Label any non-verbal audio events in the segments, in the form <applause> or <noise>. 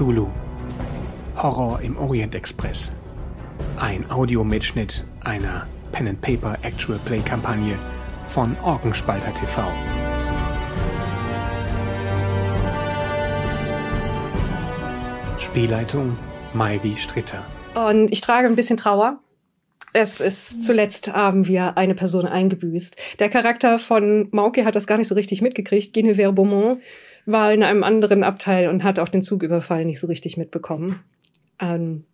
Cthulhu. Horror im Orient Express. Ein Audiomitschnitt einer Pen and Paper Actual Play Kampagne von Orgenspalter TV. Spielleitung Mairi Stritter. Und ich trage ein bisschen Trauer. Es ist zuletzt haben wir eine Person eingebüßt. Der Charakter von Mauke hat das gar nicht so richtig mitgekriegt. Guinevere Beaumont war in einem anderen Abteil und hat auch den Zugüberfall nicht so richtig mitbekommen. Ähm,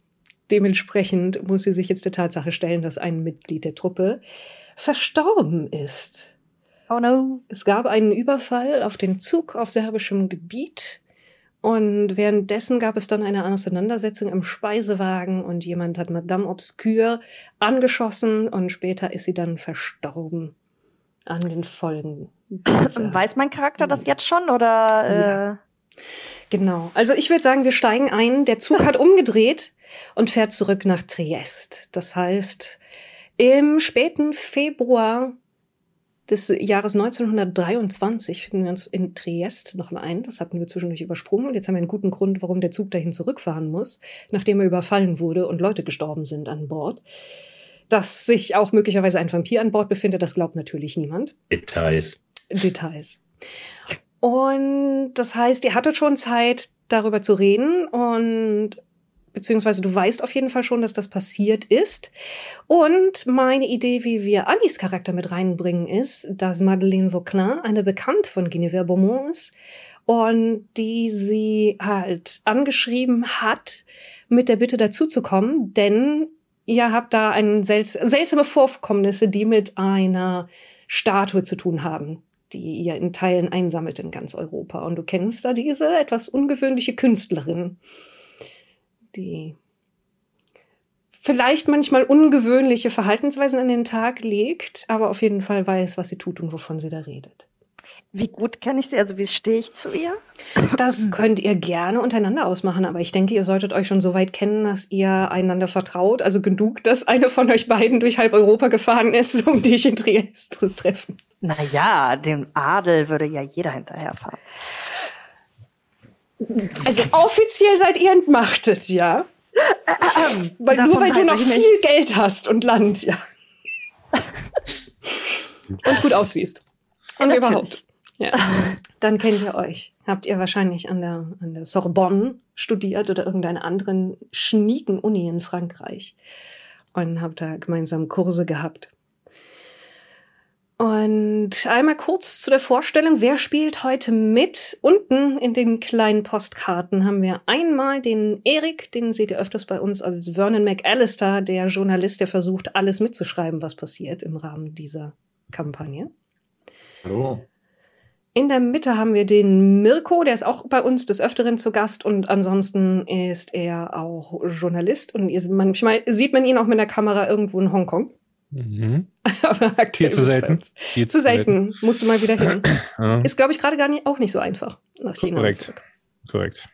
dementsprechend muss sie sich jetzt der Tatsache stellen, dass ein Mitglied der Truppe verstorben ist. Oh no. Es gab einen Überfall auf den Zug auf serbischem Gebiet und währenddessen gab es dann eine Auseinandersetzung im Speisewagen und jemand hat Madame Obscure angeschossen und später ist sie dann verstorben an den Folgen. Und weiß mein Charakter das jetzt schon oder? Ja. Äh Genau. Also ich würde sagen, wir steigen ein. Der Zug hat umgedreht und fährt zurück nach Triest. Das heißt, im späten Februar des Jahres 1923 finden wir uns in Triest noch mal ein. Das hatten wir zwischendurch übersprungen und jetzt haben wir einen guten Grund, warum der Zug dahin zurückfahren muss, nachdem er überfallen wurde und Leute gestorben sind an Bord. Dass sich auch möglicherweise ein Vampir an Bord befindet, das glaubt natürlich niemand. Details. Details. Und das heißt, ihr hattet schon Zeit, darüber zu reden und beziehungsweise du weißt auf jeden Fall schon, dass das passiert ist. Und meine Idee, wie wir Annis Charakter mit reinbringen, ist, dass Madeleine Vauclin eine Bekannte von Guinevere Beaumont ist und die sie halt angeschrieben hat, mit der Bitte dazuzukommen, denn ihr habt da ein selts seltsame Vorkommnisse, die mit einer Statue zu tun haben, die ihr in Teilen einsammelt in ganz Europa. Und du kennst da diese etwas ungewöhnliche Künstlerin die vielleicht manchmal ungewöhnliche Verhaltensweisen an den Tag legt, aber auf jeden Fall weiß, was sie tut und wovon sie da redet. Wie gut kenne ich sie? Also wie stehe ich zu ihr? Das könnt ihr gerne untereinander ausmachen, aber ich denke, ihr solltet euch schon so weit kennen, dass ihr einander vertraut. Also genug, dass eine von euch beiden durch halb Europa gefahren ist, um dich in Triest zu treffen. Naja, dem Adel würde ja jeder hinterherfahren. Also offiziell seid ihr entmachtet, ja? Ähm, weil nur weil du noch viel nichts. Geld hast und Land, ja. und gut aussiehst. Und Natürlich. überhaupt. Ja. Dann kennt ihr euch. Habt ihr wahrscheinlich an der, an der Sorbonne studiert oder irgendeiner anderen schnieken Uni in Frankreich und habt da gemeinsam Kurse gehabt. Und einmal kurz zu der Vorstellung, wer spielt heute mit? Unten in den kleinen Postkarten haben wir einmal den Erik, den seht ihr öfters bei uns als Vernon McAllister, der Journalist, der versucht, alles mitzuschreiben, was passiert im Rahmen dieser Kampagne. Hallo. In der Mitte haben wir den Mirko, der ist auch bei uns des Öfteren zu Gast und ansonsten ist er auch Journalist und manchmal sieht man ihn auch mit der Kamera irgendwo in Hongkong. Mhm. <laughs> Aber Viel zu selten. Viel zu selten. Musst du mal wieder hin. <clears throat> Ja. Ist, glaube ich, gerade gar nicht, auch nicht so einfach. Nach China Korrekt. Korrekt.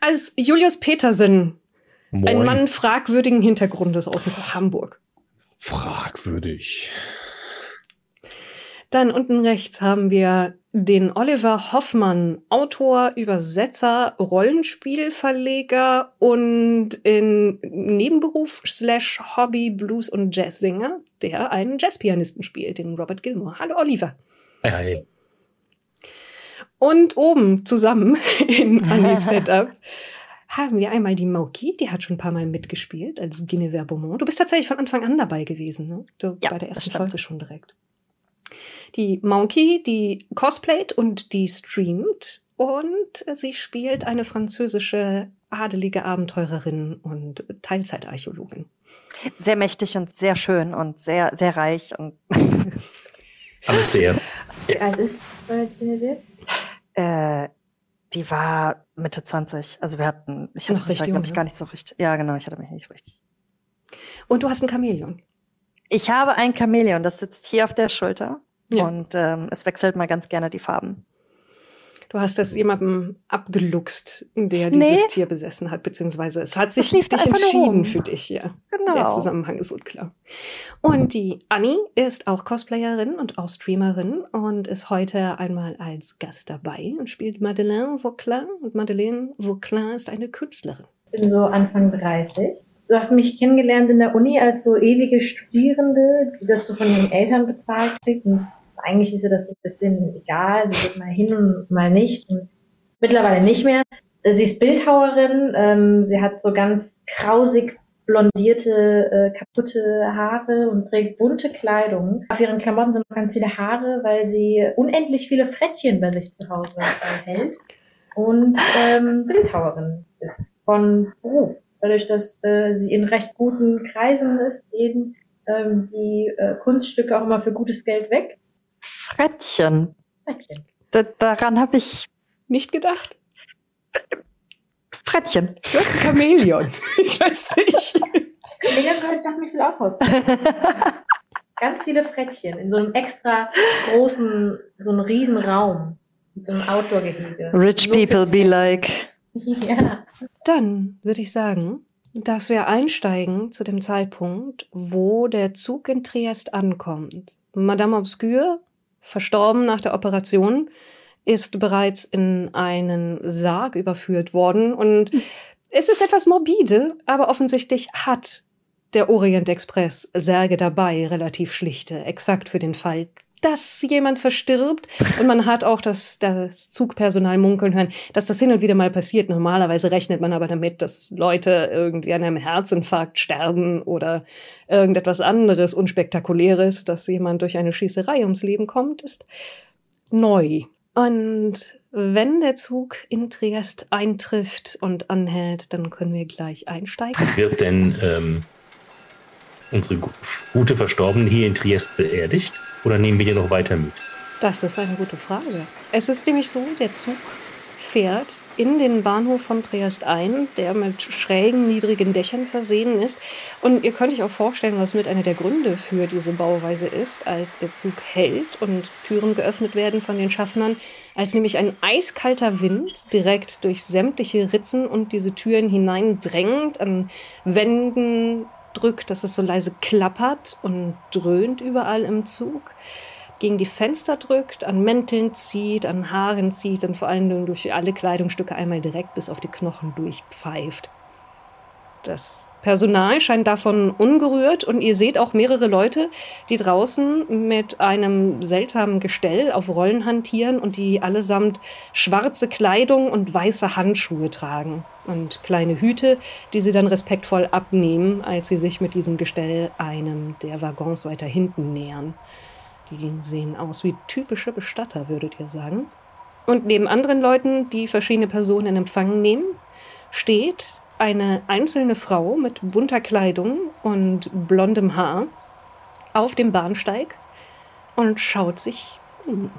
Als Julius Petersen, Moin. ein Mann fragwürdigen Hintergrundes aus Hamburg. Fragwürdig. Dann unten rechts haben wir den Oliver Hoffmann, Autor, Übersetzer, Rollenspielverleger und in Nebenberuf slash Hobby Blues und Jazzsänger, der einen Jazzpianisten spielt, den Robert Gilmore. Hallo Oliver. Hi. Und oben zusammen <laughs> in Annis Setup haben wir einmal die Moki, die hat schon ein paar Mal mitgespielt als Guinevere Beaumont. Du bist tatsächlich von Anfang an dabei gewesen, ne? Du, ja, bei der ersten Folge schon direkt die Monkey, die cosplayt und die streamt. Und sie spielt eine französische adelige Abenteurerin und Teilzeitarchäologin. Sehr mächtig und sehr schön und sehr, sehr reich und. <laughs> Alles sehr. Wie alt ist Genevieve? Äh, die war Mitte 20. Also wir hatten, ich hatte mich, glaube ich, gar nicht so richtig. Ja, genau, ich hatte mich nicht so richtig. Und du hast ein Chamäleon. Ich habe ein Chamäleon, das sitzt hier auf der Schulter. Ja. Und ähm, es wechselt mal ganz gerne die Farben. Du hast das jemandem abgeluchst, der dieses Nee. Tier besessen hat, beziehungsweise es hat sich dich entschieden für dich, ja. Genau. Der Zusammenhang ist unklar. Und die Annie ist auch Cosplayerin und auch Streamerin und ist heute einmal als Gast dabei und spielt Madeleine Vauclin. Und Madeleine Vauclin ist eine Künstlerin. bin so Anfang 30. Du hast mich kennengelernt in der Uni als so ewige Studierende, die das so von ihren Eltern bezahlt kriegt. Und eigentlich ist ihr das so ein bisschen egal. Sie geht mal hin und mal nicht. Und mittlerweile nicht mehr. Sie ist Bildhauerin. Ähm, sie hat so ganz krausig blondierte, äh, kaputte Haare und trägt bunte Kleidung. Auf ihren Klamotten sind noch ganz viele Haare, weil sie unendlich viele Frettchen bei sich zu Hause äh, hält und ähm, Bildhauerin ist von Beruf. Dadurch, dass äh, sie in recht guten Kreisen ist, gehen ähm, die äh, Kunststücke auch immer für gutes Geld weg. Frettchen. Frettchen. Da, daran habe ich Nicht gedacht? Frettchen. Du hast ein Chamäleon. <laughs> Ich weiß nicht. Mega gehört, ich dachte, mich will auch Haus. <laughs> Ganz viele Frettchen in so einem extra großen, so einem riesen Raum. Mit so einem Outdoor-Gehege. Rich für- people be like. <laughs> Ja. Dann würde ich sagen, dass wir einsteigen zu dem Zeitpunkt, wo der Zug in Triest ankommt. Madame Obscure, verstorben nach der Operation, ist bereits in einen Sarg überführt worden und <laughs> es ist etwas morbide, aber offensichtlich hat der Orient Express Särge dabei, relativ schlichte, exakt für den Fall, dass jemand verstirbt. Und man hat auch das, das Zugpersonal munkeln hören, dass das hin und wieder mal passiert. Normalerweise rechnet man aber damit, dass Leute irgendwie an einem Herzinfarkt sterben oder irgendetwas anderes unspektakuläres, dass jemand durch eine Schießerei ums Leben kommt, ist neu. Und wenn der Zug in Triest eintrifft und anhält, dann können wir gleich einsteigen. Wird denn ähm, unsere gu- gute Verstorbene hier in Triest beerdigt? Oder nehmen wir die noch weiter mit? Das ist eine gute Frage. Es ist nämlich so, der Zug fährt in den Bahnhof von Triest ein, der mit schrägen, niedrigen Dächern versehen ist. Und ihr könnt euch auch vorstellen, was mit einer der Gründe für diese Bauweise ist, als der Zug hält und Türen geöffnet werden von den Schaffnern, als nämlich ein eiskalter Wind direkt durch sämtliche Ritzen und diese Türen hineindrängt, an Wänden drückt, dass es so leise klappert und dröhnt überall im Zug gegen die Fenster drückt, an Mänteln zieht, an Haaren zieht und vor allen Dingen durch alle Kleidungsstücke einmal direkt bis auf die Knochen durchpfeift. Das Personal scheint davon ungerührt und ihr seht auch mehrere Leute, die draußen mit einem seltsamen Gestell auf Rollen hantieren und die allesamt schwarze Kleidung und weiße Handschuhe tragen und kleine Hüte, die sie dann respektvoll abnehmen, als sie sich mit diesem Gestell einem der Waggons weiter hinten nähern. Die sehen aus wie typische Bestatter, würdet ihr sagen. Und neben anderen Leuten, die verschiedene Personen in Empfang nehmen, steht eine einzelne Frau mit bunter Kleidung und blondem Haar auf dem Bahnsteig und schaut sich um.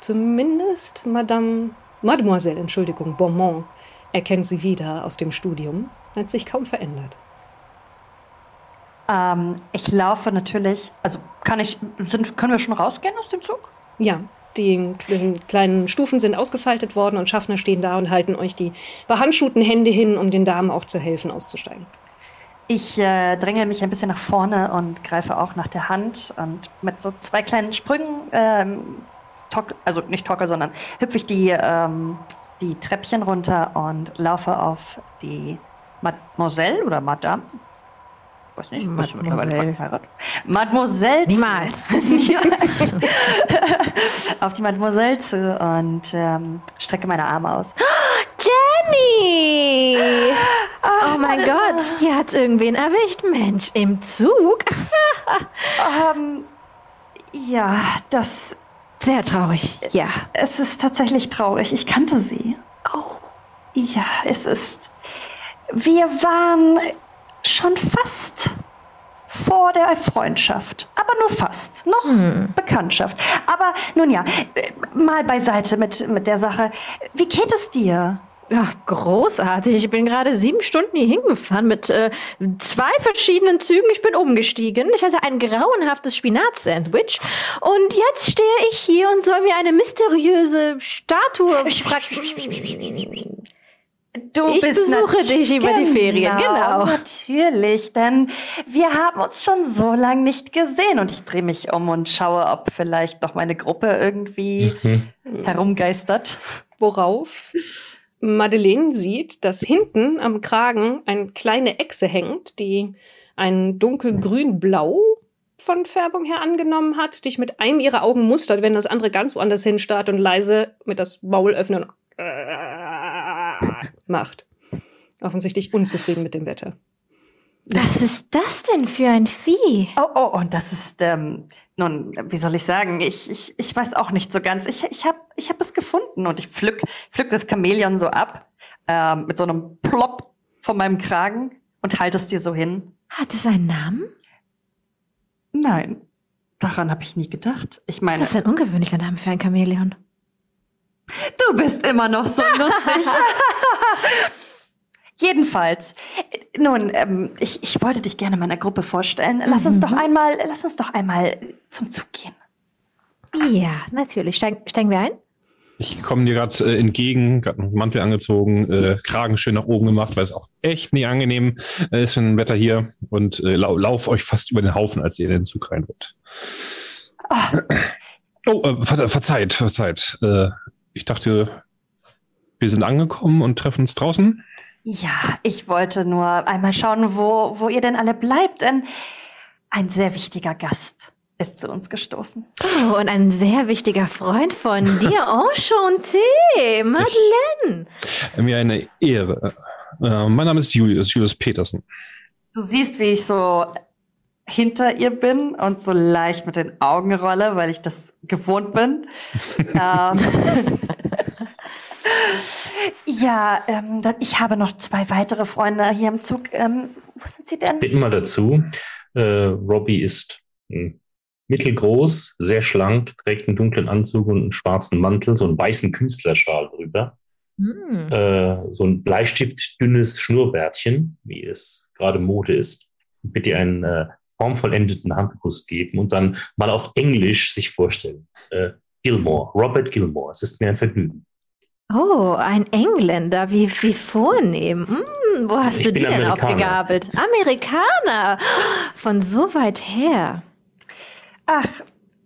Zumindest Madame, Mademoiselle, Entschuldigung, Beaumont erkennt sie wieder aus dem Studium, hat sich kaum verändert. Ähm, ich laufe natürlich, also kann ich, sind, können wir schon rausgehen aus dem Zug? Ja, die kleinen- kleinen Stufen sind ausgefaltet worden und Schaffner stehen da und halten euch die behandschuhten Hände hin, um den Damen auch zu helfen, auszusteigen. Ich äh, dränge mich ein bisschen nach vorne und greife auch nach der Hand und mit so zwei kleinen Sprüngen, ähm, tock, also nicht tockel, sondern hüpfe ich die, ähm, die Treppchen runter und laufe auf die Mademoiselle oder Madame. Weiß nicht, Mademoiselle. Mademoiselle. zu. Niemals. <laughs> <laughs> Auf die Mademoiselle zu und ähm, strecke meine Arme aus. <gasps> Jenny! Oh mein Gott, hier hat's irgendwen erwischt, Mensch. Im Zug? <laughs> Ähm, ja, das Sehr traurig. Ja. Es ist tatsächlich traurig. Ich kannte sie. Oh. Ja, es ist. Wir waren schon fast vor der Freundschaft. Aber nur fast. Noch Bekanntschaft. Aber nun ja, äh, mal beiseite mit, mit der Sache. Wie geht es dir? Ja, großartig. Ich bin gerade sieben Stunden hier hingefahren mit äh, zwei verschiedenen Zügen. Ich bin umgestiegen. Ich hatte ein grauenhaftes Spinat-Sandwich. Und jetzt stehe ich hier und soll mir eine mysteriöse Statue Du Ich besuche dich über die Ferien, genau. Natürlich, denn wir haben uns schon so lange nicht gesehen und ich drehe mich um und schaue, ob vielleicht noch meine Gruppe irgendwie Mhm. herumgeistert. Worauf Madeleine sieht, dass hinten am Kragen eine kleine Echse hängt, die ein dunkelgrün-blau von Färbung her angenommen hat, dich mit einem ihrer Augen mustert, wenn das andere ganz woanders hinstarrt und leise mit das Maul öffnen und macht. Offensichtlich unzufrieden mit dem Wetter. Was ist das denn für ein Vieh? Oh, oh, und das ist, ähm, nun, wie soll ich sagen, ich, ich, ich weiß auch nicht so ganz. Ich, ich habe ich hab es gefunden und ich pflück, pflück das Chamäleon so ab, ähm, mit so einem Plop von meinem Kragen und halte es dir so hin. Hat es einen Namen? Nein, daran habe ich nie gedacht. Ich meine, Das ist ein ungewöhnlicher Name für ein Chamäleon. du bist immer noch so lustig. <laughs> Jedenfalls, nun, ähm, ich, ich wollte dich gerne meiner Gruppe vorstellen. Lass uns doch einmal, lass uns doch einmal zum Zug gehen. Ja, natürlich. Steig, steigen wir ein? Ich komme dir gerade äh, entgegen, gerade einen Mantel angezogen, äh, Kragen schön nach oben gemacht, weil es auch echt nie angenehm äh, ist für ein Wetter hier und äh, lau lauf euch fast über den Haufen, als ihr in den Zug rein wollt. Oh, äh, ver verzeiht, verzeiht. Äh, ich dachte, wir sind angekommen und treffen uns draußen. Ja, ich wollte nur einmal schauen, wo, wo ihr denn alle bleibt, denn ein sehr wichtiger Gast ist zu uns gestoßen. Oh, und ein sehr wichtiger Freund von <laughs> dir, Enchanté, Madeleine. Äh, Mir eine Ehre. Äh, mein Name ist Julius, Julius Petersen. Du siehst, wie ich so hinter ihr bin und so leicht mit den Augen rolle, weil ich das gewohnt bin. <laughs> ähm, <laughs> ja, ähm, ich habe noch zwei weitere Freunde hier im Zug. Ähm, wo sind sie denn? Bitten mal dazu. Äh, Robbie ist hm, mittelgroß, sehr schlank, trägt einen dunklen Anzug und einen schwarzen Mantel, so einen weißen Künstlerschal drüber. Hm. Äh, so ein bleistiftdünnes Schnurrbärtchen, wie es gerade Mode ist. Bitte einen äh, formvollendeten Handkuss geben und dann mal auf Englisch sich vorstellen. Äh, Gilmore, Robert Gilmore. Es ist mir ein Vergnügen. Oh, ein Engländer, wie, wie vornehm. Hm, wo hast Ich du die denn Amerikaner. aufgegabelt? Amerikaner! Von so weit her. Ach,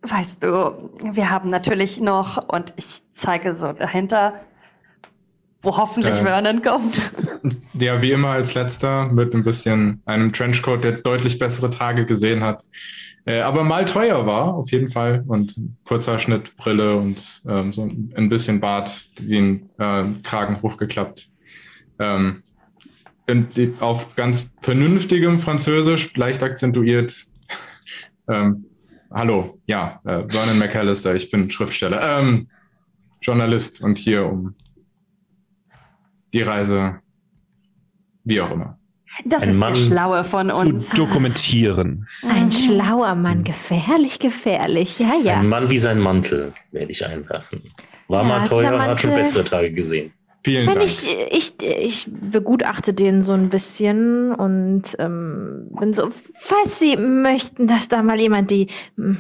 weißt du, wir haben natürlich noch, und ich zeige so dahinter, wo hoffentlich Äh. Vernon kommt. <laughs> Ja, wie immer als letzter mit ein bisschen einem Trenchcoat, der deutlich bessere Tage gesehen hat. Äh, aber mal teuer war, auf jeden Fall. Und Kurzhaarschnitt, Brille und ähm, so ein bisschen Bart, den äh, Kragen hochgeklappt. Ähm, die- auf ganz vernünftigem Französisch, leicht akzentuiert. <laughs> ähm, hallo, ja, äh, Vernon McAllister, ich bin Schriftsteller, ähm, Journalist und hier um die Reise, wie auch immer. Das Ein ist Mann der Schlaue von uns. Zu dokumentieren. Ein schlauer Mann, gefährlich, gefährlich. Ja, ja. Ein Mann wie sein Mantel werde ich einwerfen. War Ja, mal teuer, hat schon Mantel- bessere Tage gesehen. Vielen Wenn Dank. ich, ich, ich begutachte den so ein bisschen und ähm, bin so, falls Sie möchten, dass da mal jemand die hm,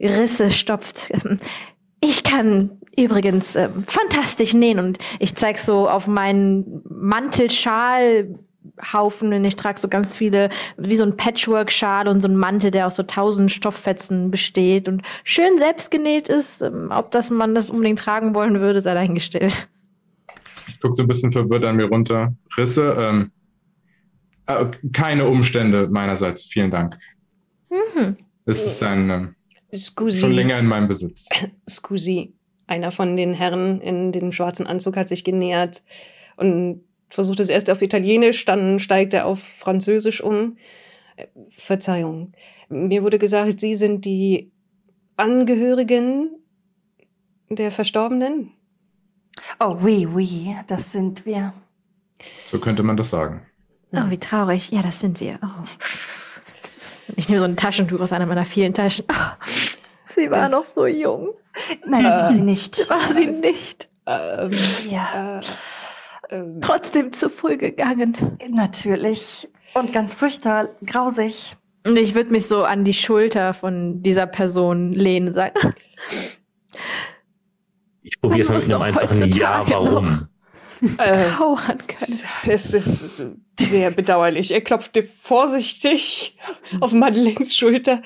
Risse stopft. <laughs> Ich kann übrigens ähm, fantastisch nähen und ich zeig so auf meinen Mantelschalhaufen und ich trage so ganz viele, wie so ein Patchwork-Schal und so ein Mantel, der aus so tausend Stofffetzen besteht und schön selbst genäht ist. Ähm, Ob das man das unbedingt tragen wollen würde, sei dahingestellt. Ich gucke so ein bisschen verwirrt an mir runter. Risse, ähm, äh, keine Umstände meinerseits. Vielen Dank. Mhm. Es ist ein, ähm, Scusi. schon länger in meinem Besitz. Scusi. Einer von den Herren in dem schwarzen Anzug hat sich genähert und versucht es erst auf Italienisch, dann steigt er auf Französisch um. Äh, Verzeihung. Mir wurde gesagt, Sie sind die Angehörigen der Verstorbenen. Oh, oui, oui, das sind wir. So könnte man das sagen. Oh, wie traurig. Ja, das sind wir. Oh. Ich nehme so ein Taschentuch aus einer meiner vielen Taschen. Oh, sie war Das- noch so jung. Nein, das war sie nicht. War sie nicht. Ähm, Ja. äh, Ähm, Trotzdem zu früh gegangen. Natürlich. Und ganz furchtbar, grausig. Ich würde mich so an die Schulter von dieser Person lehnen und sagen, <laughs> Ich probiere es mal mit einem einfachen Ja, warum? <laughs> äh, trauern können. es ist sehr bedauerlich. Er klopfte vorsichtig auf Madeleines Schulter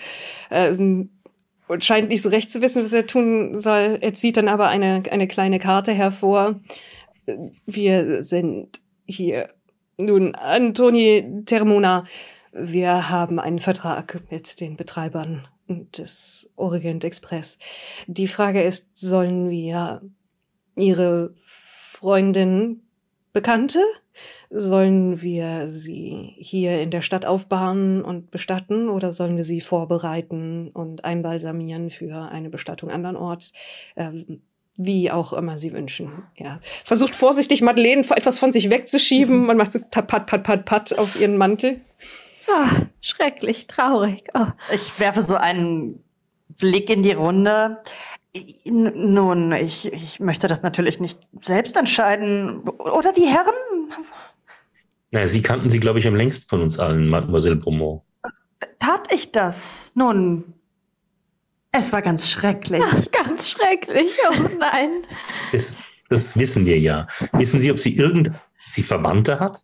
ähm, und scheint nicht so recht zu wissen, was er tun soll. Er zieht dann aber eine, eine kleine Karte hervor. Wir sind hier. Nun, Antoni Termona, wir haben einen Vertrag mit den Betreibern des Orient Express. Die Frage ist, sollen wir Ihre Freundin, Bekannte? Sollen wir sie hier in der Stadt aufbauen und bestatten oder sollen wir sie vorbereiten und einbalsamieren für eine Bestattung andernorts? Ähm, wie auch immer sie wünschen. Ja. Versucht vorsichtig Madeleine etwas von sich wegzuschieben. Man macht so pat, pat, pat, pat auf ihren Mantel. Ah, schrecklich, traurig. Oh. Ich werfe so einen Blick in die Runde. Nun, ich, ich möchte das natürlich nicht selbst entscheiden. Oder die Herren? Naja, Sie kannten sie, glaube ich, am längsten von uns allen, Mademoiselle Beaumont. Tat ich das? Nun, es war ganz schrecklich. <laughs> Ganz schrecklich. Oh nein. Das, das wissen wir ja. Wissen Sie, ob sie irgend sie Verwandte hat?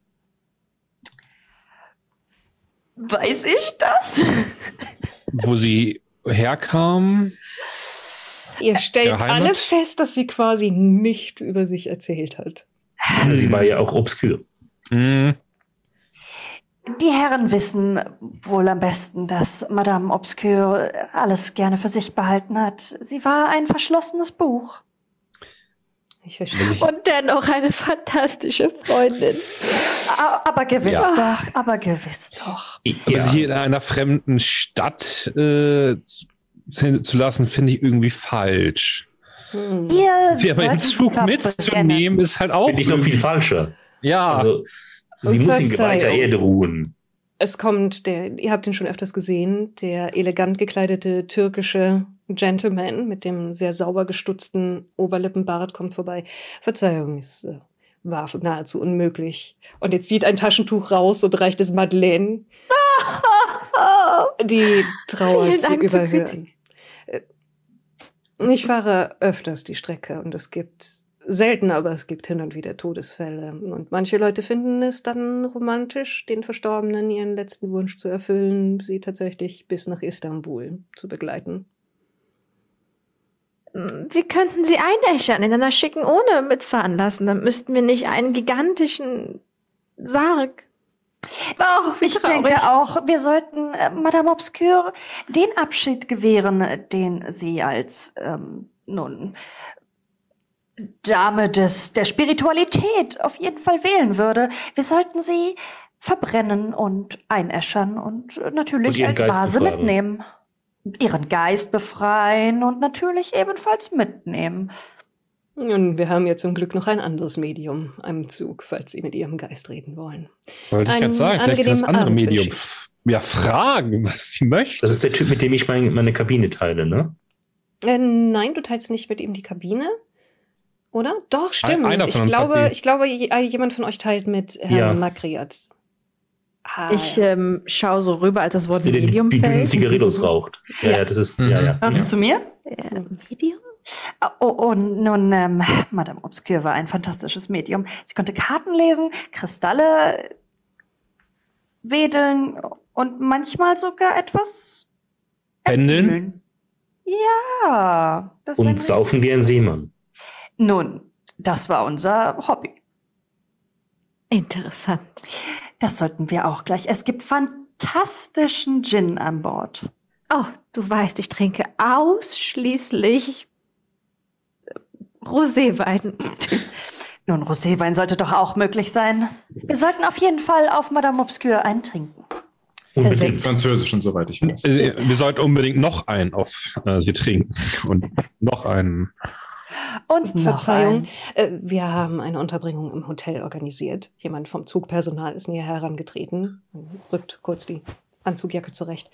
Weiß ich das? Wo sie herkam. Ihr stellt alle fest, dass sie quasi nichts über sich erzählt hat. Ja, Sie war ja auch obskür. Hm, Die Herren wissen wohl am besten, dass Madame Obscure alles gerne für sich behalten hat. Sie war ein verschlossenes Buch. Ich verstehe. Und dennoch eine fantastische Freundin. Aber gewiss Ja. doch, aber gewiss doch. Aber Ja. sie hier in einer fremden Stadt äh, zu lassen, finde ich irgendwie falsch. Hm. Sie aber im Zug mitzunehmen, ist halt auch. Finde ich noch viel falscher. Ja, Also, sie muss in geweihter Verzeihung. Erde ruhen. Es kommt der, ihr habt ihn schon öfters gesehen, der elegant gekleidete türkische Gentleman mit dem sehr sauber gestutzten Oberlippenbart kommt vorbei. Verzeihung, es äh, war nahezu unmöglich. Und jetzt zieht ein Taschentuch raus und reicht es Madeleine, <laughs> die Trauer zu überhören. Äh, Ich fahre öfters die Strecke und es gibt selten, aber es gibt hin und wieder Todesfälle. Und manche Leute finden es dann romantisch, den Verstorbenen ihren letzten Wunsch zu erfüllen, sie tatsächlich bis nach Istanbul zu begleiten. Wir könnten sie einäschern, in einer schicken Urne mitfahren lassen. Dann müssten wir nicht einen gigantischen Sarg. Oh, wie Ich traurig. denke auch, wir sollten äh, Madame Obscure den Abschied gewähren, äh, den sie als, ähm, nun, Dame des, der Spiritualität auf jeden Fall wählen würde. Wir sollten sie verbrennen und einäschern und äh, Und natürlich ihren als Geist Vase befragen. mitnehmen. Ihren Geist befreien und natürlich ebenfalls mitnehmen. Und wir haben ja zum Glück noch ein anderes Medium am Zug, falls Sie mit Ihrem Geist reden wollen. wollte ich gerade sagen. Vielleicht das andere Abend Medium. Ja, fragen, was sie möchte. Das ist der Typ, mit dem ich mein, meine Kabine teile, ne? Äh, nein, du teilst nicht mit ihm die Kabine. Oder? Doch, stimmt. einer von ich, uns hat glaube, sie. ich glaube, äh, jemand von euch teilt mit Herrn Ja. Makriat. Ah, Ich ja. ähm, schaue so rüber, als das Wort Die, die, Medium die dünnen fällt. Zigarillos raucht. Ja, ja, das ist, ja, ja. Hörst du ja. zu mir? Äh, Medium? Oh, und nun, ähm, Madame Obscure war ein fantastisches Medium. Sie konnte Karten lesen, Kristalle wedeln und manchmal sogar etwas Pendeln? erfühlen. Ja. Das ist ein Und saufen wie ein Seemann. Nun, das war unser Hobby. Interessant. Das sollten wir auch gleich. Es gibt fantastischen Gin an Bord. Oh, du weißt, ich trinke ausschließlich äh, Roséwein. <laughs> Nun, Roséwein sollte doch auch möglich sein. Wir sollten auf jeden Fall auf Madame Obscure eintrinken. Unbedingt. Französischen, soweit ich weiß. Äh, Wir sollten unbedingt noch einen auf äh, sie trinken. Und noch einen. Und Verzeihung, äh, wir haben eine Unterbringung im Hotel organisiert. Jemand vom Zugpersonal ist näher herangetreten rückt kurz die Anzugjacke zurecht.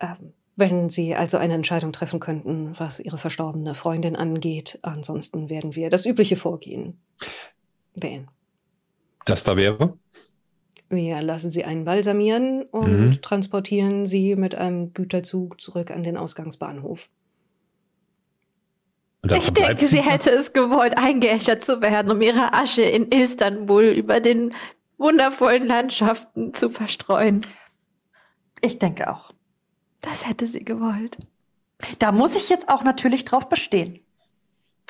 Ähm, wenn Sie also eine Entscheidung treffen könnten, was Ihre verstorbene Freundin angeht, ansonsten werden wir das übliche Vorgehen wählen. Das da wäre? Wir lassen sie einbalsamieren und Mhm. transportieren sie mit einem Güterzug zurück an den Ausgangsbahnhof. Ich denke, sie hätte es gewollt, eingeäschert zu werden, um ihre Asche in Istanbul über den wundervollen Landschaften zu verstreuen. Ich denke auch. Das hätte sie gewollt. Da muss ich jetzt auch natürlich drauf bestehen.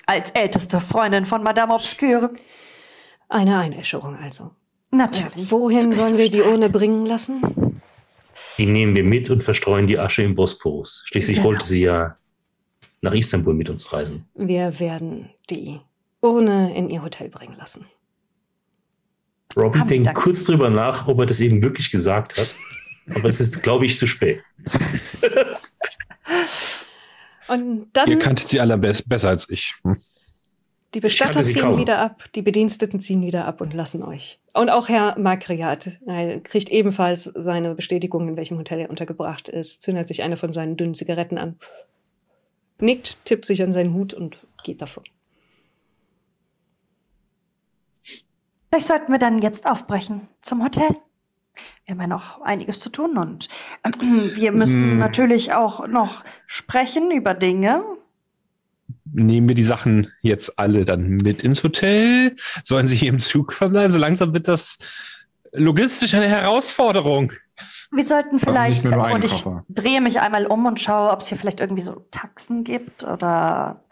Als älteste Freundin von Madame Obscure. Eine Einäscherung also. Natürlich. Wohin Du bist sollen so wir die stark. Urne bringen lassen? Die nehmen wir mit und verstreuen die Asche im Bosporus. Schließlich Genau. wollte sie ja nach Istanbul mit uns reisen. Wir werden die Urne in ihr Hotel bringen lassen. Robin Haben denkt kurz drüber nach, ob er das eben wirklich gesagt hat. Aber es ist, glaube ich, zu spät. <laughs> Und dann Ihr kanntet sie allerbest besser als ich. Hm. die Bestatter ziehen kaum. wieder ab, die Bediensteten ziehen wieder ab und lassen euch. Und auch Herr Makriat er kriegt ebenfalls seine Bestätigung, in welchem Hotel er untergebracht ist, zündet sich eine von seinen dünnen Zigaretten an, nickt, tippt sich an seinen Hut und geht davon. Vielleicht sollten wir dann jetzt aufbrechen zum Hotel. Wir haben ja noch einiges zu tun und äh, wir müssen Hm. natürlich auch noch sprechen über Dinge. Nehmen wir die Sachen jetzt alle dann mit ins Hotel? Sollen sie hier im Zug verbleiben? So langsam wird das logistisch eine Herausforderung. Wir sollten vielleicht, nicht mehr nur einen und ich drehe mich einmal um und schaue, ob es hier vielleicht irgendwie so Taxen gibt oder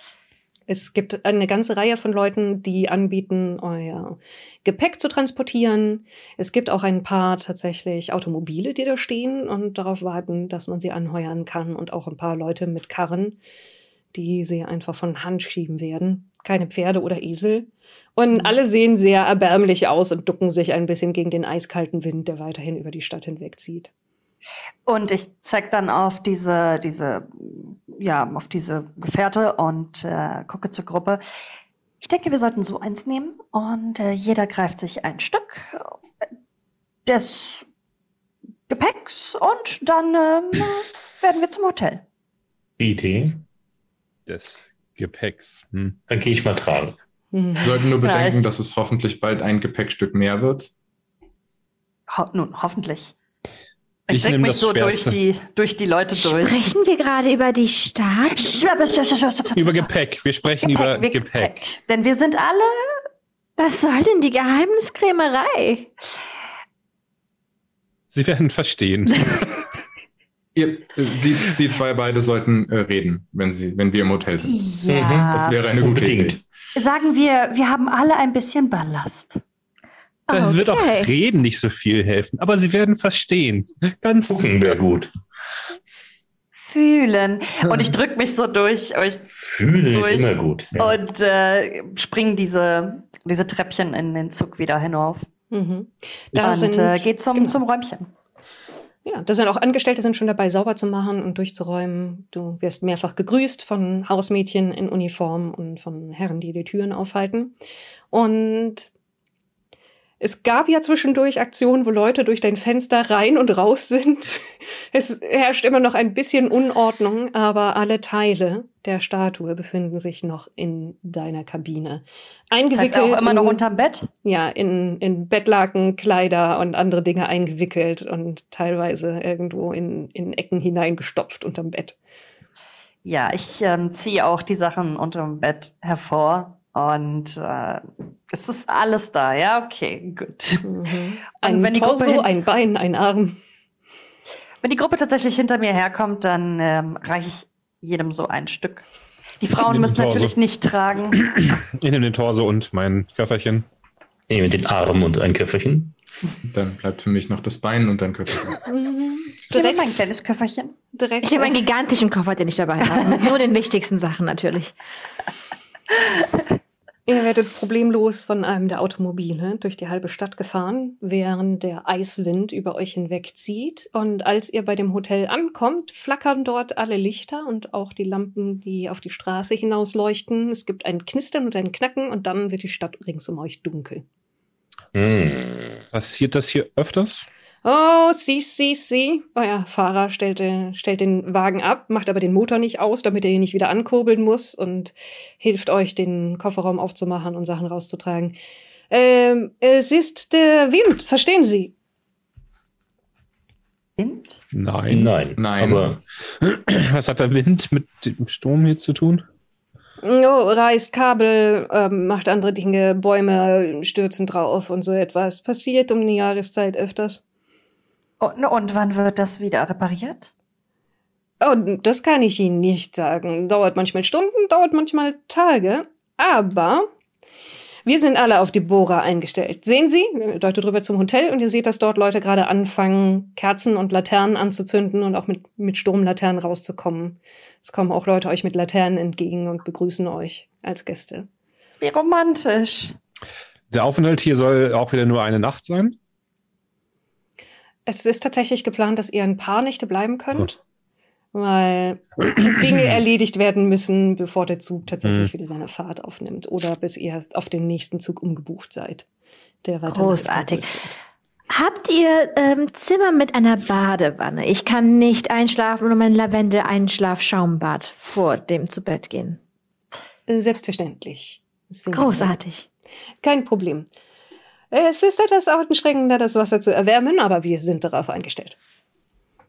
Es gibt eine ganze Reihe von Leuten, die anbieten, euer Gepäck zu transportieren. Es gibt auch ein paar tatsächlich Automobile, die da stehen und darauf warten, dass man sie anheuern kann. Und auch ein paar Leute mit Karren, die sie einfach von Hand schieben werden. Keine Pferde oder Esel. Und alle sehen sehr erbärmlich aus und ducken sich ein bisschen gegen den eiskalten Wind, der weiterhin über die Stadt hinwegzieht. Und ich zeig dann auf diese, diese, ja, auf diese Gefährte und äh, gucke zur Gruppe. Ich denke, wir sollten so eins nehmen und äh, jeder greift sich ein Stück äh, des Gepäcks und dann ähm, werden wir zum Hotel. Idee, Des Gepäcks. Hm. dann gehe ich mal tragen. Hm. Wir sollten nur Ja, bedenken, ich- dass es hoffentlich bald ein Gepäckstück mehr wird. Ho nun, hoffentlich. Ich, Ich drück nehm mich das so durch die, durch die Leute durch. Sprechen wir gerade über die Stadt? Über Gepäck. Wir sprechen über wir- Gepäck. Denn wir sind alle Was soll denn die Geheimniskrämerei? Sie werden verstehen. <laughs> Ihr, Sie, Sie zwei beide sollten äh, reden, wenn, Sie, wenn wir im Hotel sind. Ja. Das wäre eine gute Unbedingt. Idee. Sagen wir, wir haben alle ein bisschen Ballast. Da wird auch Okay. Reden nicht so viel helfen, aber Sie werden verstehen. Ganz Gucken wäre gut. Fühlen. Und ich drück mich so durch euch Fühlen ist Durch. immer gut. Ja. und äh, spring diese, diese Treppchen in den Zug wieder hinauf. Mhm. Da und sind, äh, geht zum, genau. zum Räumchen. Ja, da sind auch Angestellte sind schon dabei, sauber zu machen und durchzuräumen. Du wirst mehrfach gegrüßt von Hausmädchen in Uniform und von Herren, die die Türen aufhalten. Und es gab ja zwischendurch Aktionen, wo Leute durch dein Fenster rein und raus sind. Es herrscht immer noch ein bisschen Unordnung, aber alle Teile der Statue befinden sich noch in deiner Kabine. Das Eingewickelt heißt auch immer noch in- unterm Bett. ja, in, in Bettlaken, Kleider und andere Dinge eingewickelt und teilweise irgendwo in, in Ecken hineingestopft unterm Bett. Ja, ich ähm, ziehe auch die Sachen unterm Bett hervor. Und äh, es ist alles da, ja, okay, gut. Ein wenn die Gruppe Torso, ein Bein, ein Arm. Wenn die Gruppe tatsächlich hinter mir herkommt, dann ähm, reiche ich jedem so ein Stück. Die Frauen müssen natürlich nicht tragen. Ich nehme den Torso und mein Köfferchen. Ich nehme den Arm und ein Köfferchen. Dann bleibt für mich noch das Bein und. Mhm. <laughs> Ich nehme Direkt, mein kleines Köfferchen. direkt. Ich habe einen gigantischen Koffer, den ich dabei habe. Mit <laughs> nur den wichtigsten Sachen natürlich. <laughs> Ihr werdet problemlos von einem der Automobile durch die halbe Stadt gefahren, während der Eiswind über euch hinwegzieht. Und als ihr bei dem Hotel ankommt, flackern dort alle Lichter und auch die Lampen, die auf die Straße hinaus leuchten. Es gibt ein Knistern und ein Knacken und dann wird die Stadt rings um euch dunkel. Hm. Passiert das hier öfters? Oh, sie, sie, sie. Euer Fahrer stellt, äh, stellt den Wagen ab, macht aber den Motor nicht aus, damit er ihn nicht wieder ankurbeln muss und hilft euch, den Kofferraum aufzumachen und Sachen rauszutragen. Ähm, es ist der Wind, verstehen Sie? Wind? Nein. Nein. Nein. Aber <clears throat> Was hat der Wind mit dem Sturm hier zu tun? Oh, reißt Kabel, ähm, macht andere Dinge, Bäume stürzen drauf und so etwas. Passiert um die Jahreszeit öfters. Und, und wann wird das wieder repariert? Oh, das kann ich Ihnen nicht sagen. Dauert manchmal Stunden, dauert manchmal Tage. Aber wir sind alle auf die Bohrer eingestellt. Sehen Sie? Deutet drüber zum Hotel und ihr seht, dass dort Leute gerade anfangen, Kerzen und Laternen anzuzünden und auch mit, mit Sturmlaternen rauszukommen. Es kommen auch Leute euch mit Laternen entgegen und begrüßen euch als Gäste. Wie romantisch. Der Aufenthalt hier soll auch wieder nur eine Nacht sein. Es ist tatsächlich geplant, dass ihr ein paar Nächte bleiben könnt, weil <clears throat> Dinge erledigt werden müssen, bevor der Zug tatsächlich Mhm. wieder seine Fahrt aufnimmt oder bis ihr auf den nächsten Zug umgebucht seid. Der weiter Großartig. Habt ihr ähm, Zimmer mit einer Badewanne? Ich kann nicht einschlafen ohne mein Lavendel-Einschlaf-Schaumbad vor dem zu Bett gehen. Selbstverständlich. Sehr Großartig. Kein Problem. Es ist etwas anstrengender, das Wasser zu erwärmen, aber wir sind darauf eingestellt.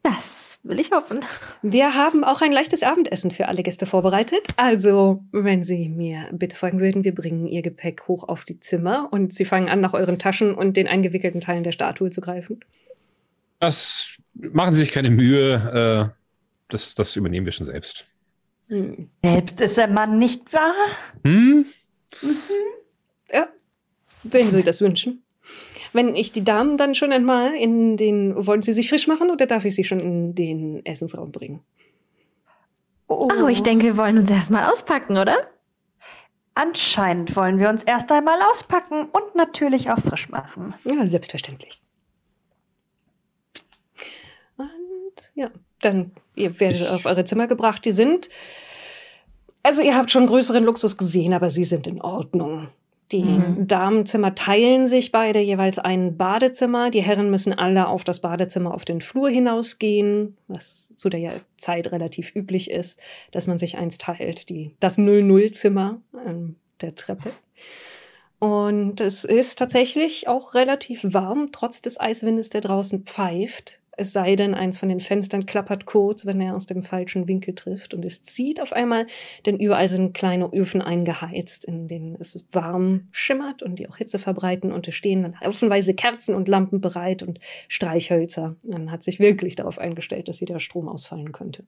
Das will ich hoffen. Wir haben auch ein leichtes Abendessen für alle Gäste vorbereitet. Also, wenn Sie mir bitte folgen würden, wir bringen Ihr Gepäck hoch auf die Zimmer und Sie fangen an, nach euren Taschen und den eingewickelten Teilen der Statue zu greifen. Das machen Sie sich keine Mühe. Äh, das, das übernehmen wir schon selbst. Hm. Selbst ist der Mann nicht wahr? Hm? Ja, wenn Sie das wünschen. Wenn ich die Damen dann schon einmal in den. Wollen Sie sich frisch machen oder darf ich Sie schon in den Essensraum bringen? Oh, Oh, ich denke, wir wollen uns erstmal auspacken, oder? Anscheinend wollen wir uns erst einmal auspacken und natürlich auch frisch machen. Ja, selbstverständlich. Und ja, dann ihr werdet Ich- auf eure Zimmer gebracht. Die sind. Also ihr habt schon größeren Luxus gesehen, aber sie sind in Ordnung. Die Mhm. Damenzimmer teilen sich beide jeweils ein Badezimmer. Die Herren müssen alle auf das Badezimmer auf den Flur hinausgehen, was zu der Zeit relativ üblich ist, dass man sich eins teilt. Die, das 00-Zimmer an der Treppe. Und es ist tatsächlich auch relativ warm, trotz des Eiswindes, der draußen pfeift. Es sei denn, eins von den Fenstern klappert kurz, wenn er aus dem falschen Winkel trifft. Und es zieht auf einmal, denn überall sind kleine Öfen eingeheizt, in denen es warm schimmert und die auch Hitze verbreiten. Und es stehen dann haufenweise Kerzen und Lampen bereit und Streichhölzer. Man hat sich wirklich darauf eingestellt, dass hier der Strom ausfallen könnte.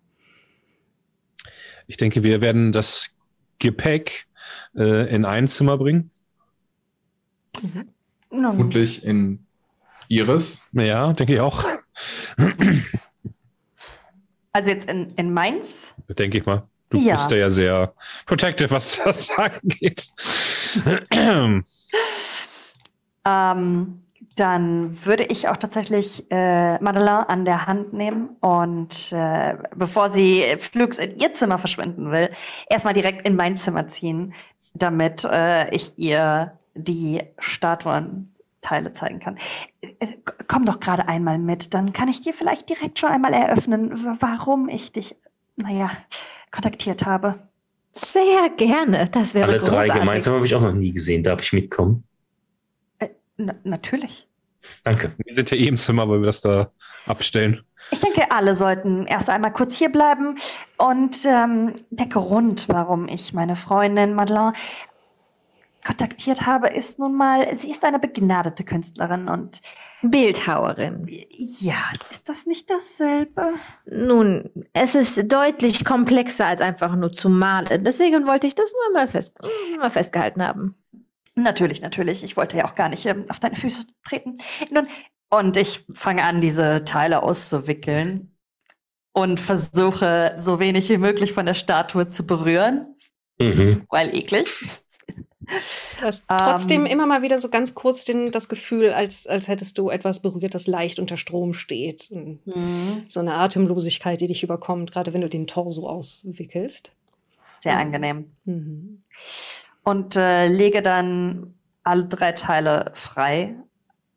Ich denke, wir werden das Gepäck äh, in ein Zimmer bringen. Nun, Vermutlich in Iris. Ja, denke ich auch. Also jetzt in, in Mainz? Denke ich mal. Du Ja. bist ja sehr protective, was das <laughs> angeht. Ähm, dann würde ich auch tatsächlich äh, Madeleine an der Hand nehmen und äh, bevor sie flugs in ihr Zimmer verschwinden will, erstmal direkt in mein Zimmer ziehen, damit äh, ich ihr die Statuenteile zeigen kann. Äh, Komm doch gerade einmal mit, dann kann ich dir vielleicht direkt schon einmal eröffnen, warum ich dich, naja, kontaktiert habe. Sehr gerne. Das wäre alle drei großartig. gemeinsam habe ich auch noch nie gesehen. Darf ich mitkommen? Na, natürlich. Danke. wir sind ja eh im Zimmer, weil wir das da abstellen. Ich denke, alle sollten erst einmal kurz hier bleiben. Und ähm, der Grund, warum ich meine Freundin Madeleine kontaktiert habe, ist nun mal, sie ist eine begnadete Künstlerin und Bildhauerin. ja, ist das nicht dasselbe? Nun, es ist deutlich komplexer als einfach nur zu malen. Deswegen wollte ich das nur mal, fest, mal festgehalten haben. Natürlich, natürlich. Ich wollte ja auch gar nicht ähm, auf deine Füße treten. Nun, und ich fange an, diese Teile auszuwickeln und versuche, so wenig wie möglich von der Statue zu berühren, Mhm. weil eklig. Du hast Ähm. trotzdem immer mal wieder so ganz kurz den, das Gefühl, als, als hättest du etwas berührt, das leicht unter Strom steht. Und So eine Atemlosigkeit, die dich überkommt, gerade wenn du den Torso auswickelst. Sehr angenehm. Mhm. und äh, lege dann alle drei Teile frei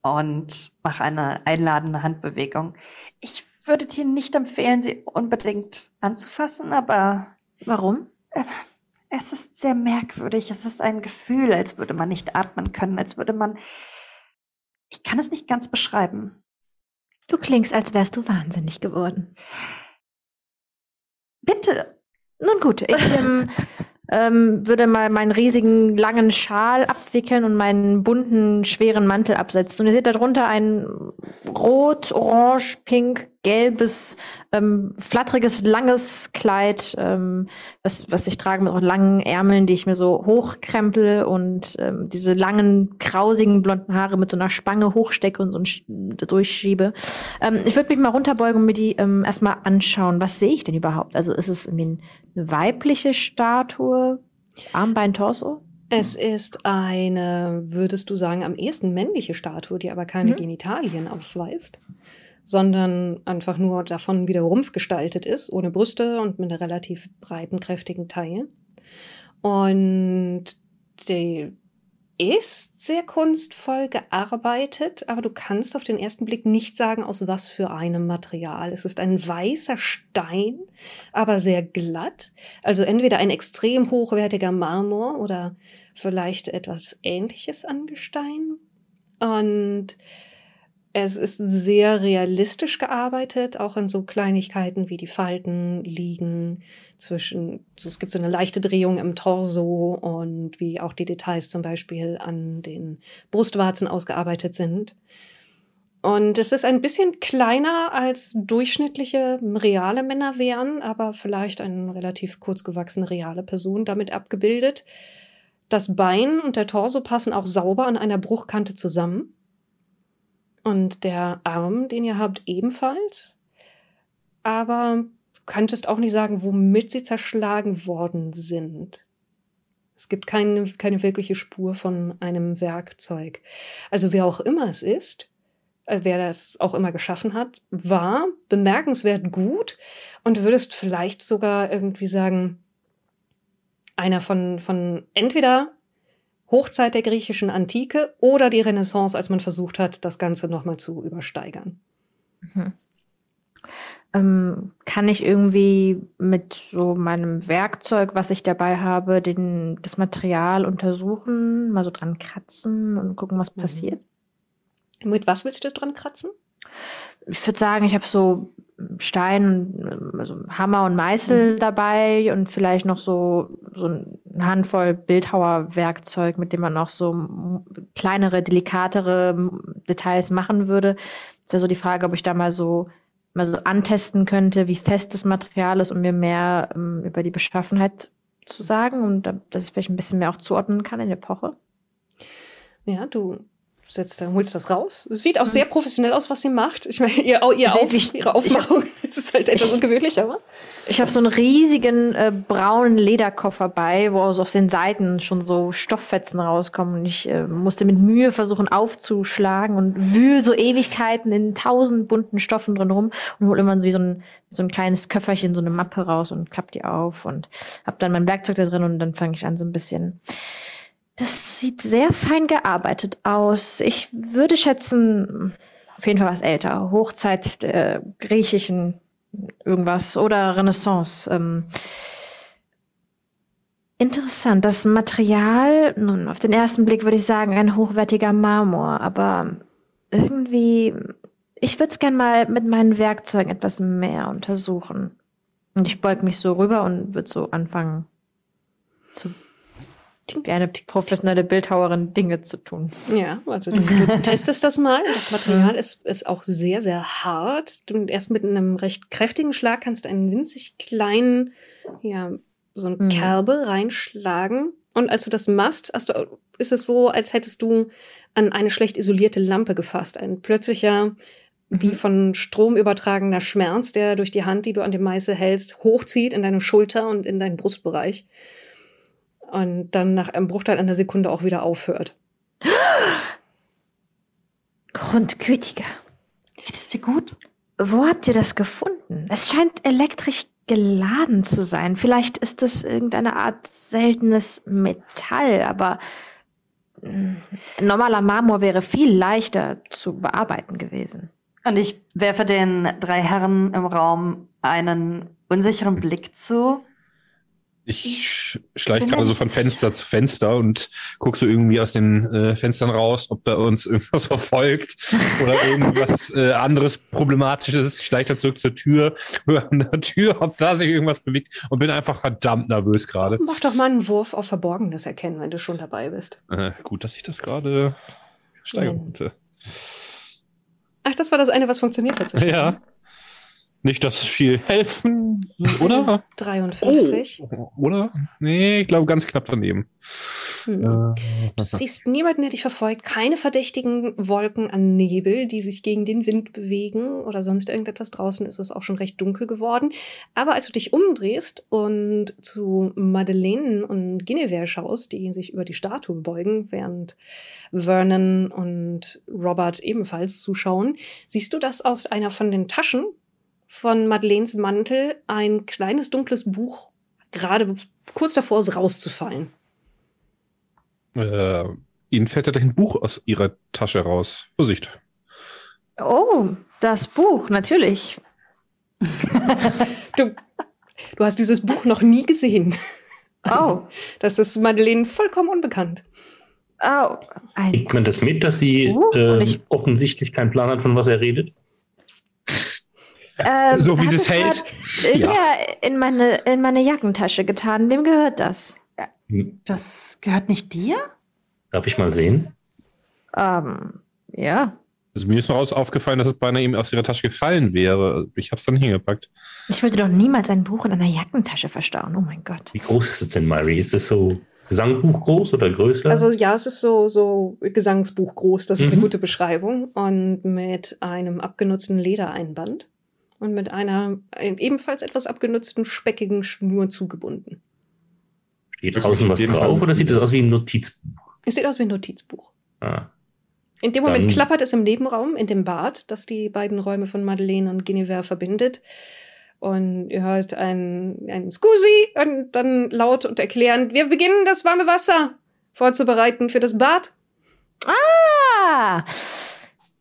und mache eine einladende Handbewegung. Ich würde dir nicht empfehlen, sie unbedingt anzufassen, aber Warum? Es ist sehr merkwürdig. Es ist ein Gefühl, als würde man nicht atmen können, als würde man. Ich kann es nicht ganz beschreiben. Du klingst, als wärst du wahnsinnig geworden. Bitte. Nun gut, ich ähm, <laughs> ähm, würde mal meinen riesigen langen Schal abwickeln und meinen bunten, schweren Mantel absetzen. Und ihr seht darunter ein rot, orange, pink, gelbes, ähm, flatteriges, langes Kleid, ähm, was, was ich trage mit auch langen Ärmeln, die ich mir so hochkrempel und ähm, diese langen, krausigen, blonden Haare mit so einer Spange hochstecke und so ein durchschiebe. Ähm, ich würde mich mal runterbeugen und mir die ähm, erstmal anschauen. Was sehe ich denn überhaupt? Also ist es irgendwie eine weibliche Statue? Armbein, Torso? Es ist eine, würdest du sagen, am ehesten männliche Statue, die aber keine Mhm. Genitalien aufweist, sondern einfach nur davon wie der Rumpf gestaltet ist, ohne Brüste und mit einer relativ breiten, kräftigen Taille. Und die ist sehr kunstvoll gearbeitet, aber du kannst auf den ersten Blick nicht sagen, aus was für einem Material. Es ist ein weißer Stein, aber sehr glatt. Also entweder ein extrem hochwertiger Marmor oder vielleicht etwas ähnliches an Gestein. Und es ist sehr realistisch gearbeitet, auch in so Kleinigkeiten wie die Falten liegen zwischen, es gibt so eine leichte Drehung im Torso und wie auch die Details zum Beispiel an den Brustwarzen ausgearbeitet sind. Und es ist ein bisschen kleiner als durchschnittliche reale Männer wären, aber vielleicht eine relativ kurz gewachsene reale Person damit abgebildet. Das Bein und der Torso passen auch sauber an einer Bruchkante zusammen. Und der Arm, den ihr habt, ebenfalls. Aber könntest auch nicht sagen, womit sie zerschlagen worden sind. Es gibt keine, keine wirkliche Spur von einem Werkzeug. Also wer auch immer es ist, äh, wer das auch immer geschaffen hat, war bemerkenswert gut und würdest vielleicht sogar irgendwie sagen, einer von, von entweder Hochzeit der griechischen Antike oder die Renaissance, als man versucht hat, das Ganze nochmal zu übersteigern. Mhm. Ähm, kann ich irgendwie mit so meinem Werkzeug, was ich dabei habe, den, das Material untersuchen, mal so dran kratzen und gucken, was Mhm. passiert? Mit was willst du dran kratzen? Ich würde sagen, ich habe so Stein, also Hammer und Meißel dabei und vielleicht noch so, so eine Handvoll Bildhauerwerkzeug, mit dem man auch so kleinere, delikatere Details machen würde. Ist ja so die Frage, ob ich da mal so mal so antesten könnte, wie fest das Material ist, um mir mehr ähm, über die Beschaffenheit zu sagen und da- dass ich vielleicht ein bisschen mehr auch zuordnen kann in der Epoche. Ja, du setzt da, holst das raus. Sieht auch sehr professionell aus, was sie macht. Ich meine, ihr, ihr Auf, wichtig. ihre Aufmachung <laughs> es ist halt etwas ungewöhnlich, aber. Ich habe so einen riesigen äh, braunen Lederkoffer bei, wo aus aus den Seiten schon so Stofffetzen rauskommen. Und ich äh, musste mit Mühe versuchen aufzuschlagen und wühl so Ewigkeiten in tausend bunten Stoffen drin rum und hol immer so wie so ein, so ein kleines Köfferchen, so eine Mappe raus und klapp die auf und hab dann mein Werkzeug da drin und dann fange ich an so ein bisschen. Das sieht sehr fein gearbeitet aus. Ich würde schätzen, auf jeden Fall was älter. Hochzeit der griechischen irgendwas oder Renaissance. Ähm, interessant. Das Material, nun, auf den ersten Blick würde ich sagen, ein hochwertiger Marmor, aber irgendwie, ich würde es gern mal mit meinen Werkzeugen etwas mehr untersuchen. Und ich beug mich so rüber und würde so anfangen, zu eine professionelle Bildhauerin Dinge zu tun. Ja, also du, du <laughs> testest das mal. Das Material ist, ist auch sehr, sehr hart. Du erst mit einem recht kräftigen Schlag kannst du einen winzig kleinen, ja, so eine Mhm. Kerbe reinschlagen. Und als du das machst, hast du, ist es so, als hättest du an eine schlecht isolierte Lampe gefasst. Ein plötzlicher, wie von Strom übertragener Schmerz, der durch die Hand, die du an dem Meißel hältst, hochzieht in deine Schulter und in deinen Brustbereich. Und dann nach einem Bruchteil einer Sekunde auch wieder aufhört. Grundgütiger. Geht es dir gut? Wo habt ihr das gefunden? Es scheint elektrisch geladen zu sein. Vielleicht ist es irgendeine Art seltenes Metall, aber mm, normaler Marmor wäre viel leichter zu bearbeiten gewesen. Und ich werfe den drei Herren im Raum einen unsicheren Blick zu. Ich sch- schleich gerade so von Fenster zu Fenster und guck so irgendwie aus den äh, Fenstern raus, ob da uns <laughs> irgendwas verfolgt oder irgendwas äh, anderes Problematisches. Ich schleich dann zurück zur Tür, <laughs> höre an der Tür, ob da sich irgendwas bewegt und bin einfach verdammt nervös gerade. Mach doch mal einen Wurf auf Verborgenes erkennen, wenn du schon dabei bist. Äh, gut, dass ich das gerade steigern konnte. Ach, das war das eine, was funktioniert hat. <laughs> Ja. Nicht, dass es viel helfen, <laughs> oder? 53. Oder? Nee, ich glaube ganz knapp daneben. Hm. Äh, Du siehst niemanden, der dich verfolgt, keine verdächtigen Wolken an Nebel, die sich gegen den Wind bewegen oder sonst irgendetwas. Draußen ist es auch schon recht dunkel geworden. Aber als du dich umdrehst und zu Madeleine und Guinevere schaust, die sich über die Statue beugen, während Vernon und Robert ebenfalls zuschauen, siehst du, dass aus einer von den Taschen von Madeleines Mantel ein kleines dunkles Buch gerade kurz davor ist rauszufallen. Äh, Ihnen fällt ja gleich ein Buch aus Ihrer Tasche raus. Vorsicht. Oh, das Buch, natürlich. Du, du hast dieses Buch noch nie gesehen. Oh, Das ist Madeleine vollkommen unbekannt. oh, Kriegt man das mit, dass sie Uh, ähm, ich- offensichtlich keinen Plan hat, von was er redet? Ähm, So wie sie es hält. grad Irgendwer in meine, in meine Jackentasche getan. Wem gehört das? Hm, Das gehört nicht dir? Darf ich mal sehen? Ähm, ja. Also mir ist noch aus aufgefallen, dass es beinahe ihm aus ihrer Tasche gefallen wäre. Ich habe es dann hingepackt. Ich würde doch niemals ein Buch in einer Jackentasche verstauen. Oh mein Gott. Wie groß ist es denn, Myri? Ist es so Gesangbuch groß oder größer? Also ja, es ist so, so Gesangsbuch groß, das ist Mhm. eine gute Beschreibung. Und mit einem abgenutzten Ledereinband und mit einer ein- ebenfalls etwas abgenutzten, speckigen Schnur zugebunden. Steht draußen was drauf Fall. oder sieht das aus wie ein Notizbuch? Es sieht aus wie ein Notizbuch. Ah. In dem Moment Dann- klappert es im Nebenraum, in dem Bad, das die beiden Räume von Madeleine und Guinevere verbindet. Und ihr hört ein, ein Scusi und dann laut und erklärend, wir beginnen das warme Wasser vorzubereiten für das Bad. Ah!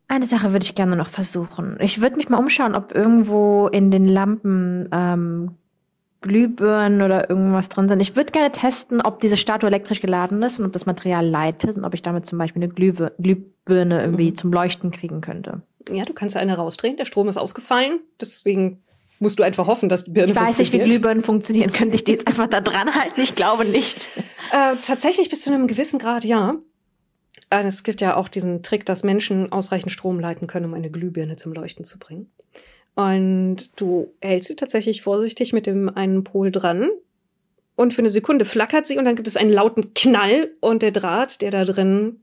Eine Sache würde ich gerne noch versuchen. Ich würde mich mal umschauen, ob irgendwo in den Lampen ähm, Glühbirnen oder irgendwas drin sind. Ich würde gerne testen, ob diese Statue elektrisch geladen ist und ob das Material leitet und ob ich damit zum Beispiel eine Glühbir Glühbirne irgendwie Mhm. zum Leuchten kriegen könnte. Ja, du kannst eine rausdrehen, der Strom ist ausgefallen, deswegen musst du einfach hoffen, dass die Birne Ich weiß nicht, wie funktioniert. Glühbirnen funktionieren. Könnte ich die jetzt einfach da dran halten? Ich glaube nicht. Äh, tatsächlich bis zu einem gewissen Grad, ja. Äh, Es gibt ja auch diesen Trick, dass Menschen ausreichend Strom leiten können, um eine Glühbirne zum Leuchten zu bringen. Und du hältst sie tatsächlich vorsichtig mit dem einen Pol dran. Und für eine Sekunde flackert sie und dann gibt es einen lauten Knall und der Draht, der da drin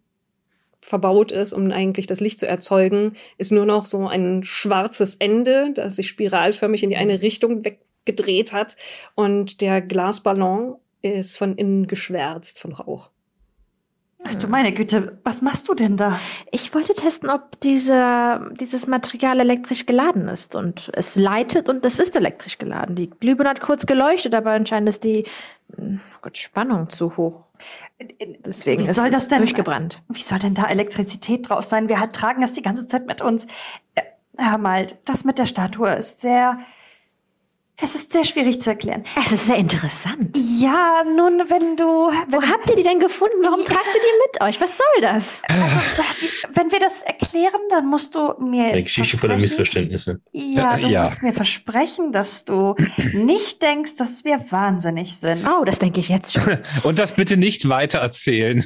verbaut ist, um eigentlich das Licht zu erzeugen, ist nur noch so ein schwarzes Ende, das sich spiralförmig in die eine Richtung weggedreht hat. Und der Glasballon ist von innen geschwärzt von Rauch. Ach du meine Güte, was machst du denn da? Ich wollte testen, ob diese, dieses Material elektrisch geladen ist. Und es leitet und es ist elektrisch geladen. Die Glühbirne hat kurz geleuchtet, aber anscheinend ist die oh Gott, Spannung zu hoch. Deswegen Wie ist soll es das denn- durchgebrannt. Wie soll denn da Elektrizität drauf sein? Wir tragen das die ganze Zeit mit uns. Äh, Hör mal, das mit der Statue ist sehr. Es ist sehr schwierig zu erklären. Es ist sehr interessant. Ja, nun, wenn du. Wo habt ihr die denn gefunden? Warum tragt ihr die mit euch? Was soll das? Wenn wir das erklären, dann musst du mir. Eine Geschichte voller versprechen- Missverständnisse. Ja, du Ja. musst mir versprechen, dass du nicht denkst, dass wir wahnsinnig sind. Oh, das denke ich jetzt schon. <laughs> Und das bitte nicht weiter erzählen.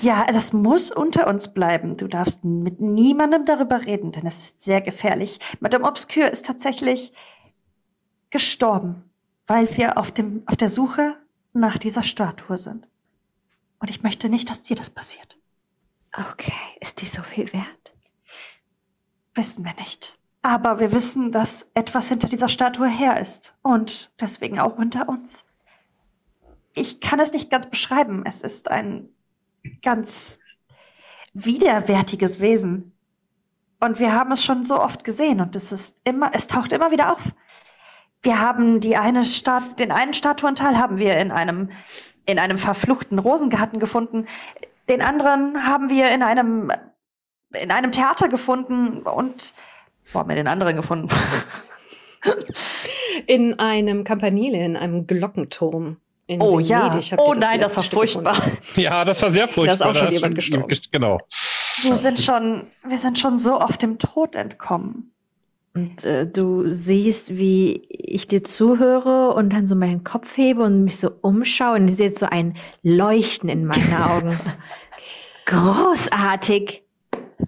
Ja, das muss unter uns bleiben. Du darfst mit niemandem darüber reden, denn es ist sehr gefährlich. Madame Obscure ist tatsächlich gestorben, weil wir auf, dem, auf der Suche nach dieser Statue sind. Und ich möchte nicht, dass dir das passiert. Okay, ist die so viel wert? Wissen wir nicht. Aber wir wissen, dass etwas hinter dieser Statue her ist. Und deswegen auch unter uns. Ich kann es nicht ganz beschreiben. Es ist ein ganz widerwärtiges Wesen. Und wir haben es schon so oft gesehen und es ist immer, es taucht immer wieder auf. Wir haben die eine Stat den einen Statuenteil haben wir in einem, in einem verfluchten Rosengarten gefunden. Den anderen haben wir in einem, in einem Theater gefunden und wo haben wir den anderen gefunden? <laughs> In einem Campanile, in einem Glockenturm. In Oh ja. Venedig ihr Oh nein, das war Stück furchtbar. gefunden. Ja, das war sehr furchtbar. Da ist auch schon Da jemand gestorben. gest- Genau. Wir sind schon, wir sind schon so oft dem Tod entkommen. Und äh, du siehst, wie ich dir zuhöre und dann so meinen Kopf hebe und mich so umschaue und ich sehe jetzt so ein Leuchten in meinen <laughs> Augen. Großartig.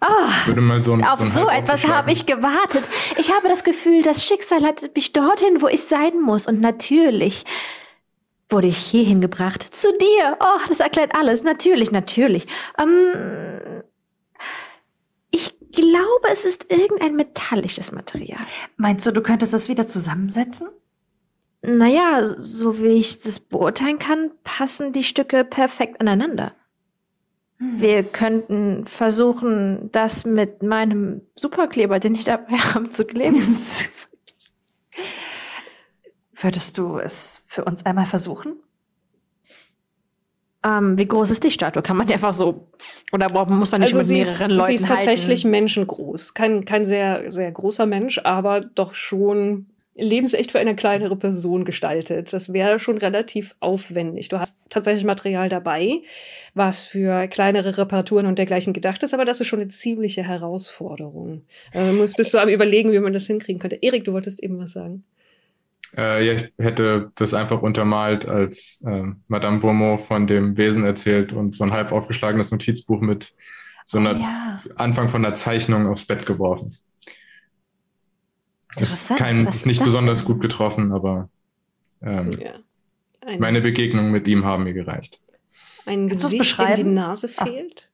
Oh, so ein, auf so halb etwas habe ich gewartet. Ich habe das Gefühl, das Schicksal hat mich dorthin, wo ich sein muss. Und natürlich wurde ich hierhin gebracht. Zu dir. Oh, das erklärt alles. Natürlich, natürlich. Ähm, glaube, es ist irgendein metallisches Material. Meinst du, du könntest es wieder zusammensetzen? Naja, so wie ich das beurteilen kann, passen die Stücke perfekt aneinander. Wir könnten versuchen, das mit meinem Superkleber, den ich dabei <laughs> habe, zu kleben. <laughs> Würdest du es für uns einmal versuchen? Ähm, wie groß ist die Statue? Kann man die einfach so, oder muss man nicht Also mit sie ist, mehreren Leuten sie ist tatsächlich halten? menschengroß. Kein, kein sehr, sehr großer Mensch, aber doch schon lebensecht für eine kleinere Person gestaltet. Das wäre schon relativ aufwendig. Du hast tatsächlich Material dabei, was für kleinere Reparaturen und dergleichen gedacht ist, aber das ist schon eine ziemliche Herausforderung. Also du musst, bist du am überlegen, wie man das hinkriegen könnte. Erik, du wolltest eben was sagen. Äh, ja, ich hätte das einfach untermalt, als ähm, Madame Beaumont von dem Wesen erzählt und so ein halb aufgeschlagenes Notizbuch mit so einer Oh ja. Anfang von einer Zeichnung aufs Bett geworfen. Ist, kein, ist nicht besonders denn? gut getroffen, aber ähm, Ja. Ein, meine Begegnungen mit ihm haben mir gereicht. ein Kannst Gesicht, dem die? Nase Ah. fehlt.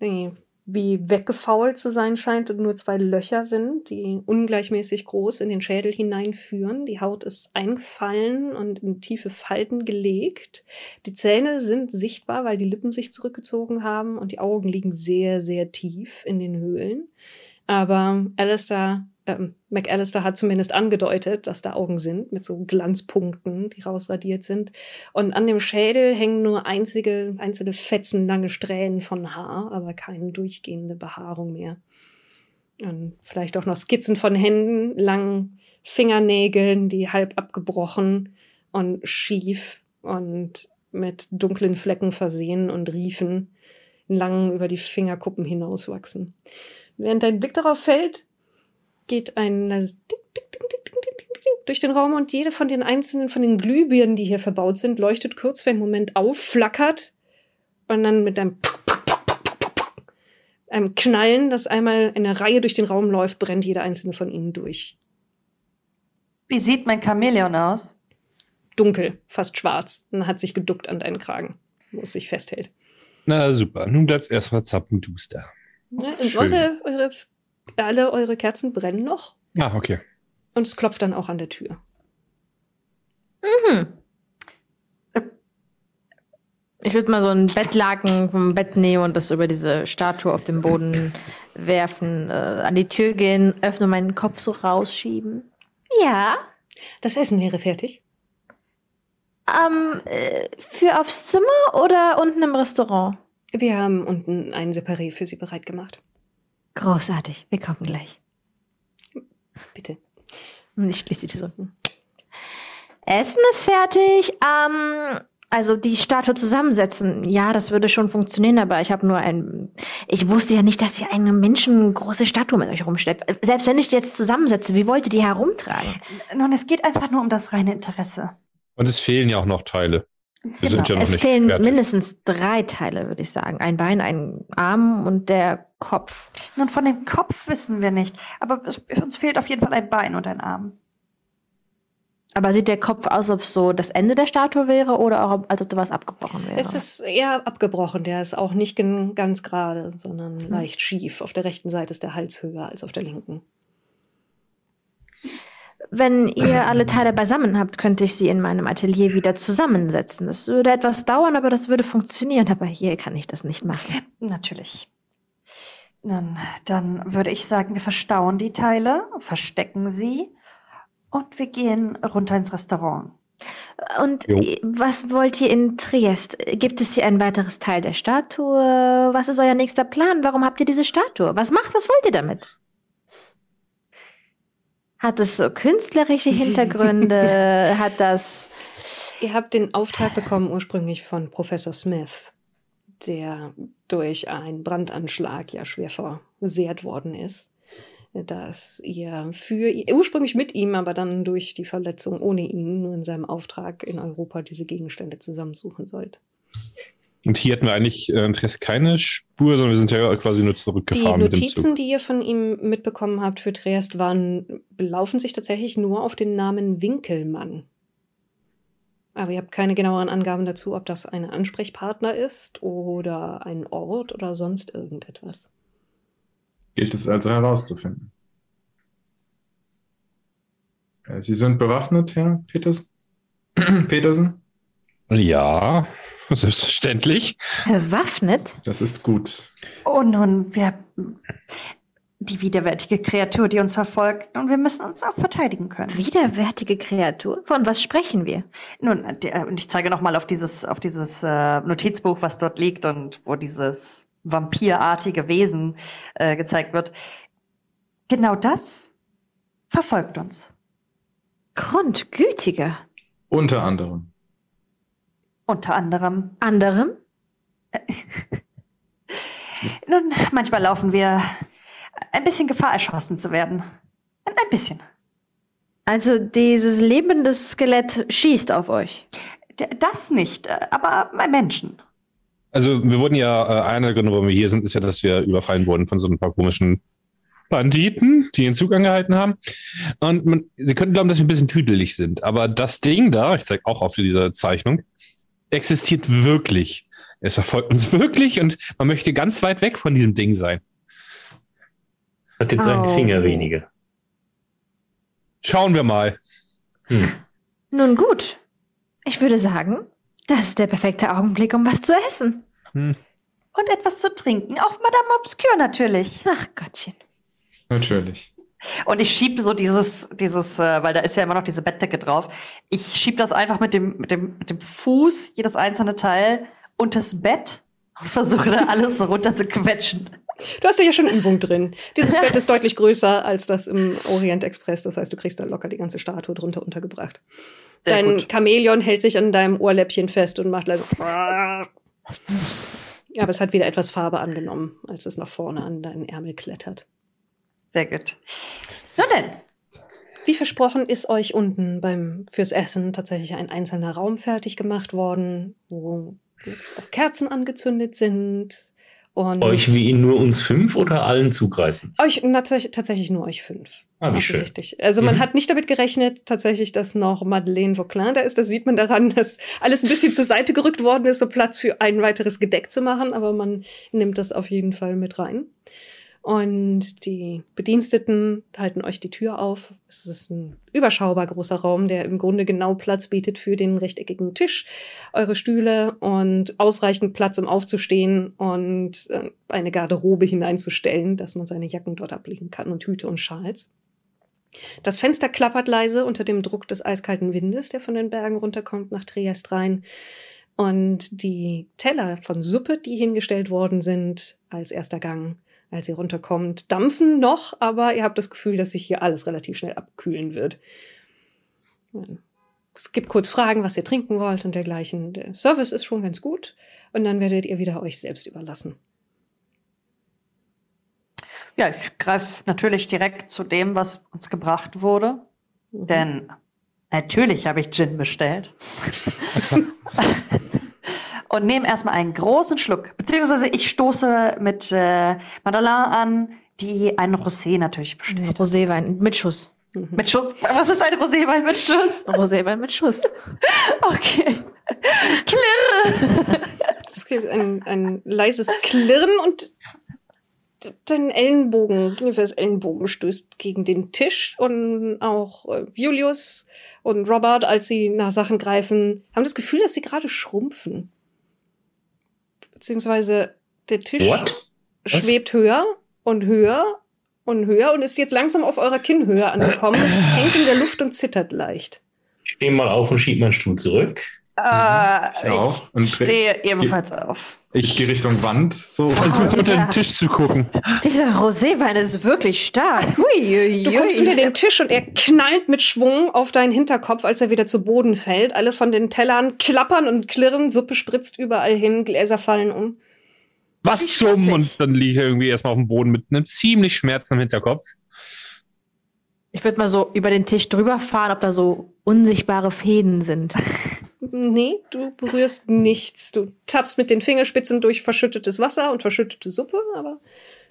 Nee, wie weggefault zu sein scheint und nur zwei Löcher sind, die ungleichmäßig groß in den Schädel hineinführen. Die Haut ist eingefallen und in tiefe Falten gelegt. Die Zähne sind sichtbar, weil die Lippen sich zurückgezogen haben und die Augen liegen sehr, sehr tief in den Höhlen. Aber Alistair, ähm, McAllister hat zumindest angedeutet, dass da Augen sind mit so Glanzpunkten, die rausradiert sind. Und an dem Schädel hängen nur einzige, einzelne Fetzen, lange Strähnen von Haar, aber keine durchgehende Behaarung mehr. Und vielleicht auch noch Skizzen von Händen, langen Fingernägeln, die halb abgebrochen und schief und mit dunklen Flecken versehen und Riefen lang über die Fingerkuppen hinauswachsen. Während dein Blick darauf fällt, geht ein durch den Raum und jede von den einzelnen, von den Glühbirnen, die hier verbaut sind, leuchtet kurz für einen Moment auf, flackert und dann mit einem einem Knallen, das einmal eine Reihe durch den Raum läuft, brennt jeder einzelne von ihnen durch. Wie sieht mein Chamäleon aus? Dunkel, fast schwarz, und hat sich geduckt an deinen Kragen, wo es sich festhält. Na super, nun bleibt's erstmal zappenduster. Ja, und Schön. eure, eure, alle eure Kerzen brennen noch Ah, okay. und es klopft dann auch an der Tür. Mhm. Ich würde mal so ein Bettlaken vom Bett nehmen und das über diese Statue auf den Boden werfen, äh, an die Tür gehen, öffnen, meinen Kopf so rausschieben. Ja. Das Essen wäre fertig. Ähm, äh, für aufs Zimmer oder unten im Restaurant? Wir haben unten ein Separé für Sie bereit gemacht. Großartig. Wir kommen gleich. Bitte. Und ich schließe die Tür so. Essen ist fertig. Ähm, also die Statue zusammensetzen, ja, das würde schon funktionieren, aber ich habe nur ein. Ich wusste ja nicht, dass ihr eine menschengroße Statue mit euch rumschleppt. Selbst wenn ich die jetzt zusammensetze, wie wollt ihr die herumtragen? Nun, es geht einfach nur um das reine Interesse. Und es fehlen ja auch noch Teile. Wir sind ja noch es nicht fehlen fertig. mindestens drei Teile, würde ich sagen. Ein Bein, ein Arm und der Kopf. Nun, von dem Kopf wissen wir nicht, aber es, uns fehlt auf jeden Fall ein Bein und ein Arm. Aber sieht der Kopf aus, ob es so das Ende der Statue wäre oder auch, als ob da was abgebrochen wäre? Es ist eher abgebrochen. Der ist auch nicht ganz gerade, sondern leicht schief. Auf der rechten Seite ist der Hals höher als auf der linken. Wenn ihr alle Teile beisammen habt, könnte ich sie in meinem Atelier wieder zusammensetzen. Das würde etwas dauern, aber das würde funktionieren. Aber hier kann ich das nicht machen. Natürlich. Nun, dann würde ich sagen, wir verstauen die Teile, verstecken sie und wir gehen runter ins Restaurant. Und Jo. was wollt ihr in Triest? Gibt es hier ein weiteres Teil der Statue? Was ist euer nächster Plan? Warum habt ihr diese Statue? Was macht, was wollt ihr damit? Hat es so künstlerische Hintergründe? <laughs> Hat das. Ihr habt den Auftrag bekommen ursprünglich von Professor Smith, der durch einen Brandanschlag ja schwer versehrt worden ist, dass ihr für ursprünglich mit ihm, aber dann durch die Verletzung ohne ihn nur in seinem Auftrag in Europa diese Gegenstände zusammensuchen sollt. Und hier hatten wir eigentlich äh, Interesse keine Spur, sondern wir sind ja quasi nur Die zurückgefahren mit dem Notizen, Zug. die ihr von ihm mitbekommen habt für Triest, waren, belaufen sich tatsächlich nur auf den Namen Winkelmann. Aber ihr habt keine genaueren Angaben dazu, ob das ein Ansprechpartner ist oder ein Ort oder sonst irgendetwas. Gilt es also herauszufinden. Äh, Sie sind bewaffnet, Herr Peters <clears throat> Petersen? Ja, selbstverständlich. Bewaffnet? Das ist gut. Oh, nun, wir. Die widerwärtige Kreatur, die uns verfolgt. Und wir müssen uns auch verteidigen können. Widerwärtige Kreatur? Von was sprechen wir? Nun, und ich zeige nochmal auf dieses, auf dieses äh, Notizbuch, was dort liegt und wo dieses vampirartige Wesen äh, gezeigt wird. Genau das verfolgt uns. Grundgütiger. Unter anderem. Unter anderem. Anderem? <laughs> Nun, manchmal laufen wir ein bisschen Gefahr, erschossen zu werden. Ein, bisschen. Also dieses lebende Skelett schießt auf euch. D das nicht, äh, aber bei Menschen. Also wir wurden ja, äh, einer der Gründe, warum wir hier sind, ist ja, dass wir überfallen wurden von so ein paar komischen Banditen, die den Zug angehalten haben. Und man, sie könnten glauben, dass wir ein bisschen tüdelig sind. Aber das Ding da, ich zeige auch auf dieser Zeichnung, existiert wirklich. Es verfolgt uns wirklich und man möchte ganz weit weg von diesem Ding sein. Hat jetzt einen Oh. Finger weniger. Schauen wir mal. Hm. Nun gut. Ich würde sagen, das ist der perfekte Augenblick, um was zu essen. Hm. Und etwas zu trinken. Auf Madame Obscure natürlich. Ach Gottchen. Natürlich. Und ich schiebe so dieses, dieses, äh, weil da ist ja immer noch diese Bettdecke drauf. Ich schieb das einfach mit dem, mit dem, mit dem Fuß, jedes einzelne Teil, unters Bett und versuche da alles so runter zu quetschen. Du hast ja schon Übung drin. Dieses <laughs> Bett ist deutlich größer als das im Orient Express. Das heißt, du kriegst da locker die ganze Statue drunter untergebracht. Sehr Dein gut. Chamäleon hält sich an deinem Ohrläppchen fest und macht leider. <laughs> Ja, aber es hat wieder etwas Farbe angenommen, als es nach vorne an deinen Ärmel klettert. Sehr gut. Nun denn, Wie versprochen ist euch unten beim fürs Essen tatsächlich ein einzelner Raum fertig gemacht worden, wo jetzt auch Kerzen angezündet sind. Und Euch wie nur uns fünf oder allen zugreißen? Euch tatsächlich, tatsächlich nur euch fünf. Ah, wie schön. Also man Mhm. hat nicht damit gerechnet, tatsächlich, dass noch Madeleine Vauclin da ist. Das sieht man daran, <laughs> dass alles ein bisschen zur Seite gerückt worden ist, um Platz für ein weiteres Gedeck zu machen. Aber man nimmt das auf jeden Fall mit rein. Und die Bediensteten halten euch die Tür auf. Es ist ein überschaubar großer Raum, der im Grunde genau Platz bietet für den rechteckigen Tisch, eure Stühle und ausreichend Platz, um aufzustehen und äh, eine Garderobe hineinzustellen, dass man seine Jacken dort ablegen kann und Hüte und Schals. Das Fenster klappert leise unter dem Druck des eiskalten Windes, der von den Bergen runterkommt nach Triest rein. Und die Teller von Suppe, die hingestellt worden sind als erster Gang, als ihr runterkommt, dampfen noch, aber ihr habt das Gefühl, dass sich hier alles relativ schnell abkühlen wird. Es gibt kurz Fragen, was ihr trinken wollt und dergleichen. Der Service ist schon ganz gut und dann werdet ihr wieder euch selbst überlassen. ja, ich greife natürlich direkt zu dem, was uns gebracht wurde. Denn natürlich habe ich Gin bestellt. <laughs> Und nehme erstmal einen großen Schluck. Beziehungsweise ich stoße mit äh, Madeleine an, die einen Rosé natürlich bestellt. Roséwein mit Schuss. Mit Schuss. Was ist ein Roséwein mit Schuss? Roséwein mit Schuss. <laughs> Okay. Klirre. Es gibt ein, ein leises Klirren und dein Ellenbogen, das Ellenbogen stößt gegen den Tisch und auch äh, Julius und Robert, als sie nach Sachen greifen, haben das Gefühl, dass sie gerade schrumpfen. Beziehungsweise der Tisch What? Was? schwebt höher und höher und höher und ist jetzt langsam auf eurer Kinnhöhe angekommen, <clears throat> hängt in der Luft und zittert leicht. Ich stehe mal auf und schiebe meinen Stuhl zurück. Äh, Ich auch. Und ich stehe ebenfalls auf. Ich gehe Richtung Wand. So. Versuch unter den Tisch zu gucken. Dieser Roséwein ist wirklich stark. Hui, hui, Du guckst unter den Tisch und er knallt mit Schwung auf deinen Hinterkopf, als er wieder zu Boden fällt. Alle von den Tellern klappern und klirren, Suppe spritzt überall hin, Gläser fallen um. Was zum? Und dann liege ich irgendwie erstmal auf dem Boden mit einem ziemlich Schmerz im Hinterkopf. Ich würde mal so über den Tisch drüber fahren, ob da so unsichtbare Fäden sind. <laughs> Nee, du berührst nichts. Du tappst mit den Fingerspitzen durch verschüttetes Wasser und verschüttete Suppe, aber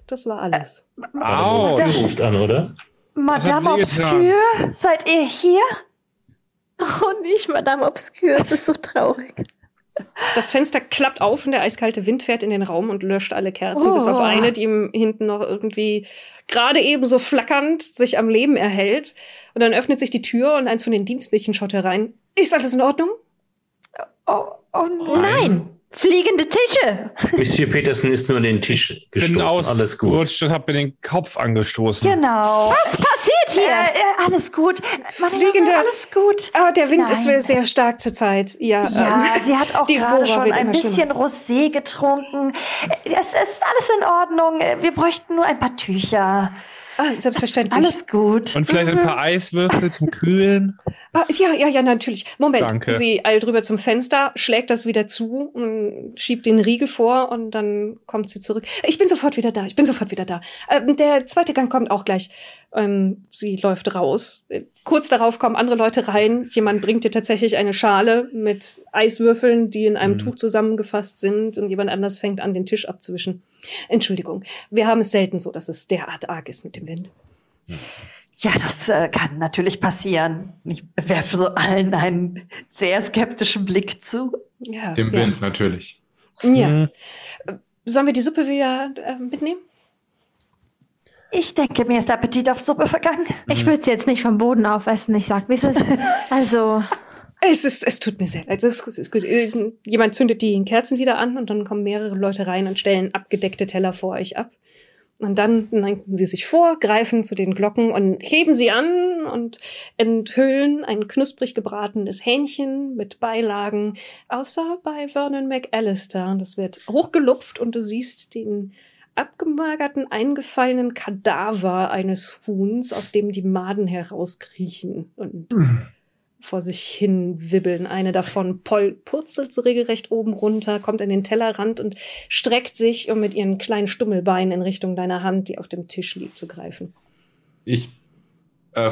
das war alles. Au. Der ruft an, oder? Madame. Obscure, seid ihr hier? Oh, nicht Madame Obscure, das ist so traurig. Das Fenster klappt auf und der eiskalte Wind fährt in den Raum und löscht alle Kerzen, Oh. bis auf eine, die ihm hinten noch irgendwie gerade eben so flackernd sich am Leben erhält. Und dann öffnet sich die Tür und eins von den Dienstmädchen schaut herein. Ist alles in Ordnung? Oh, oh Nein, fliegende Tische. Monsieur Peterson ist nur an den Tisch Bin gestoßen. Alles gut. ausgerutscht und hab mir den Kopf angestoßen. Genau. Was passiert hier? Äh, äh, alles gut. Meine Fliegende- alles gut. Ah, der Wind ist Nein. sehr stark zurzeit. Ja, Ja, ähm, sie hat auch die gerade schon ein bisschen Rosé getrunken. Es ist alles in Ordnung. Wir bräuchten nur ein paar Tücher. Ah, selbstverständlich. Alles gut. Und vielleicht ein paar Eiswürfel zum Kühlen. Ah, ja, ja, ja, natürlich. Moment. Danke. Sie eilt rüber zum Fenster, schlägt das wieder zu und schiebt den Riegel vor und dann kommt sie zurück. Ich bin sofort wieder da. Ich bin sofort wieder da. Ähm, der zweite Gang kommt auch gleich. Ähm, sie läuft raus. Äh, Kurz darauf kommen andere Leute rein. Jemand bringt dir tatsächlich eine Schale mit Eiswürfeln, die in einem Mhm. Tuch zusammengefasst sind und jemand anders fängt an, den Tisch abzuwischen. Entschuldigung. Wir haben es selten so, dass es derart arg ist mit dem Wind. Ja, das äh, kann natürlich passieren. Ich werfe so allen einen sehr skeptischen Blick zu. Ja, Dem ja. Wind natürlich. Ja. Hm. Sollen wir die Suppe wieder äh, mitnehmen? Ich denke, mir ist der Appetit auf Suppe vergangen. Ich würde es jetzt nicht vom Boden aufessen. Ich sag, wie es ist. <laughs> Also, Es, ist, es tut mir sehr leid. Es ist gut, es ist gut. Äh, Jemand zündet die Kerzen wieder an und dann kommen mehrere Leute rein und stellen abgedeckte Teller vor euch ab. Und dann neigen sie sich vor, greifen zu den Glocken und heben sie an und enthüllen ein knusprig gebratenes Hähnchen mit Beilagen, außer bei Vernon McAllister. Und das wird hochgelupft und du siehst den abgemagerten, eingefallenen Kadaver eines Huhns, aus dem die Maden herauskriechen und vor sich hin wibbeln. Eine davon pol purzelt so regelrecht oben runter, kommt an den Tellerrand und streckt sich, um mit ihren kleinen Stummelbeinen in Richtung deiner Hand, die auf dem Tisch liegt, zu greifen. Ich äh,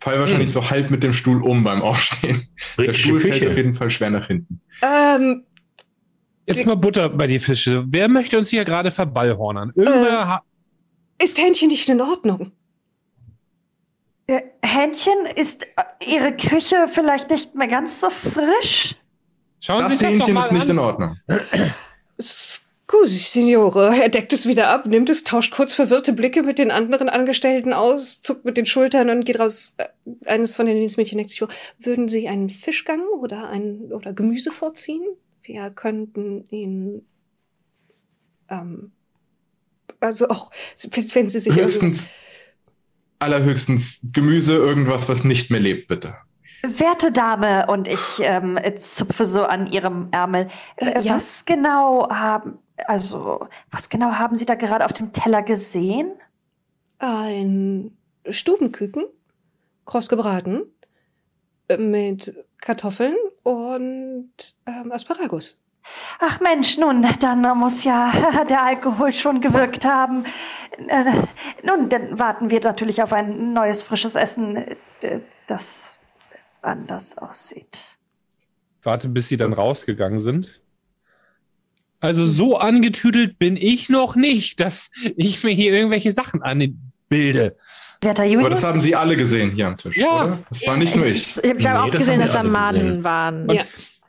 fall wahrscheinlich so halb mit dem Stuhl um beim Aufstehen. Der Britische Stuhl fällt Küche. auf jeden Fall schwer nach hinten. Ähm, Jetzt mal Butter bei die Fische. Wer möchte uns hier gerade verballhornern? Irgendwer ha ist Hähnchen nicht in Ordnung? Äh, Hähnchen, ist äh, Ihre Küche vielleicht nicht mehr ganz so frisch? Schauen Das Sie sich das doch Hähnchen mal ist nicht an. in Ordnung. Scusi, Signore. Er deckt es wieder ab, nimmt es, tauscht kurz verwirrte Blicke mit den anderen Angestellten aus, zuckt mit den Schultern und geht raus. Äh, Eines von den Dienstmädchen denkt sich würden Sie einen Fischgang oder ein oder Gemüse vorziehen? Wir könnten ihn ähm, also auch, wenn Sie sich Höchstens, allerhöchstens Gemüse, irgendwas, was nicht mehr lebt, bitte. Werte Dame, und ich ähm, zupfe so an Ihrem Ärmel. Äh, Äh, ja? Was genau haben, also, was genau haben Sie da gerade auf dem Teller gesehen? ein Stubenküken, kross gebraten, äh, mit Kartoffeln und ähm, Asparagus. Ach Mensch, nun, dann muss ja <laughs> der Alkohol schon gewirkt haben. Äh, nun, dann warten wir natürlich auf ein neues, frisches Essen, äh, das anders aussieht. Warte, bis sie dann rausgegangen sind. Also so angetüdelt bin ich noch nicht, dass ich mir hier irgendwelche Sachen anbilde. Werter Aber das haben Sie alle gesehen hier am Tisch, Ja. oder? Das war nicht nur ich, ich. ich habe Nee, auch gesehen, dass da Maden gesehen. waren. Ja.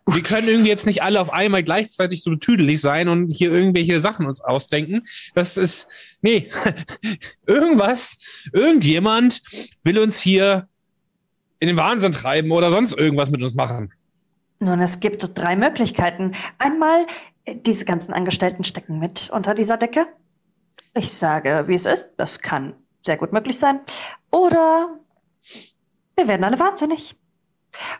Wir können irgendwie jetzt nicht alle auf einmal gleichzeitig so tüdelig sein und hier irgendwelche Sachen uns ausdenken. Das ist, nee, <laughs> irgendwas, irgendjemand will uns hier in den Wahnsinn treiben oder sonst irgendwas mit uns machen. nun, es gibt drei Möglichkeiten. Einmal, äh, diese ganzen Angestellten stecken mit unter dieser Decke. Ich sage, wie es ist, das kann sehr gut möglich sein. Oder wir werden alle wahnsinnig.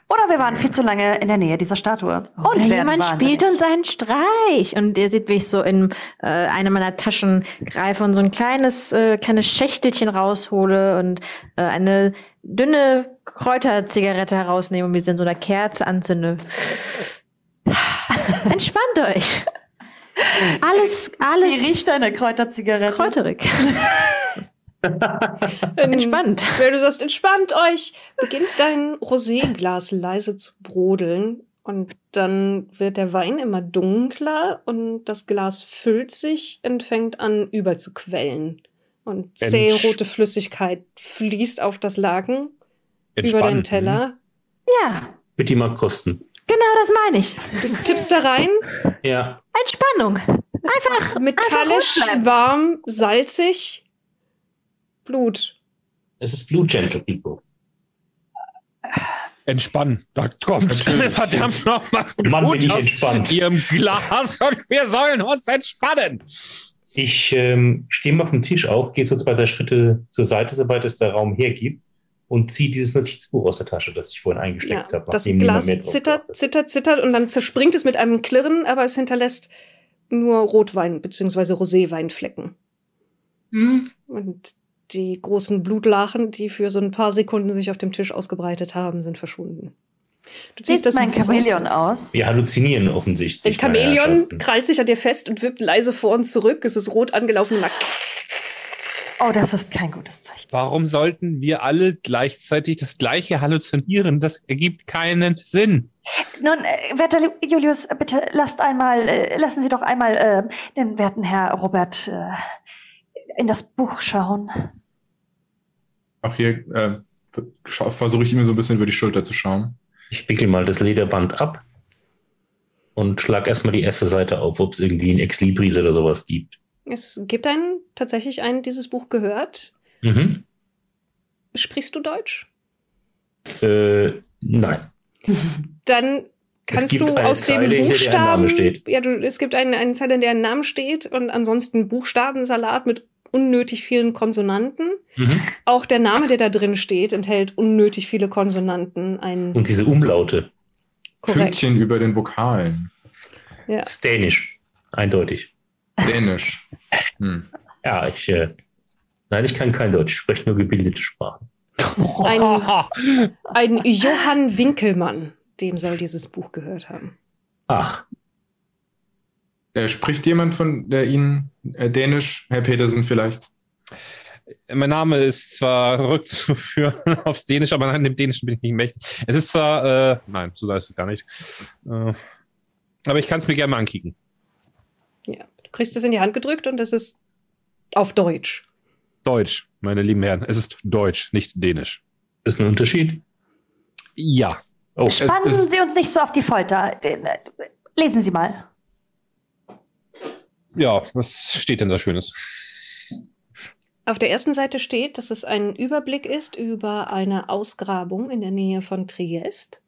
Oder wir waren viel zu lange in der Nähe dieser Statue. Oder Und jemand wahnsinnig. spielt uns einen Streich. Und der sieht, wie ich so in äh, eine meiner Taschen greife und so ein kleines, äh, kleines Schächtelchen raushole und äh, eine dünne Kräuterzigarette herausnehme und mir sie in so einer Kerze anzünde. <laughs> Entspannt euch. Alles, alles Wie riecht deine Kräuterzigarette? kräuterig. <laughs> Ähm, Entspannt. Wenn du sagst, entspannt euch, beginnt dein Roséglas leise zu brodeln. Und dann wird der Wein immer dunkler und das Glas füllt sich und fängt an überzuquellen. Und zähe rote Flüssigkeit fließt auf das Laken über Entspannen. deinen Teller. Ja, Bitte die mal kosten. genau das meine ich. Du tippst da rein, Ja. Entspannung. Einfach metallisch, bleiben. warm, salzig, Blut. Es ist Blue Gentle People. Entspannen. Da kommt <laughs> Natürlich. verdammt nochmal Mann, bin ich aus entspannt. ihrem Glas und wir sollen uns entspannen. Ich ähm, stehe mal vom Tisch auf, gehe so zwei, drei Schritte zur Seite, soweit es der Raum hergibt, und ziehe dieses Notizbuch aus der Tasche, das ich vorhin Ja, eingesteckt habe. das Glas zittert, zittert, zittert und dann zerspringt es mit einem Klirren, aber es hinterlässt nur Rotwein bzw. Roséweinflecken. Hm. Und die großen Blutlachen, die für so ein paar Sekunden sich auf dem Tisch ausgebreitet haben, sind verschwunden. Du Sieht mein Buch Chamäleon aus? Wir halluzinieren offensichtlich. Ein meine Chamäleon krallt sich an dir fest und wippt leise vor und zurück. Es ist rot angelaufen und macht Oh, das ist kein gutes Zeichen. Warum sollten wir alle gleichzeitig das gleiche halluzinieren? Das ergibt keinen Sinn. Nun, äh, werter Julius, äh, bitte lasst einmal, äh, lassen Sie doch einmal äh, den werten Herr Robert äh, in das Buch schauen. Auch hier äh, versuche ich ihm so ein bisschen über die Schulter zu schauen. Ich wickel mal das Lederband ab und schlag erstmal die erste Seite auf, ob es irgendwie ein Ex Libris oder sowas gibt. Es gibt einen, tatsächlich einen, dieses Buch gehört. Mhm. Sprichst du Deutsch? Äh, nein. <laughs> Dann kannst gibt du aus dem Zeile, in der der Name Buchstaben. steht. Ja, du, es gibt eine, eine Zeile, in der ein Name steht und ansonsten Buchstabensalat mit unnötig vielen Konsonanten. Mhm. Auch der Name, der da drin steht, enthält unnötig viele Konsonanten. Ein Und diese Umlaute. korrekt. Pünktchen über den Vokalen. Ja. Das ist Dänisch. Eindeutig. Dänisch. Hm. Ja, ich, äh, nein, ich kann kein Deutsch. Ich spreche nur gebildete Sprachen. Ein, <laughs> ein Johann Winkelmann, dem soll dieses Buch gehört haben. Ach, Äh, spricht jemand von der Ihnen Dänisch? Herr Petersen vielleicht? Mein Name ist zwar rückzuführen <laughs> aufs Dänisch, aber nein, dem Dänischen bin ich nicht mächtig. Es ist zwar, äh, nein, so ist es gar nicht. Äh, aber ich kann es mir gerne mal ankicken. Ja. Du kriegst es in die Hand gedrückt und es ist auf Deutsch. Deutsch, meine lieben Herren. Es ist Deutsch, nicht Dänisch. ist ein Unterschied. Ja. Oh, Spannen es- Sie uns nicht so auf die Folter. Äh, äh, Lesen Sie mal. Ja, was steht denn da Schönes? Auf der ersten Seite steht, dass es ein Überblick ist über eine Ausgrabung in der Nähe von Triest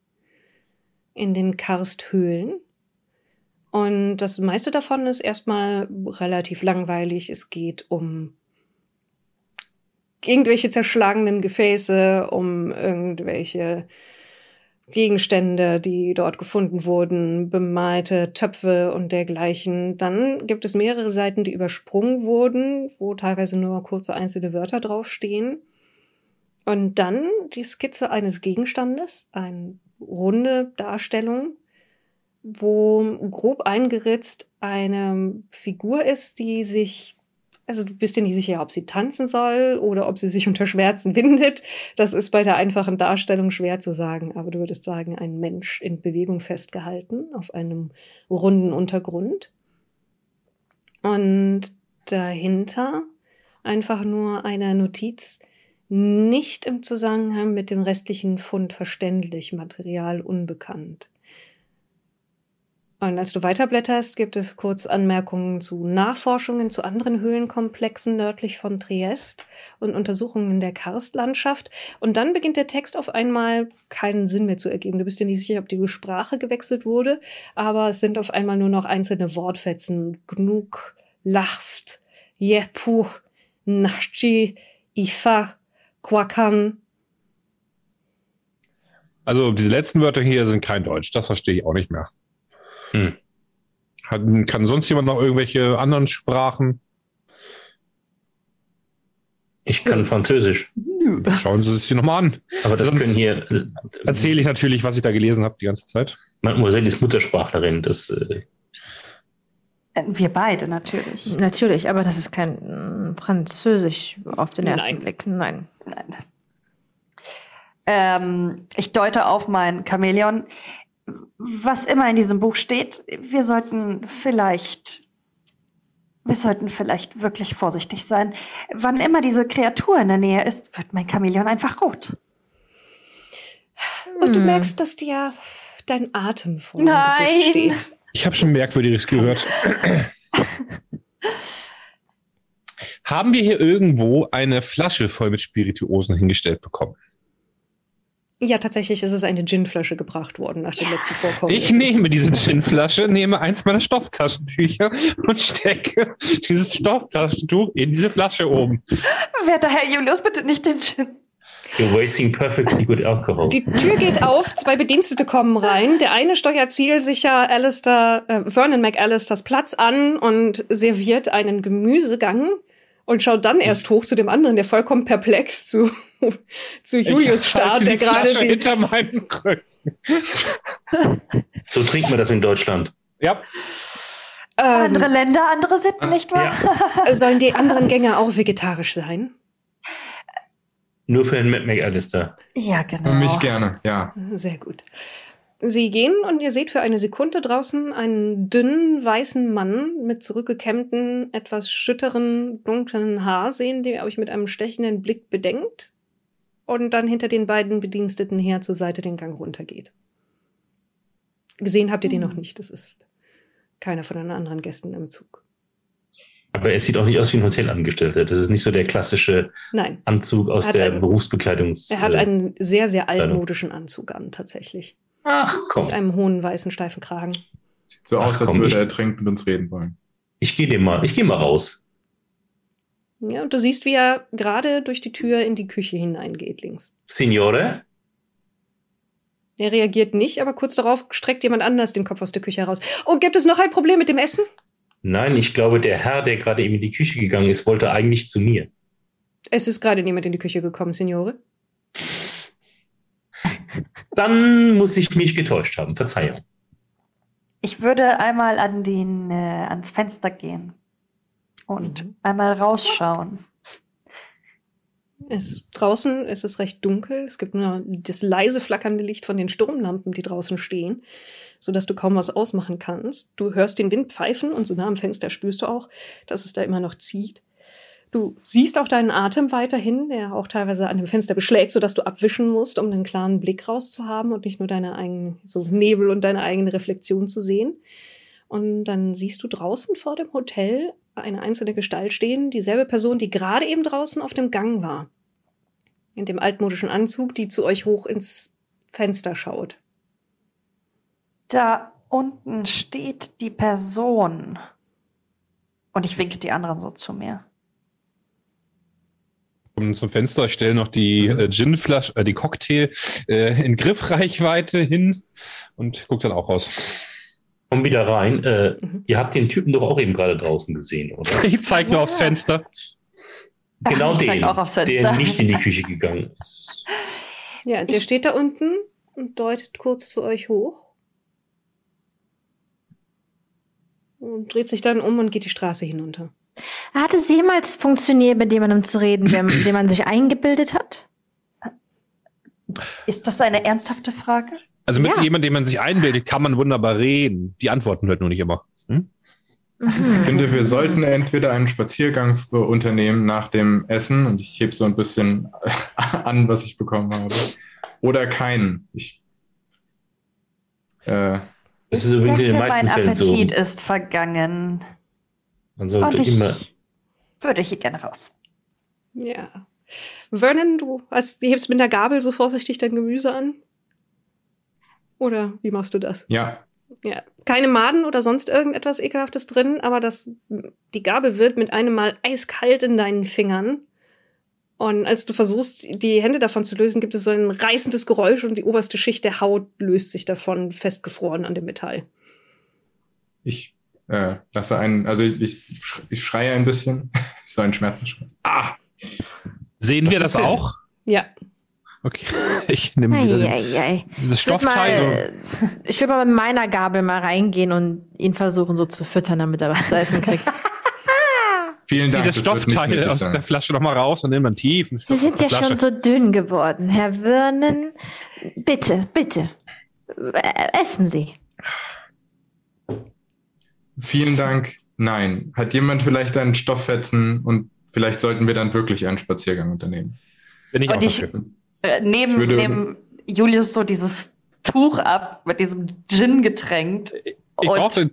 in den Karsthöhlen. Und das meiste davon ist erstmal relativ langweilig. Es geht um irgendwelche zerschlagenen Gefäße, um irgendwelche Gegenstände, die dort gefunden wurden, bemalte Töpfe und dergleichen. Dann gibt es mehrere Seiten, die übersprungen wurden, wo teilweise nur kurze einzelne Wörter draufstehen. Und dann die Skizze eines Gegenstandes, eine runde Darstellung, wo grob eingeritzt eine Figur ist, die sich also du bist dir nicht sicher, ob sie tanzen soll oder ob sie sich unter Schmerzen windet. Das ist bei der einfachen Darstellung schwer zu sagen, aber du würdest sagen, ein Mensch in Bewegung festgehalten auf einem runden Untergrund. Und dahinter einfach nur eine Notiz, nicht im Zusammenhang mit dem restlichen Fund verständlich, Material unbekannt. Und als du weiterblätterst, gibt es kurz Anmerkungen zu Nachforschungen zu anderen Höhlenkomplexen nördlich von Triest und Untersuchungen der Karstlandschaft. Und dann beginnt der Text auf einmal keinen Sinn mehr zu ergeben. Du bist dir nicht sicher, ob die Sprache gewechselt wurde, aber es sind auf einmal nur noch einzelne Wortfetzen. Gnuk, Lacht, Jepu, Nachchi, Ifa, Kwakan. Also diese letzten Wörter hier sind kein Deutsch. Das verstehe ich auch nicht mehr. Hm. Hat, kann sonst jemand noch irgendwelche anderen Sprachen? Ich kann Französisch, Schauen Sie sich nochmal an. aber das Sonst können hier. äh, Erzähle ich natürlich, was ich da gelesen habe die ganze Zeit. Mademoiselle ist Muttersprachlerin. Das, äh, Äh, Wir beide natürlich. Natürlich, aber das ist kein mm, Französisch auf den ersten Nein. Blick. Nein. Nein. Ähm, ich deute auf mein Chamäleon. Was immer in diesem Buch steht, wir sollten vielleicht, wir sollten vielleicht wirklich vorsichtig sein. Wann immer diese Kreatur in der Nähe ist, wird mein Chamäleon einfach rot. Und du Hm. merkst, dass dir dein Atem vor dem Nein. Gesicht steht. Ich habe schon Merkwürdiges gehört. Haben wir hier irgendwo eine Flasche voll mit Spirituosen hingestellt bekommen? Ja, tatsächlich ist es eine Ginflasche gebracht worden nach dem letzten Vorkommen. Ich nehme diese Ginflasche, nehme eins meiner Stofftaschentücher und stecke dieses Stofftaschentuch in diese Flasche oben. Werter Herr Julius, bitte nicht den Gin. you're wasting perfectly good alcohol. Die Tür geht auf, zwei Bedienstete kommen rein. Der eine steuert zielsicher Alistair, äh, Vernon McAllisters Platz an und serviert einen Gemüsegang und schaut dann erst hoch zu dem anderen, der vollkommen perplex zu, <laughs> zu Julius starrt, der gerade die, hinter meinem Rücken. So trinkt man das in Deutschland. Ja, Andere ähm, Länder, andere Sitten, nicht wahr? <laughs> sollen die anderen Gänge auch vegetarisch sein? Nur für den Matt McAllister. Ja, genau. Für mich gerne, ja. Sehr gut. Sie gehen und ihr seht für eine Sekunde draußen einen dünnen, weißen Mann mit zurückgekämmten, etwas schütteren, dunklen Haar sehen, der euch mit einem stechenden Blick bedenkt und dann hinter den beiden Bediensteten her zur Seite den Gang runtergeht. Gesehen habt ihr den noch nicht, das ist keiner von den anderen Gästen im Zug. Aber er sieht auch nicht aus wie ein Hotelangestellter. Das ist nicht so der klassische Nein, Anzug aus Er der einen- Berufsbekleidungs. er hat einen sehr, sehr altmodischen Anzug an, tatsächlich. Ach komm, Mit einem hohen, weißen, steifen Kragen. Sieht so Ach, aus, als komm, würde er dringend mit uns reden wollen. ich gehe dem mal, ich gehe mal raus. Ja, und du siehst, wie er gerade durch die Tür in die Küche hineingeht, links. Signore? Er reagiert nicht, aber kurz darauf streckt jemand anders den Kopf aus der Küche heraus. Oh, gibt es noch ein Problem mit dem Essen? Nein, ich glaube, der Herr, der gerade eben in die Küche gegangen ist, wollte eigentlich zu mir. Es ist gerade niemand in die Küche gekommen, Signore. Dann muss ich mich getäuscht haben. Verzeihung. Ich würde einmal an den, äh, ans Fenster gehen und Mhm. einmal rausschauen. Es, draußen ist es recht dunkel. Es gibt nur das leise flackernde Licht von den Sturmlampen, die draußen stehen, sodass du kaum was ausmachen kannst. Du hörst den Wind pfeifen und so nah am Fenster spürst du auch, dass es da immer noch zieht. Du siehst auch deinen Atem weiterhin, der auch teilweise an dem Fenster beschlägt, sodass du abwischen musst, um einen klaren Blick rauszuhaben und nicht nur deine eigenen, so Nebel und deine eigene Reflexion zu sehen. Und dann siehst du draußen vor dem Hotel eine einzelne Gestalt stehen, dieselbe Person, die gerade eben draußen auf dem Gang war. In dem altmodischen Anzug, die zu euch hoch ins Fenster schaut. Da unten steht die Person. Und ich winke die anderen so zu mir. Kommen zum Fenster, ich stelle noch die äh, Ginflasche, äh, die Cocktail äh, in Griffreichweite hin und gucke dann auch raus. Komm wieder rein. Äh, Mhm. Ihr habt den Typen doch auch eben gerade draußen gesehen, oder? <laughs> Ich zeige nur Ja. aufs Fenster. Genau <laughs> zeig den, auch aufs Fenster. der nicht in die Küche <laughs> gegangen ist. Ja, der Ich- steht da unten und deutet kurz zu euch hoch. Und dreht sich dann um und geht die Straße hinunter. Hat es jemals funktioniert, mit jemandem zu reden, der, <clears throat> den man sich eingebildet hat? Ist das eine ernsthafte Frage? Also mit Ja. jemandem, den man sich einbildet, kann man wunderbar reden. Die Antworten hört nur nicht immer. Hm? Ich finde, wir sollten entweder einen Spaziergang unternehmen nach dem Essen und ich hebe so ein bisschen <laughs> an, was ich bekommen habe. Oder keinen. Ich, äh, Das ist übrigens in den meisten mein Fällen so. Appetit ist vergangen. Man Und sollte ich immer. würde hier gerne raus. Ja. Vernon, du hast, du hebst mit der Gabel so vorsichtig dein Gemüse an? Oder wie machst du das? ja, Ja. Keine Maden oder sonst irgendetwas Ekelhaftes drin, aber das, die Gabel wird mit einem Mal eiskalt in deinen Fingern. Und als du versuchst, die Hände davon zu lösen, gibt es so ein reißendes Geräusch und die oberste Schicht der Haut löst sich davon festgefroren an dem Metall. Ich äh, lasse einen, also ich, ich, sch- ich schreie ein bisschen. <laughs> so ein Schmerzensschrei. Ah! Sehen Was wir das denn? auch? Ja. Okay. <laughs> Ich nehme wieder das Stoffteil. mal, <laughs> ich würde mal mit meiner Gabel mal reingehen und ihn versuchen so zu füttern, damit er was zu essen kriegt. Vielen So. Zieh Dank. das Stoffteil aus sein. der Flasche nochmal raus und nimm einen tiefen Sie Schluck sind ja schon Flasche. so dünn geworden, Herr Vernon. Bitte, bitte. Äh, Essen Sie. Vielen Dank. Nein. Hat jemand vielleicht einen Stofffetzen und vielleicht sollten wir dann wirklich einen Spaziergang unternehmen? Bin ich Und auch ich-. Äh, neben, Ich würde- neben Julius so dieses Tuch ab mit diesem Gin getränkt. Ich Und brauchte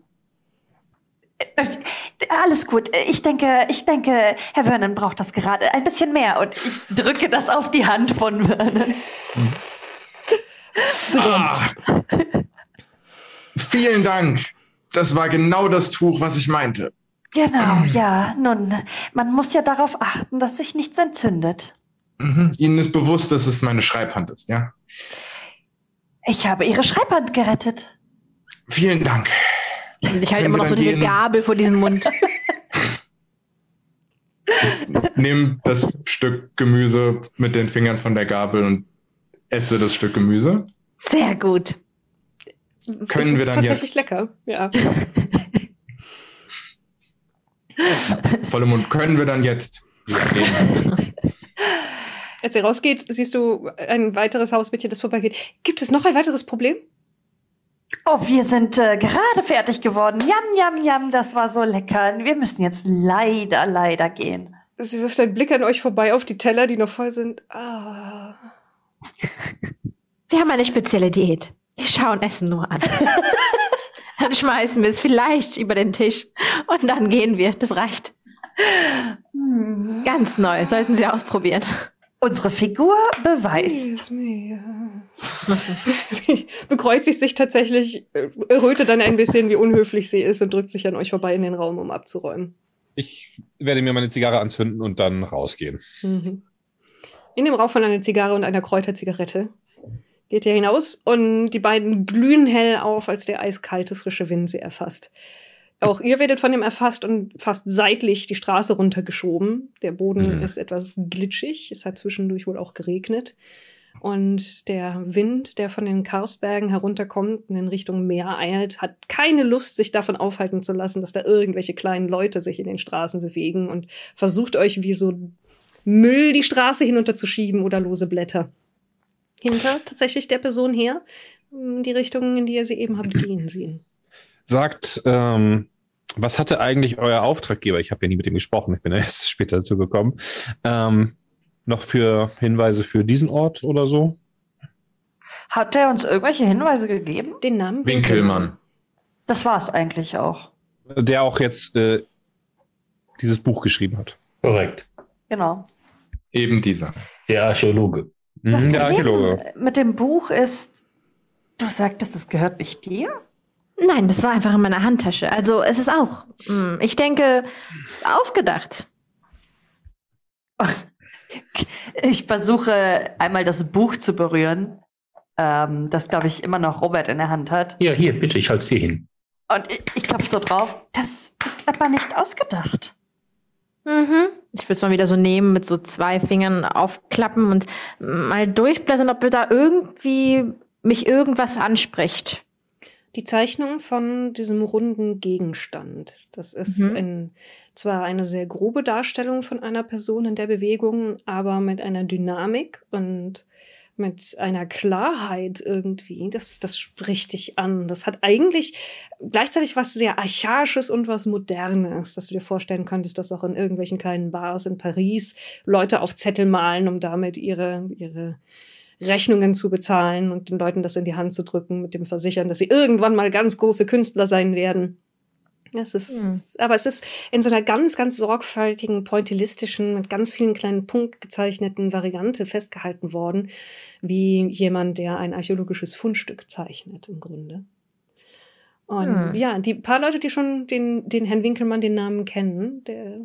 <laughs> alles gut. Ich denke, ich denke, Herr Vernon braucht das gerade ein bisschen mehr. Und ich drücke das auf die Hand von Vernon. Ah. Vielen Dank. Das war genau das Tuch, was ich meinte. Genau, ja. Nun, man muss ja darauf achten, dass sich nichts entzündet. Mhm. Ihnen ist bewusst, dass es meine Schreibhand ist, ja? Ich habe Ihre Schreibhand gerettet. Vielen Dank. Ich halte immer noch so diese gehen? Gabel vor diesem Mund. <laughs> Nimm das Stück Gemüse mit den Fingern von der Gabel und esse das Stück Gemüse. Sehr gut. Können ist wir dann tatsächlich jetzt- lecker. Ja. <laughs> Volle Mund. Können wir dann jetzt? Als ihr rausgeht, siehst du ein weiteres Hausmädchen, das vorbeigeht. Gibt es noch ein weiteres Problem? Oh, wir sind äh, gerade fertig geworden. Yam, yam, yam, das war so lecker. Wir müssen jetzt leider, leider gehen. Sie wirft einen Blick an euch vorbei auf die Teller, die noch voll sind. Ah. Wir haben eine spezielle Diät. Wir schauen Essen nur an. <laughs> dann schmeißen wir es vielleicht über den Tisch und dann gehen wir. Das reicht. Ganz neu. Sollten Sie ausprobieren. Unsere Figur beweist. Sie <laughs> bekreuzigt sich tatsächlich, äh, rötet dann ein bisschen, wie unhöflich sie ist und drückt sich an euch vorbei in den Raum, um abzuräumen. Ich werde mir meine Zigarre anzünden und dann rausgehen. Mhm. In dem Rauch von einer Zigarre und einer Kräuterzigarette geht ihr hinaus und die beiden glühen hell auf, als der eiskalte, frische Wind sie erfasst. Auch ihr werdet von dem erfasst und fast seitlich die Straße runtergeschoben. Der Boden Mhm. ist etwas glitschig. Es hat zwischendurch wohl auch geregnet. Und der Wind, der von den Karsbergen herunterkommt und in Richtung Meer eilt, hat keine Lust, sich davon aufhalten zu lassen, dass da irgendwelche kleinen Leute sich in den Straßen bewegen und versucht euch wie so Müll die Straße hinunterzuschieben oder lose Blätter. Hinter tatsächlich der Person her, in die Richtung, in die ihr sie eben habt gehen sehen. Sagt, ähm, was hatte eigentlich euer Auftraggeber? Ich habe ja nie mit ihm gesprochen, ich bin ja <laughs> erst später dazu gekommen. Ähm, noch für Hinweise für diesen Ort oder so? Hat er uns irgendwelche Hinweise gegeben? Den Namen Winkelmann. Das war es eigentlich auch. Der auch jetzt äh, dieses Buch geschrieben hat. Korrekt. Genau. Eben dieser. Der Archäologe. Das Mhm, der Problem Archäologe. mit dem Buch ist, du sagtest, es gehört nicht dir? Nein, das war einfach in meiner Handtasche. Also es ist auch, hm, ich denke, ausgedacht. <laughs> Ich versuche einmal das Buch zu berühren, ähm, das, glaube ich, immer noch Robert in der Hand hat. Ja, hier, bitte, ich halte es dir hin. Und ich, ich klopfe so drauf. Das ist aber nicht ausgedacht. Mhm. Ich würde es mal wieder so nehmen, mit so zwei Fingern aufklappen und mal durchblättern, ob da irgendwie mich irgendwas anspricht. Die Zeichnung von diesem runden Gegenstand. Das ist Mhm. ein, zwar eine sehr grobe Darstellung von einer Person in der Bewegung, aber mit einer Dynamik und mit einer Klarheit irgendwie. Das, das spricht dich an. Das hat eigentlich gleichzeitig was sehr Archaisches und was Modernes, dass du dir vorstellen könntest, dass auch in irgendwelchen kleinen Bars in Paris Leute auf Zettel malen, um damit ihre, ihre Rechnungen zu bezahlen und den Leuten das in die Hand zu drücken, mit dem Versichern, dass sie irgendwann mal ganz große Künstler sein werden. Es ist, aber es ist in so einer ganz, ganz sorgfältigen, pointillistischen, mit ganz vielen kleinen Punkt gezeichneten Variante festgehalten worden, wie jemand, der ein archäologisches Fundstück zeichnet, im Grunde. Und Hm. ja, die paar Leute, die schon den, den Herrn Winkelmann den Namen kennen, der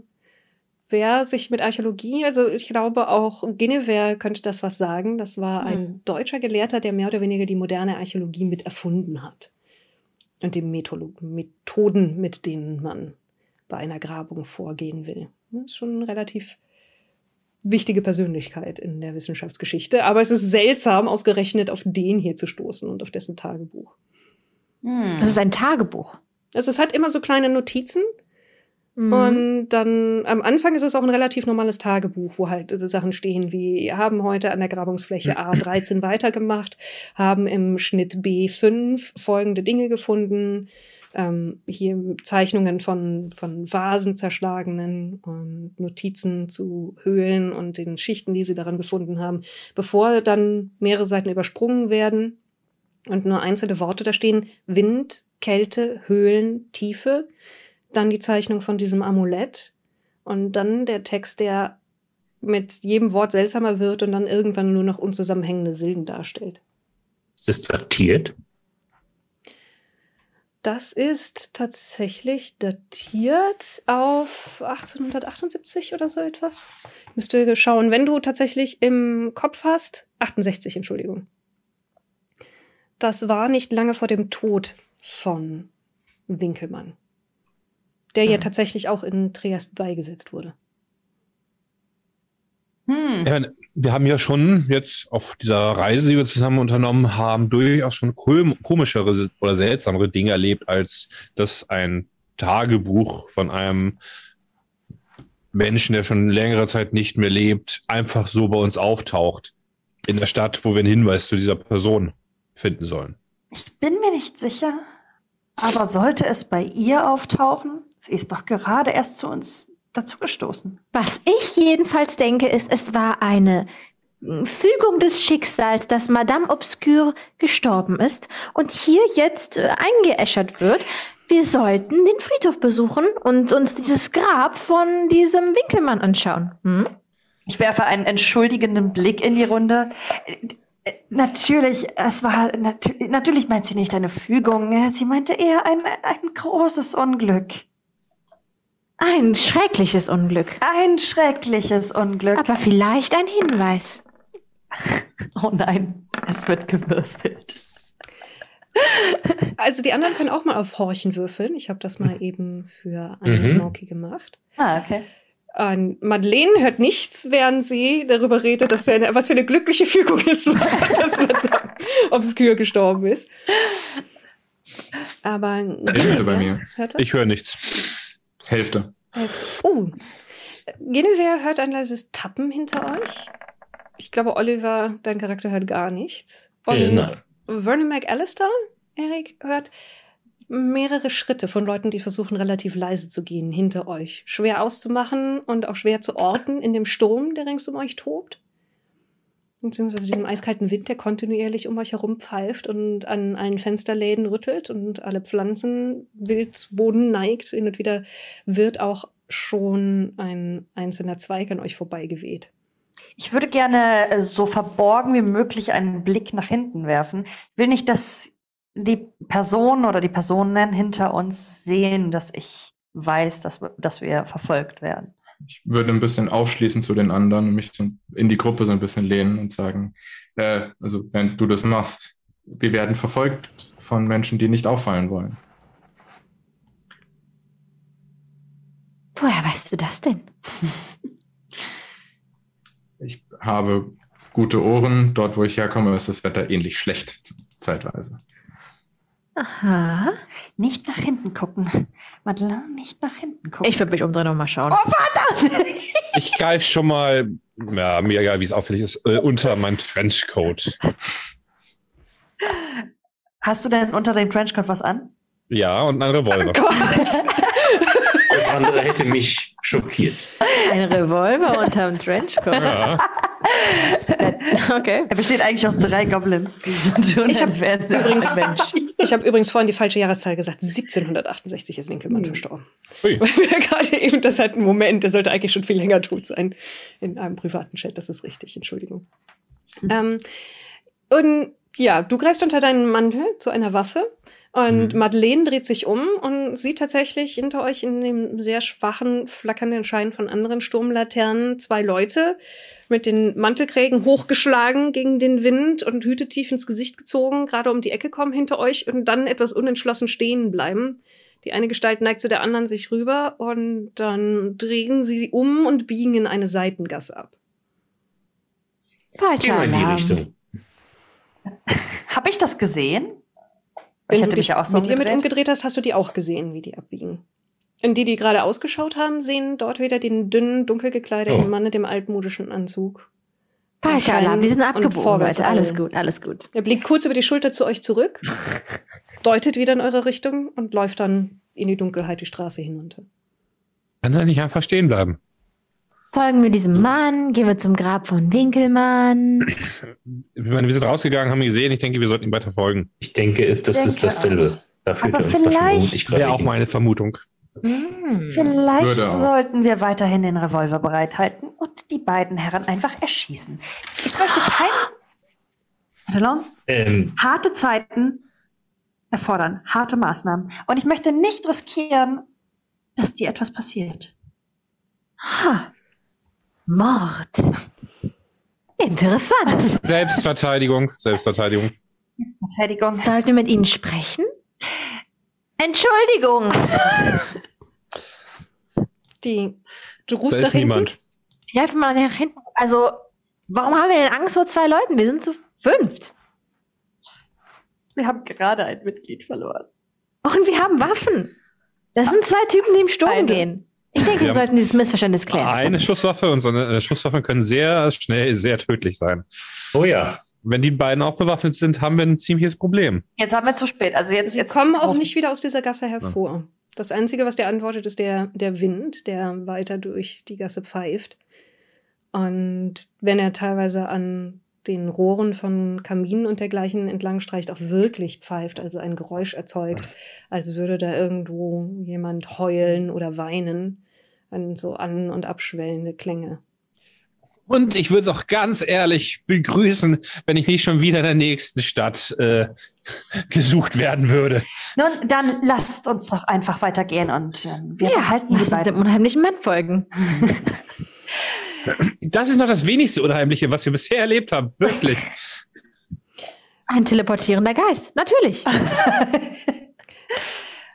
wer sich mit Archäologie, also ich glaube auch Guinevere könnte das was sagen. Das war ein Hm. deutscher Gelehrter, der mehr oder weniger die moderne Archäologie mit erfunden hat. Und die Metholo Methoden, mit denen man bei einer Grabung vorgehen will. Das ist schon eine relativ wichtige Persönlichkeit in der Wissenschaftsgeschichte. Aber es ist seltsam, ausgerechnet auf den hier zu stoßen und auf dessen Tagebuch. Hm. Das ist ein Tagebuch. Also es hat immer so kleine Notizen, Mhm. und dann am Anfang ist es auch ein relativ normales Tagebuch, wo halt äh, Sachen stehen wie, haben heute an der Grabungsfläche A13 weitergemacht, haben im Schnitt B5 folgende Dinge gefunden, ähm, hier Zeichnungen von, von Vasen zerschlagenen und Notizen zu Höhlen und den Schichten, die sie daran gefunden haben, bevor dann mehrere Seiten übersprungen werden und nur einzelne Worte da stehen. Wind, Kälte, Höhlen, Tiefe dann die Zeichnung von diesem Amulett und dann der Text, der mit jedem Wort seltsamer wird und dann irgendwann nur noch unzusammenhängende Silben darstellt. Ist es datiert? Das ist tatsächlich datiert auf 1878 oder so etwas. Ich müsste schauen, wenn du tatsächlich im Kopf hast, 68, Entschuldigung. Das war nicht lange vor dem Tod von Winkelmann, der ja Hm. tatsächlich auch in Triest beigesetzt wurde. Hm. Ja, wir haben ja schon jetzt auf dieser Reise, die wir zusammen unternommen haben, durchaus schon kom- komischere oder seltsamere Dinge erlebt, als dass ein Tagebuch von einem Menschen, der schon längere Zeit nicht mehr lebt, einfach so bei uns auftaucht. In der Stadt, wo wir einen Hinweis zu dieser Person finden sollen. Ich bin mir nicht sicher, aber sollte es bei ihr auftauchen? Sie ist doch gerade erst zu uns dazugestoßen. Was ich jedenfalls denke, ist, es war eine Fügung des Schicksals, dass Madame Obscure gestorben ist und hier jetzt äh, eingeäschert wird. Wir sollten den Friedhof besuchen und uns dieses Grab von diesem Winkelmann anschauen. Hm? Ich werfe einen entschuldigenden Blick in die Runde. Äh, äh, Natürlich, es war nat natürlich meint sie nicht eine Fügung. Sie meinte eher ein, ein großes Unglück. Ein schreckliches Unglück. Ein schreckliches Unglück. Aber vielleicht ein Hinweis. <laughs> oh nein, es wird gewürfelt. Also die anderen können auch mal auf Horchen würfeln. Ich habe das mal eben für Anne Mhm. und Mauki gemacht. Ah, okay. Und Madeleine hört nichts, während sie darüber redet, dass er eine, was für eine glückliche Fügung es war, <laughs> dass Madame Obscure gestorben ist. Aber Hälfte bei mir. Ich höre nichts. Hälfte. Hälfte. Oh, Guinevere hört ein leises Tappen hinter euch. Ich glaube, Oliver, dein Charakter hört gar nichts. Und Äh, nein. Vernon McAllister, Erik, hört mehrere Schritte von Leuten, die versuchen, relativ leise zu gehen hinter euch. Schwer auszumachen und auch schwer zu orten in dem Sturm, der rings um euch tobt. Beziehungsweise diesem eiskalten Wind, der kontinuierlich um euch herum pfeift und an allen Fensterläden rüttelt und alle Pflanzen wild Boden neigt. Hin und wieder wird auch schon ein einzelner Zweig an euch vorbeigeweht. Ich würde gerne äh, so verborgen wie möglich einen Blick nach hinten werfen. Ich will nicht, dass die Person oder die Personen hinter uns sehen, dass ich weiß, dass dass wir verfolgt werden. Ich würde ein bisschen aufschließen zu den anderen und mich in die Gruppe so ein bisschen lehnen und sagen, äh, also wenn du das machst, wir werden verfolgt von Menschen, die nicht auffallen wollen. Woher weißt du das denn? <laughs> Ich habe gute Ohren. Dort, wo ich herkomme, ist das Wetter ähnlich schlecht zeitweise. Aha. Nicht nach hinten gucken. Madeleine, nicht nach hinten gucken. Ich würde mich umdrehen und mal schauen. oh, verdammt! Ich greife schon mal, ja, mir egal, wie es auffällig ist, äh, unter mein Trenchcoat. Hast du denn unter dem Trenchcoat was an? Ja, und ein Revolver. Das andere hätte mich schockiert. Ein Revolver unterm Trenchcoat. Ja. <laughs> Okay. Er besteht eigentlich aus drei Goblins. Die sind schon <laughs> Ich hab sie übrigens-. Ich habe übrigens vorhin die falsche Jahreszahl gesagt. 1768 ist Winkelmann verstorben. Ui. Weil wir <laughs> gerade eben, das hat einen Moment, der sollte eigentlich schon viel länger tot sein. In einem privaten Chat, das ist richtig, Entschuldigung. Ähm, und ja, du greifst unter deinen Mantel zu einer Waffe Und Mhm. Madeleine dreht sich um und sieht tatsächlich hinter euch in dem sehr schwachen, flackernden Schein von anderen Sturmlaternen zwei Leute mit den Mantelkrägen hochgeschlagen gegen den Wind und Hüte tief ins Gesicht gezogen, gerade um die Ecke kommen hinter euch und dann etwas unentschlossen stehen bleiben. Die eine Gestalt neigt zu der anderen sich rüber und dann drehen sie um und biegen in eine Seitengasse ab. Gehen wir in die. Richtung. Habe ich das gesehen? Wenn ich du hatte dich ja auch so mit ihr mit umgedreht. umgedreht hast, hast du die auch gesehen, wie die abbiegen. Und die, die gerade ausgeschaut haben, sehen dort wieder den dünnen, dunkel gekleideten Oh. Mann mit dem altmodischen Anzug. Falscher Alarm, die sind abgebogen, vorwärts Leute. Alles gut, alles gut. Er blickt kurz über die Schulter zu euch zurück, <laughs> deutet wieder in eure Richtung und läuft dann in die Dunkelheit die Straße hinunter. Kann er nicht einfach stehen bleiben? Folgen wir diesem Mann, gehen wir zum Grab von Winkelmann. Ich meine, wir sind rausgegangen, haben ihn gesehen. Ich denke, wir sollten ihm weiter folgen. Ich denke, das denke ist dasselbe. Da führt Aber er uns vielleicht- gerade Wäre auch meine Vermutung. Hm. Vielleicht Würde auch. sollten wir weiterhin den Revolver bereithalten und die beiden Herren einfach erschießen. Ich möchte kein... Ähm, harte Zeiten erfordern harte Maßnahmen. Und ich möchte nicht riskieren, dass dir etwas passiert. Ha. Mord. Interessant. Selbstverteidigung, Selbstverteidigung. Verteidigung. Sollten wir mit Ihnen sprechen? Entschuldigung. Die, du Da rufst nach ist hinten. niemand. Helf mal nach hinten. Also, warum haben wir denn Angst vor zwei Leuten? Wir sind zu fünft. Wir haben gerade ein Mitglied verloren. Und wir haben Waffen. Das sind zwei Typen, die im Sturm Eine. gehen. Ich denke, wir Ja. sollten dieses Missverständnis klären. Eine Schusswaffe und so eine äh, Schusswaffen können sehr schnell sehr tödlich sein. oh ja, Wenn die beiden auch bewaffnet sind, haben wir ein ziemliches Problem. Jetzt haben wir zu spät. Also jetzt, jetzt kommen auch nicht wieder aus dieser Gasse hervor. Das Einzige, was dir antwortet, ist der, der Wind, der weiter durch die Gasse pfeift. Und wenn er teilweise an den Rohren von Kaminen und dergleichen entlang streicht, auch wirklich pfeift, also ein Geräusch erzeugt, als würde da irgendwo jemand heulen oder weinen. An so an- und abschwellende Klänge. Und ich würde es auch ganz ehrlich begrüßen, wenn ich nicht schon wieder in der nächsten Stadt äh, <laughs> gesucht werden würde. Nun, dann lasst uns doch einfach weitergehen und ähm, wir ja, behalten die dem unheimlichen Mann folgen. <laughs> Das ist noch das wenigste Unheimliche, was wir bisher erlebt haben. Wirklich. Ein teleportierender Geist, natürlich. <laughs>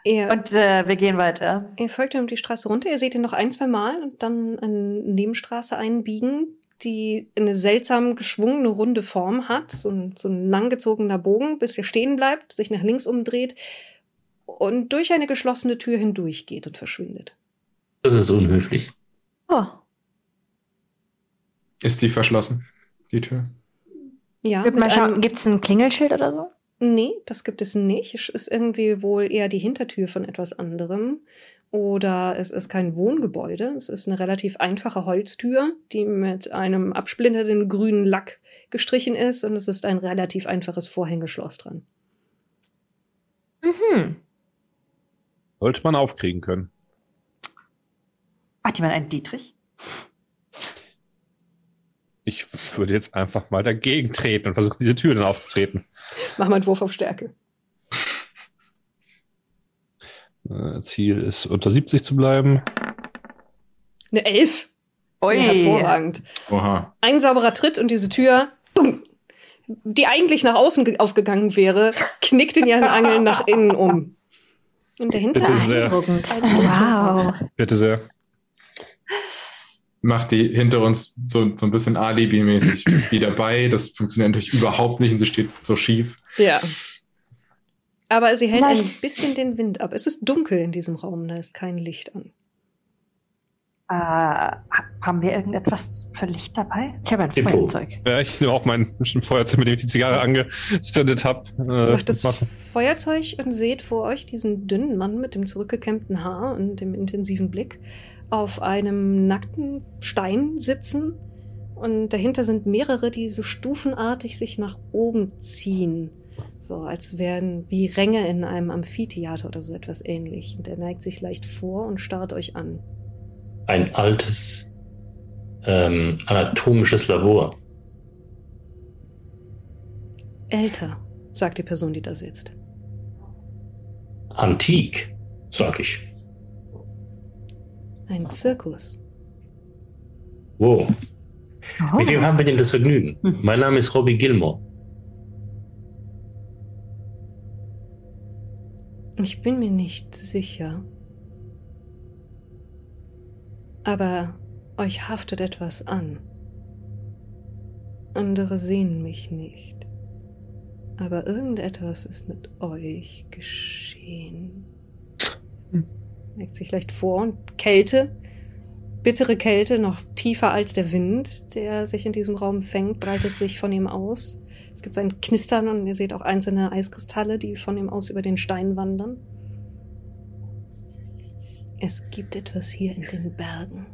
Ihr, Und äh, wir gehen weiter. Ihr folgt ihm die Straße runter, ihr seht ihn noch ein, zwei Mal und dann eine Nebenstraße einbiegen, die eine seltsam geschwungene runde Form hat, so ein, so ein langgezogener Bogen, bis er stehen bleibt, sich nach links umdreht und durch eine geschlossene Tür hindurch geht und verschwindet. das ist unhöflich. Oh, Ist die verschlossen, die Tür? Ja, mal schauen, gibt es ein Klingelschild oder so? Nee, das gibt es nicht. Es ist irgendwie wohl eher die Hintertür von etwas anderem. Oder es ist kein Wohngebäude. Es ist eine relativ einfache Holztür, die mit einem absplinternden grünen Lack gestrichen ist. Und es ist ein relativ einfaches Vorhängeschloss dran. Mhm. Sollte man aufkriegen können. Hat jemand einen Dietrich? Ich würde jetzt einfach mal dagegen treten und versuchen, diese Tür dann aufzutreten. Mach mal einen Wurf auf Stärke. Äh, Ziel ist, unter 70 zu bleiben. Eine Elf. Ui. Hervorragend. Oha. Ein sauberer Tritt und diese Tür, bumm, die eigentlich nach außen ge- aufgegangen wäre, knickt in ihren Angeln nach innen um. Und dahinter Bitte sehr. Wow. Bitte sehr. Macht die hinter uns so, so ein bisschen Alibi-mäßig <clears throat> wie dabei. Das funktioniert natürlich überhaupt nicht und sie steht so schief. Ja. Aber sie hält ein Vielleicht- bisschen den Wind ab. Es ist dunkel in diesem Raum, da ist kein Licht an. Äh, ha- haben wir irgendetwas für Licht dabei? Ich habe ein. Feuerzeug. Ja, ich nehme auch mein Feuerzeug, mit dem ich die Zigarre angezündet habe. Äh, Macht das mach- Feuerzeug und seht vor euch diesen dünnen Mann mit dem zurückgekämmten Haar und dem intensiven Blick auf einem nackten Stein sitzen. Und dahinter sind mehrere, die so stufenartig sich nach oben ziehen. So als wären wie Ränge in einem Amphitheater oder so etwas ähnlich. Und er neigt sich leicht vor und starrt euch an. Ein altes ähm, anatomisches Labor. Älter, sagt die Person, die da sitzt. Antik, sag ich. Ein Zirkus. Wo? Oh. Mit wem haben wir denn das Vergnügen? Hm. Mein Name ist Robbie Gilmore. Ich bin mir nicht sicher. Aber euch haftet etwas an. Andere sehen mich nicht. Aber irgendetwas ist mit euch geschehen. Merkt sich leicht vor und Kälte, bittere Kälte, noch tiefer als der Wind, der sich in diesem Raum fängt, breitet sich von ihm aus. Es gibt ein Knistern und ihr seht auch einzelne Eiskristalle, die von ihm aus über den Stein wandern. Es gibt etwas hier in den Bergen.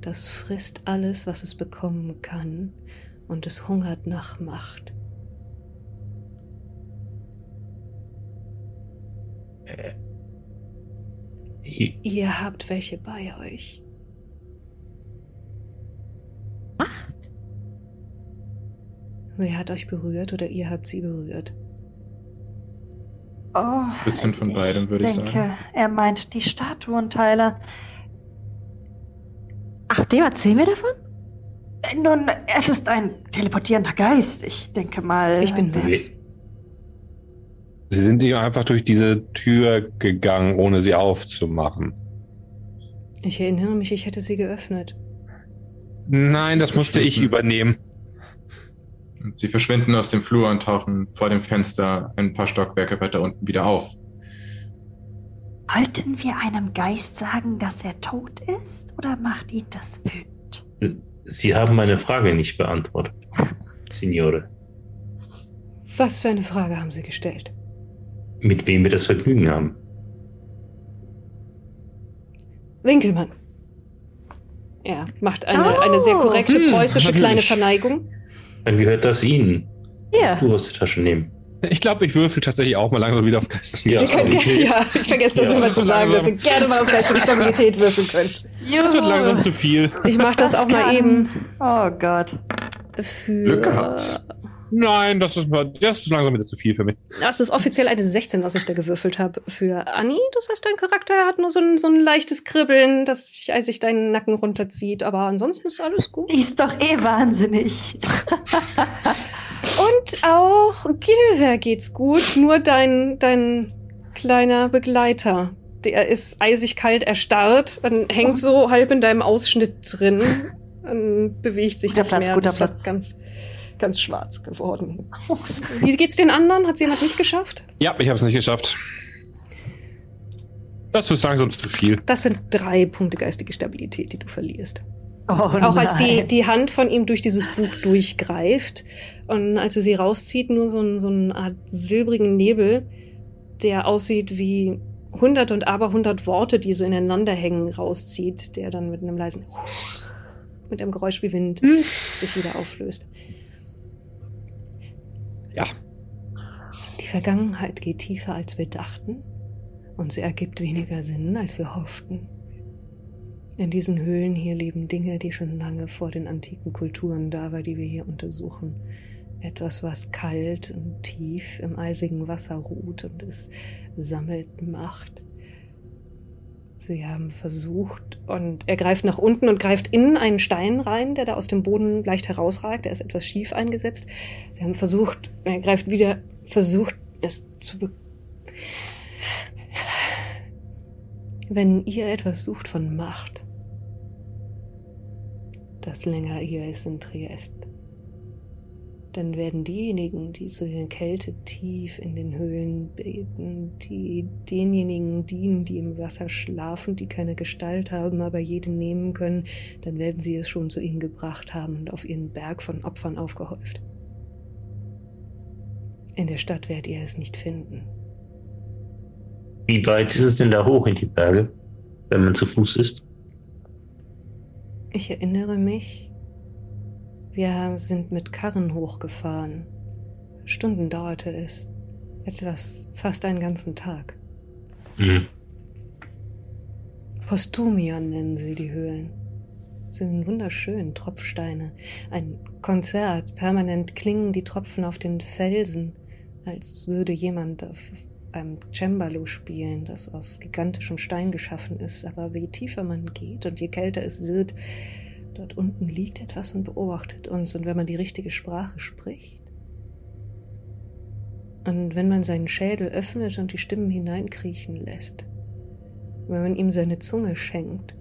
Das frisst alles, was es bekommen kann, und es hungert nach Macht. Äh, Ihr habt welche bei euch. Sie hat euch berührt oder ihr habt sie berührt. Oh, Bisschen von beidem, würde ich denke, sagen. Er meint die Statuenteile. Ach, dem erzählen wir davon? Äh, Nun, es ist ein teleportierender Geist. Ich denke mal. Ich bin der- Max. Sie sind eben einfach durch diese Tür gegangen, ohne sie aufzumachen. Ich erinnere mich, ich hätte sie geöffnet. Nein, das musste ich übernehmen. Sie verschwinden aus dem Flur und tauchen vor dem Fenster ein paar Stockwerke weiter unten wieder auf. Wollten wir einem Geist sagen, dass er tot ist? Oder macht ihn das wütend? Sie haben meine Frage nicht beantwortet, <laughs> Signore. Was für eine Frage haben Sie gestellt? Mit wem wir das Vergnügen haben. Winkelmann. Er macht eine, Oh. eine sehr korrekte Hm, preußische kleine Verneigung. Dann gehört das Ihnen. Ja. Du aus der Tasche nehmen. Ich glaube, ich würfel tatsächlich auch mal langsam wieder auf geistige Stabilität. ja, ich vergesse das Ja, immer zu sagen, dass ihr gerne mal auf geistige Stabilität würfeln könnt. Das wird langsam zu viel. Ich mache das, auch mal kann- eben Oh Gott. für. Glück gehabt. Nein, das ist, das ist langsam wieder zu viel für mich. Das ist offiziell eine 16, was ich da gewürfelt habe für Anni. Das heißt, dein Charakter hat nur so ein, so ein leichtes Kribbeln, das sich, sich deinen Nacken runterzieht. Aber ansonsten ist alles gut. Die ist doch eh wahnsinnig. Und auch Gilver geht's gut. Nur dein, dein kleiner Begleiter, der ist eisig kalt erstarrt und hängt so halb in deinem Ausschnitt drin und bewegt sich Guter nicht Platz, mehr. guter Bist Platz. ganz, ganz schwarz geworden. <laughs> Wie geht's den anderen? Hat jemand nicht geschafft? Ja, ich habe es nicht geschafft. Das ist langsam zu viel. Das sind drei Punkte geistige Stabilität, die du verlierst. Oh, Auch als die, die Hand von ihm durch dieses Buch durchgreift und als er sie rauszieht, nur so, ein, so eine Art silbrigen Nebel, der aussieht wie hundert und aber hundert Worte, die so ineinander hängen, rauszieht, der dann mit einem leisen mit einem Geräusch wie Wind sich wieder auflöst. Ja. Die Vergangenheit geht tiefer, als wir dachten, und sie ergibt weniger Sinn, als wir hofften. In diesen Höhlen hier leben Dinge, die schon lange vor den antiken Kulturen da war, die wir hier untersuchen. Etwas, was kalt und tief im eisigen Wasser ruht und es sammelt Macht. Sie haben versucht und er greift nach unten und greift in einen Stein rein, der da aus dem Boden leicht herausragt. Er ist etwas schief eingesetzt. Sie haben versucht, er greift wieder, versucht es zu be Wenn ihr etwas sucht von Macht, das länger hier ist in Triest, dann werden diejenigen, die zu den Kälte tief in den Höhlen beten, die denjenigen dienen, die im Wasser schlafen, die keine Gestalt haben, aber jede nehmen können, dann werden sie es schon zu ihnen gebracht haben und auf ihren Berg von Opfern aufgehäuft. In der Stadt werdet ihr es nicht finden. Wie weit ist es denn da hoch in die Berge, wenn man zu Fuß ist? Ich erinnere mich, wir sind mit Karren hochgefahren. Stunden dauerte es. Etwas, fast einen ganzen Tag. Hm. Postumion nennen sie die Höhlen. Sie sind wunderschön, Tropfsteine. Ein Konzert, permanent klingen die Tropfen auf den Felsen, als würde jemand auf einem Cembalo spielen, das aus gigantischem Stein geschaffen ist. Aber je tiefer man geht und je kälter es wird, dort unten liegt etwas und beobachtet uns. Und wenn man die richtige Sprache spricht, und wenn man seinen Schädel öffnet und die Stimmen hineinkriechen lässt, wenn man ihm seine Zunge schenkt,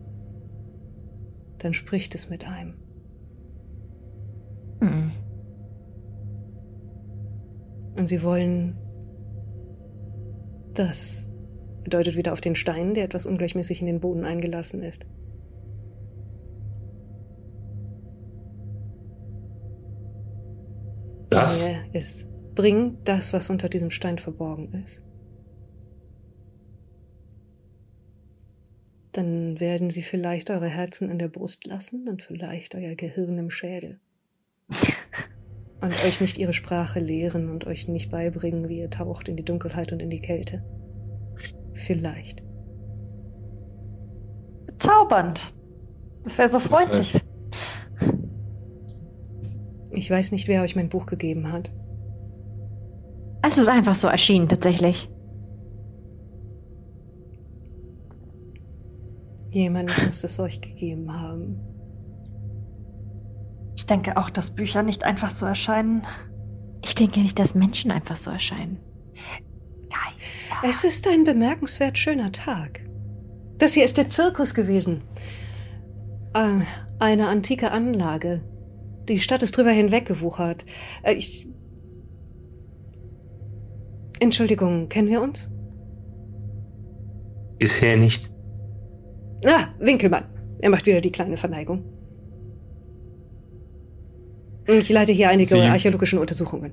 dann spricht es mit einem. Hm. Und sie wollen das deutet wieder auf den Stein, der etwas ungleichmäßig in den Boden eingelassen ist. Das? Ja, Es bringt das, was unter diesem Stein verborgen ist. Dann werden sie vielleicht eure Herzen in der Brust lassen und vielleicht euer Gehirn im Schädel. <laughs> Und euch nicht ihre Sprache lehren und euch nicht beibringen, wie ihr taucht in die Dunkelheit und in die Kälte. Vielleicht. Bezaubernd. Das wäre so freundlich. Ich weiß nicht, wer euch mein Buch gegeben hat. Es ist einfach so erschienen, tatsächlich. Jemand muss es euch gegeben haben. Ich denke auch, dass Bücher nicht einfach so erscheinen. Ich denke nicht, dass Menschen einfach so erscheinen. Geister. Es ist ein bemerkenswert schöner Tag. Das hier ist der Zirkus gewesen. Äh, Eine antike Anlage. Die Stadt ist drüber hinweggewuchert. Äh, Ich. Entschuldigung, kennen wir uns? Bisher nicht. Ah, Winkelmann. Er macht wieder die kleine Verneigung. Ich leite hier einige Sie- archäologische Untersuchungen.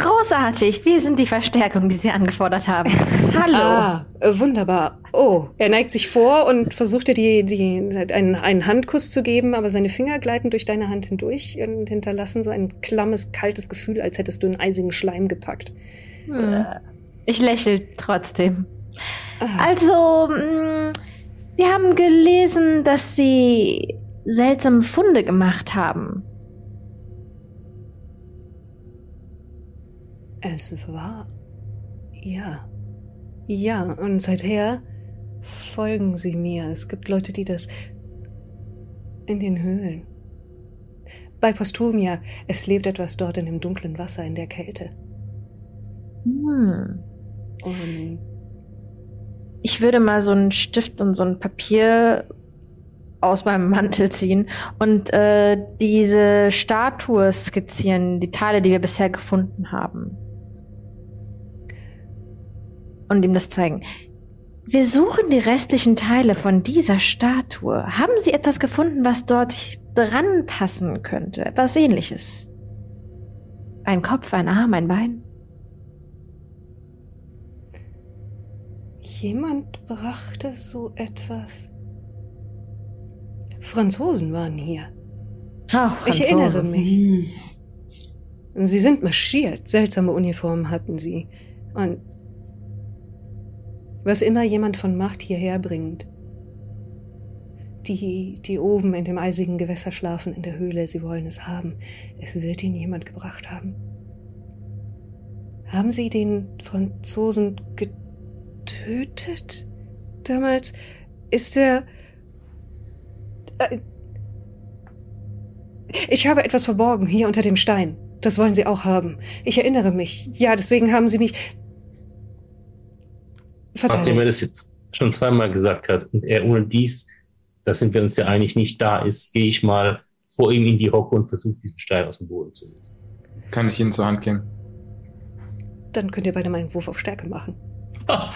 Großartig. Wir sind die Verstärkung, die Sie angefordert haben. <laughs> Hallo. Ah, äh, wunderbar. Oh, er neigt sich vor und versucht dir die, die, einen, einen Handkuss zu geben, aber seine Finger gleiten durch deine Hand hindurch und hinterlassen so ein klammes, kaltes Gefühl, als hättest du einen eisigen Schleim gepackt. Hm. Ich lächle trotzdem. Ah, Also, mh, wir haben gelesen, dass Sie seltsame Funde gemacht haben. Es war. Ja. Ja, und seither folgen sie mir. Es gibt Leute, die das in den Höhlen. Bei Postumia, es lebt etwas dort in dem dunklen Wasser, in der Kälte. Hm. Und Ich würde mal so einen Stift und so ein Papier aus meinem Mantel ziehen und äh, diese Statue skizzieren, die Teile, die wir bisher gefunden haben. Und ihm das zeigen. Wir suchen die restlichen Teile von dieser Statue. Haben Sie etwas gefunden, was dort dran passen könnte? Etwas ähnliches? Ein Kopf, ein Arm, ein Bein? jemand brachte so etwas. Franzosen waren hier. Oh, Ich Franzose. erinnere mich. Sie sind marschiert. Seltsame Uniformen hatten sie. Und was immer jemand von Macht hierher bringt. Die, die oben in dem eisigen Gewässer schlafen in der Höhle, sie wollen es haben. Es wird ihnen jemand gebracht haben. Haben sie den Franzosen getötet? Damals ist er. Äh, ich habe etwas verborgen hier unter dem Stein. Das wollen Sie auch haben. Ich erinnere mich. Ja, deswegen haben Sie mich. Nachdem er das jetzt schon zweimal gesagt hat und er ohne dies, da sind wir uns ja einig, nicht da ist, gehe ich mal vor ihm in die Hocke und versuche diesen Stein aus dem Boden zu lösen. Kann ich Ihnen zur Hand gehen? Dann könnt ihr beide mal einen Wurf auf Stärke machen. <laughs>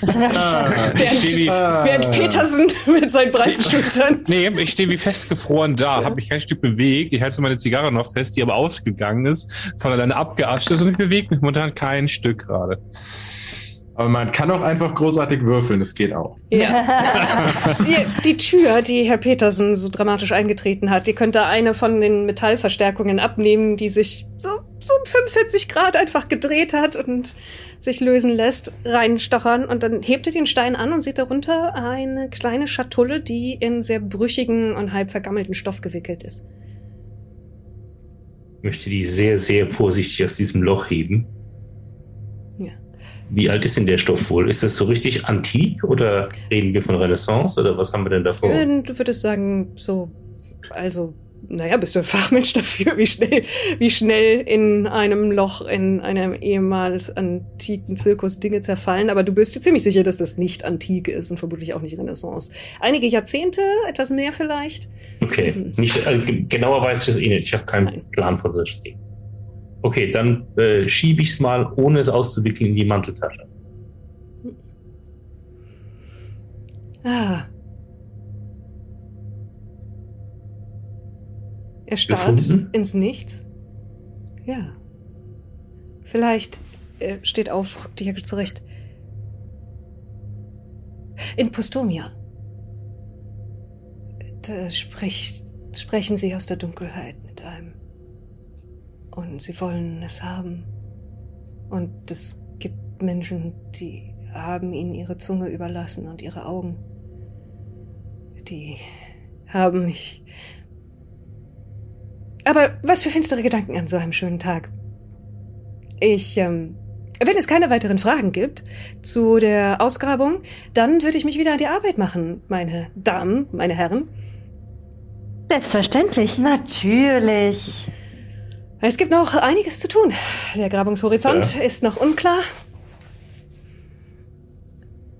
Ah, Ich stehe wie, Während Petersen mit seinen breiten Schultern. nee, ich stehe wie festgefroren da, habe mich kein Stück bewegt. Ich halte meine Zigarre noch fest, die aber ausgegangen ist, von alleine abgeascht ist und ich bewege mich momentan kein Stück gerade. Aber man kann auch einfach großartig würfeln, das geht auch. Ja. <laughs> Die, die Tür, die Herr Petersen so dramatisch eingetreten hat, die könnte eine von den Metallverstärkungen abnehmen, die sich so, so um 45 Grad einfach gedreht hat und sich lösen lässt, reinstochern. Und dann hebt er den Stein an und sieht darunter eine kleine Schatulle, die in sehr brüchigen und halb vergammelten Stoff gewickelt ist. möchte die sehr, sehr vorsichtig aus diesem Loch heben. Ja. Wie alt ist denn der Stoff wohl? Ist das so richtig antik oder reden wir von Renaissance oder was haben wir denn da vor uns? Ähm, Du würdest sagen, so, also, naja, bist du ein <laughs> Fachmensch dafür, wie schnell, wie schnell in einem Loch in einem ehemals antiken Zirkus Dinge zerfallen, aber du bist dir ziemlich sicher, dass das nicht antik ist und vermutlich auch nicht Renaissance. Einige Jahrzehnte, etwas mehr vielleicht. Okay, nicht, äh, g- genauer weiß ich das eh nicht. Ich habe keinen Nein. Plan von das Ding. Okay, dann äh, schiebe ich es mal, ohne es auszuwickeln, in die Manteltasche. Ah. Er starrt Gefunden? ins Nichts. Ja. Vielleicht er steht auf, rückt die Jacke zurecht. In Postomia. Da spricht, sprechen sie aus der Dunkelheit mit einem. Und sie wollen es haben. Und es gibt Menschen, die haben ihnen ihre Zunge überlassen und ihre Augen. Die haben mich. Aber was für finstere Gedanken an so einem schönen Tag. Ich, ähm, wenn es keine weiteren Fragen gibt zu der Ausgrabung, dann würde ich mich wieder an die Arbeit machen, meine Damen, meine Herren. Selbstverständlich. Natürlich. Es gibt noch einiges zu tun. Der Grabungshorizont ist noch unklar.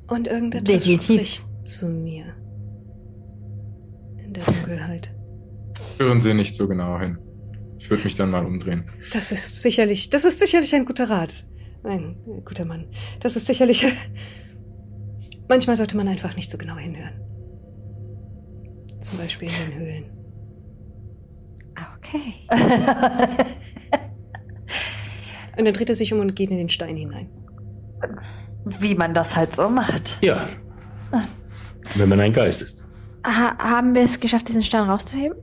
Und irgendetwas Definitiv. spricht zu mir. In der Dunkelheit. Hören Sie nicht so genau hin. Ich würde mich dann mal umdrehen. Das ist sicherlich, das ist sicherlich ein guter Rat. Ein guter Mann. Das ist sicherlich. <laughs> Manchmal sollte man einfach nicht so genau hinhören. Zum Beispiel in den Höhlen. Okay. <laughs> Und dann dreht er sich um und geht in den Stein hinein. Wie man das halt so macht. Ja. Wenn man ein Geist ist. Ha haben wir es geschafft, diesen Stein rauszuheben?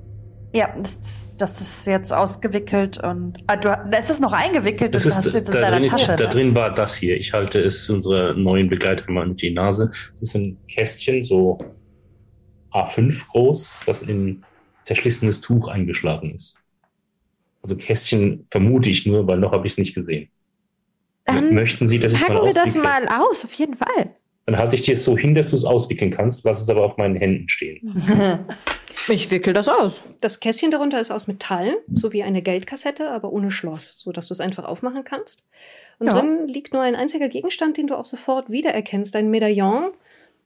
Ja, das, das ist jetzt ausgewickelt und ah, du, es ist noch eingewickelt Das und du hast ist, es jetzt in da, deiner drin ist, Tasche. da ne? drin war das hier. Ich halte es unserer neuen Begleiterin mal in die Nase. Das ist ein Kästchen, so A5 groß, das in zerschlissenes Tuch eingeschlagen ist. Also Kästchen vermute ich nur, weil noch habe ich es nicht gesehen. Dann Möchten Sie, dass ich es mal packen wir das mal aus, auf jeden Fall. Dann halte ich dir es so hin, dass du es auswickeln kannst, lass es aber auf meinen Händen stehen. <laughs> Ich wickel das aus. Das Kästchen darunter ist aus Metall, so wie eine Geldkassette, aber ohne Schloss, sodass du es einfach aufmachen kannst. Und Ja. drin liegt nur ein einziger Gegenstand, den du auch sofort wiedererkennst. Ein Medaillon,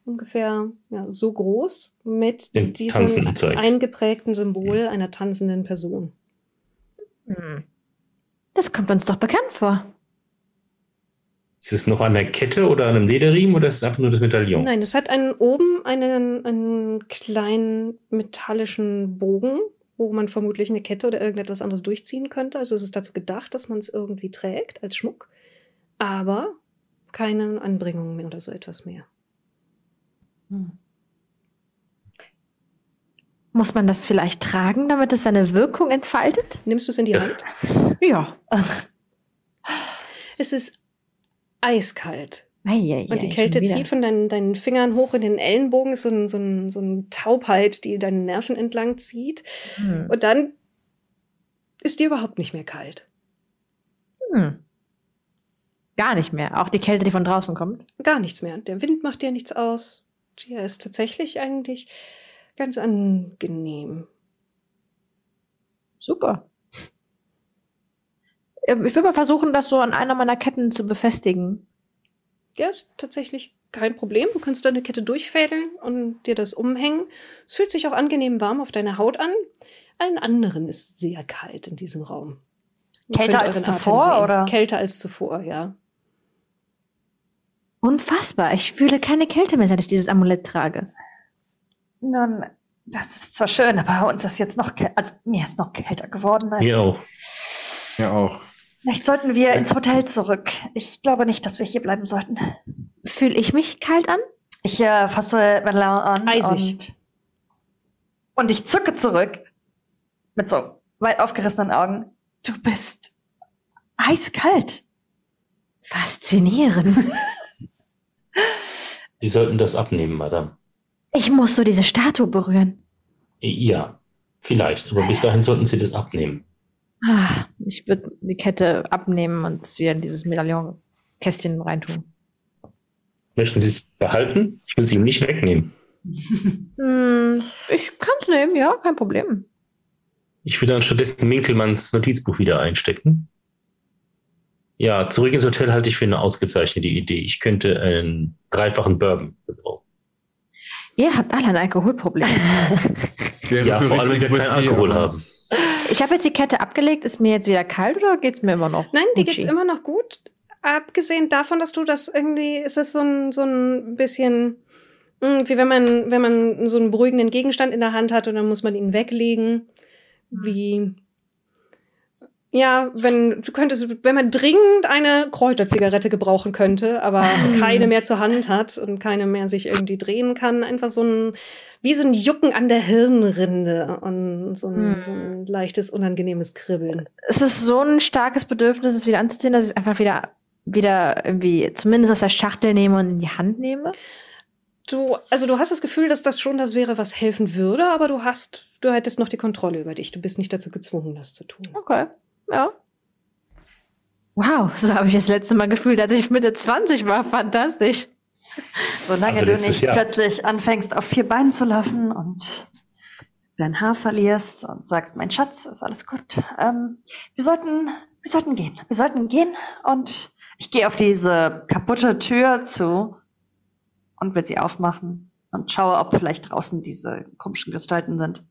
ungefähr ja, so groß, mit Den diesem eingeprägten Symbol einer tanzenden Person. Hm. Das kommt uns doch bekannt vor. Ist es noch an der Kette oder an einem Lederriemen oder ist es einfach nur das Medaillon? Nein, es hat einen, oben einen, einen kleinen metallischen Bogen, wo man vermutlich eine Kette oder irgendetwas anderes durchziehen könnte. Also es ist dazu gedacht, dass man es irgendwie trägt als Schmuck, aber keine Anbringung mehr oder so etwas mehr. Muss man das vielleicht tragen, damit es seine Wirkung entfaltet? Nimmst du es in die. Hand? Ja. <laughs> Es ist eiskalt. Eieiei, Und die Kälte zieht von deinen, deinen Fingern hoch in den Ellenbogen, ist so, ein, so, ein, so eine Taubheit, die deine Nerven entlang zieht. Hm. Und dann ist dir überhaupt nicht mehr kalt. Hm. Gar nicht mehr. Auch die Kälte, die von draußen kommt. Gar nichts mehr. Der Wind macht dir nichts aus. Der ist tatsächlich eigentlich ganz angenehm. Super. Ich würde mal versuchen, das so an einer meiner Ketten zu befestigen. Ja, ist tatsächlich kein Problem. Du kannst deine Kette durchfädeln und dir das umhängen. Es fühlt sich auch angenehm warm auf deiner Haut an. Allen anderen ist sehr kalt in diesem Raum. Kälter als zuvor, oder? Kälter als zuvor, ja. Unfassbar. Ich fühle keine Kälte mehr, seit ich dieses Amulett trage. Nun, das ist zwar schön, aber uns ist jetzt noch, also mir ist noch kälter geworden. Als Mir auch. Ja, auch. Vielleicht sollten wir ins Hotel zurück. Ich glaube nicht, dass wir hier bleiben sollten. Fühle ich mich kalt an? Ich äh, fasse Madeleine an Eisig. und und ich zucke zurück mit so weit aufgerissenen Augen. Du bist eiskalt. Faszinierend. <laughs> Sie sollten das abnehmen, Madame. Ich muss so diese Statue berühren. Ja, vielleicht. Aber bis dahin sollten Sie das abnehmen. Ah, Ich würde die Kette abnehmen und es wieder in dieses Medaillon-Kästchen reintun. Möchten Sie es behalten? Ich will es ihm nicht wegnehmen. Hm, ich kann es nehmen, ja, kein Problem. Ich will dann stattdessen Winkelmanns Notizbuch wieder einstecken. Ja, zurück ins Hotel halte ich für eine ausgezeichnete Idee. Ich könnte einen dreifachen Bourbon gebrauchen. Ihr habt alle ein Alkoholproblem. <laughs> Ja, für vor allem, wenn wir keinen Alkohol haben. Ich habe jetzt die Kette abgelegt. Ist mir jetzt wieder kalt oder geht's mir immer noch? Nein, die Gucci? geht's immer noch gut. Abgesehen davon, dass du das irgendwie, ist es so ein, so ein bisschen, mh, wie wenn man, wenn man so einen beruhigenden Gegenstand in der Hand hat und dann muss man ihn weglegen. Wie, ja, wenn, du könntest, wenn man dringend eine Kräuterzigarette gebrauchen könnte, aber <laughs> keine mehr zur Hand hat und keine mehr sich irgendwie drehen kann, einfach so ein, wie so ein Jucken an der Hirnrinde und so ein, Hm. so ein leichtes, unangenehmes Kribbeln. Es ist so ein starkes Bedürfnis, es wieder anzuziehen, dass ich es einfach wieder, wieder irgendwie zumindest aus der Schachtel nehme und in die Hand nehme. Du, also du hast das Gefühl, dass das schon das wäre, was helfen würde, aber du hast, du hättest noch die Kontrolle über dich. Du bist nicht dazu gezwungen, das zu tun. Okay, ja. Wow, so habe ich das letzte Mal gefühlt, als ich Mitte 20 war. Fantastisch. Solange Also du nicht Jahr. plötzlich anfängst, auf vier Beinen zu laufen und dein Haar verlierst und sagst, mein Schatz, ist alles gut. Ähm, wir sollten, wir sollten gehen. Wir sollten gehen und ich gehe auf diese kaputte Tür zu und will sie aufmachen und schaue, ob vielleicht draußen diese komischen Gestalten sind.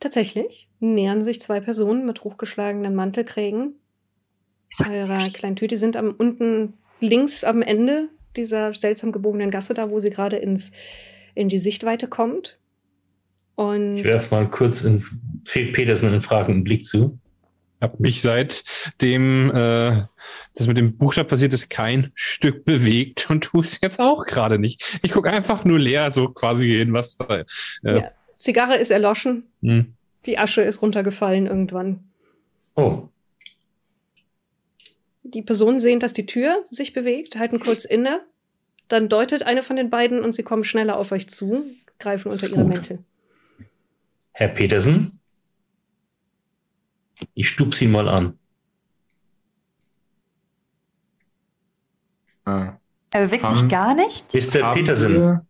Tatsächlich nähern sich zwei Personen mit hochgeschlagenen Mantelkrägen eurer kleinen Tüte. Die sind am unten links am Ende dieser seltsam gebogenen Gasse, da wo sie gerade ins in die Sichtweite kommt. Und Ich werfe mal kurz in Fred Petersen einen fragenden Blick zu. Hab mich seitdem äh, das mit dem Buchstab passiert ist, kein Stück bewegt und tu es <laughs> jetzt auch gerade nicht. Ich gucke einfach nur leer, so quasi hin, was. Äh, Ja. Zigarre ist erloschen, hm. die Asche ist runtergefallen irgendwann. Oh, Die Personen sehen, dass die Tür sich bewegt, halten kurz inne. Dann deutet eine von den beiden und sie kommen schneller auf euch zu, greifen unter ihre gut. Mäntel. Herr Petersen? Ich stup's Sie mal an. Ah. Er bewegt Haben- sich gar nicht. Mr. Petersen, Wir,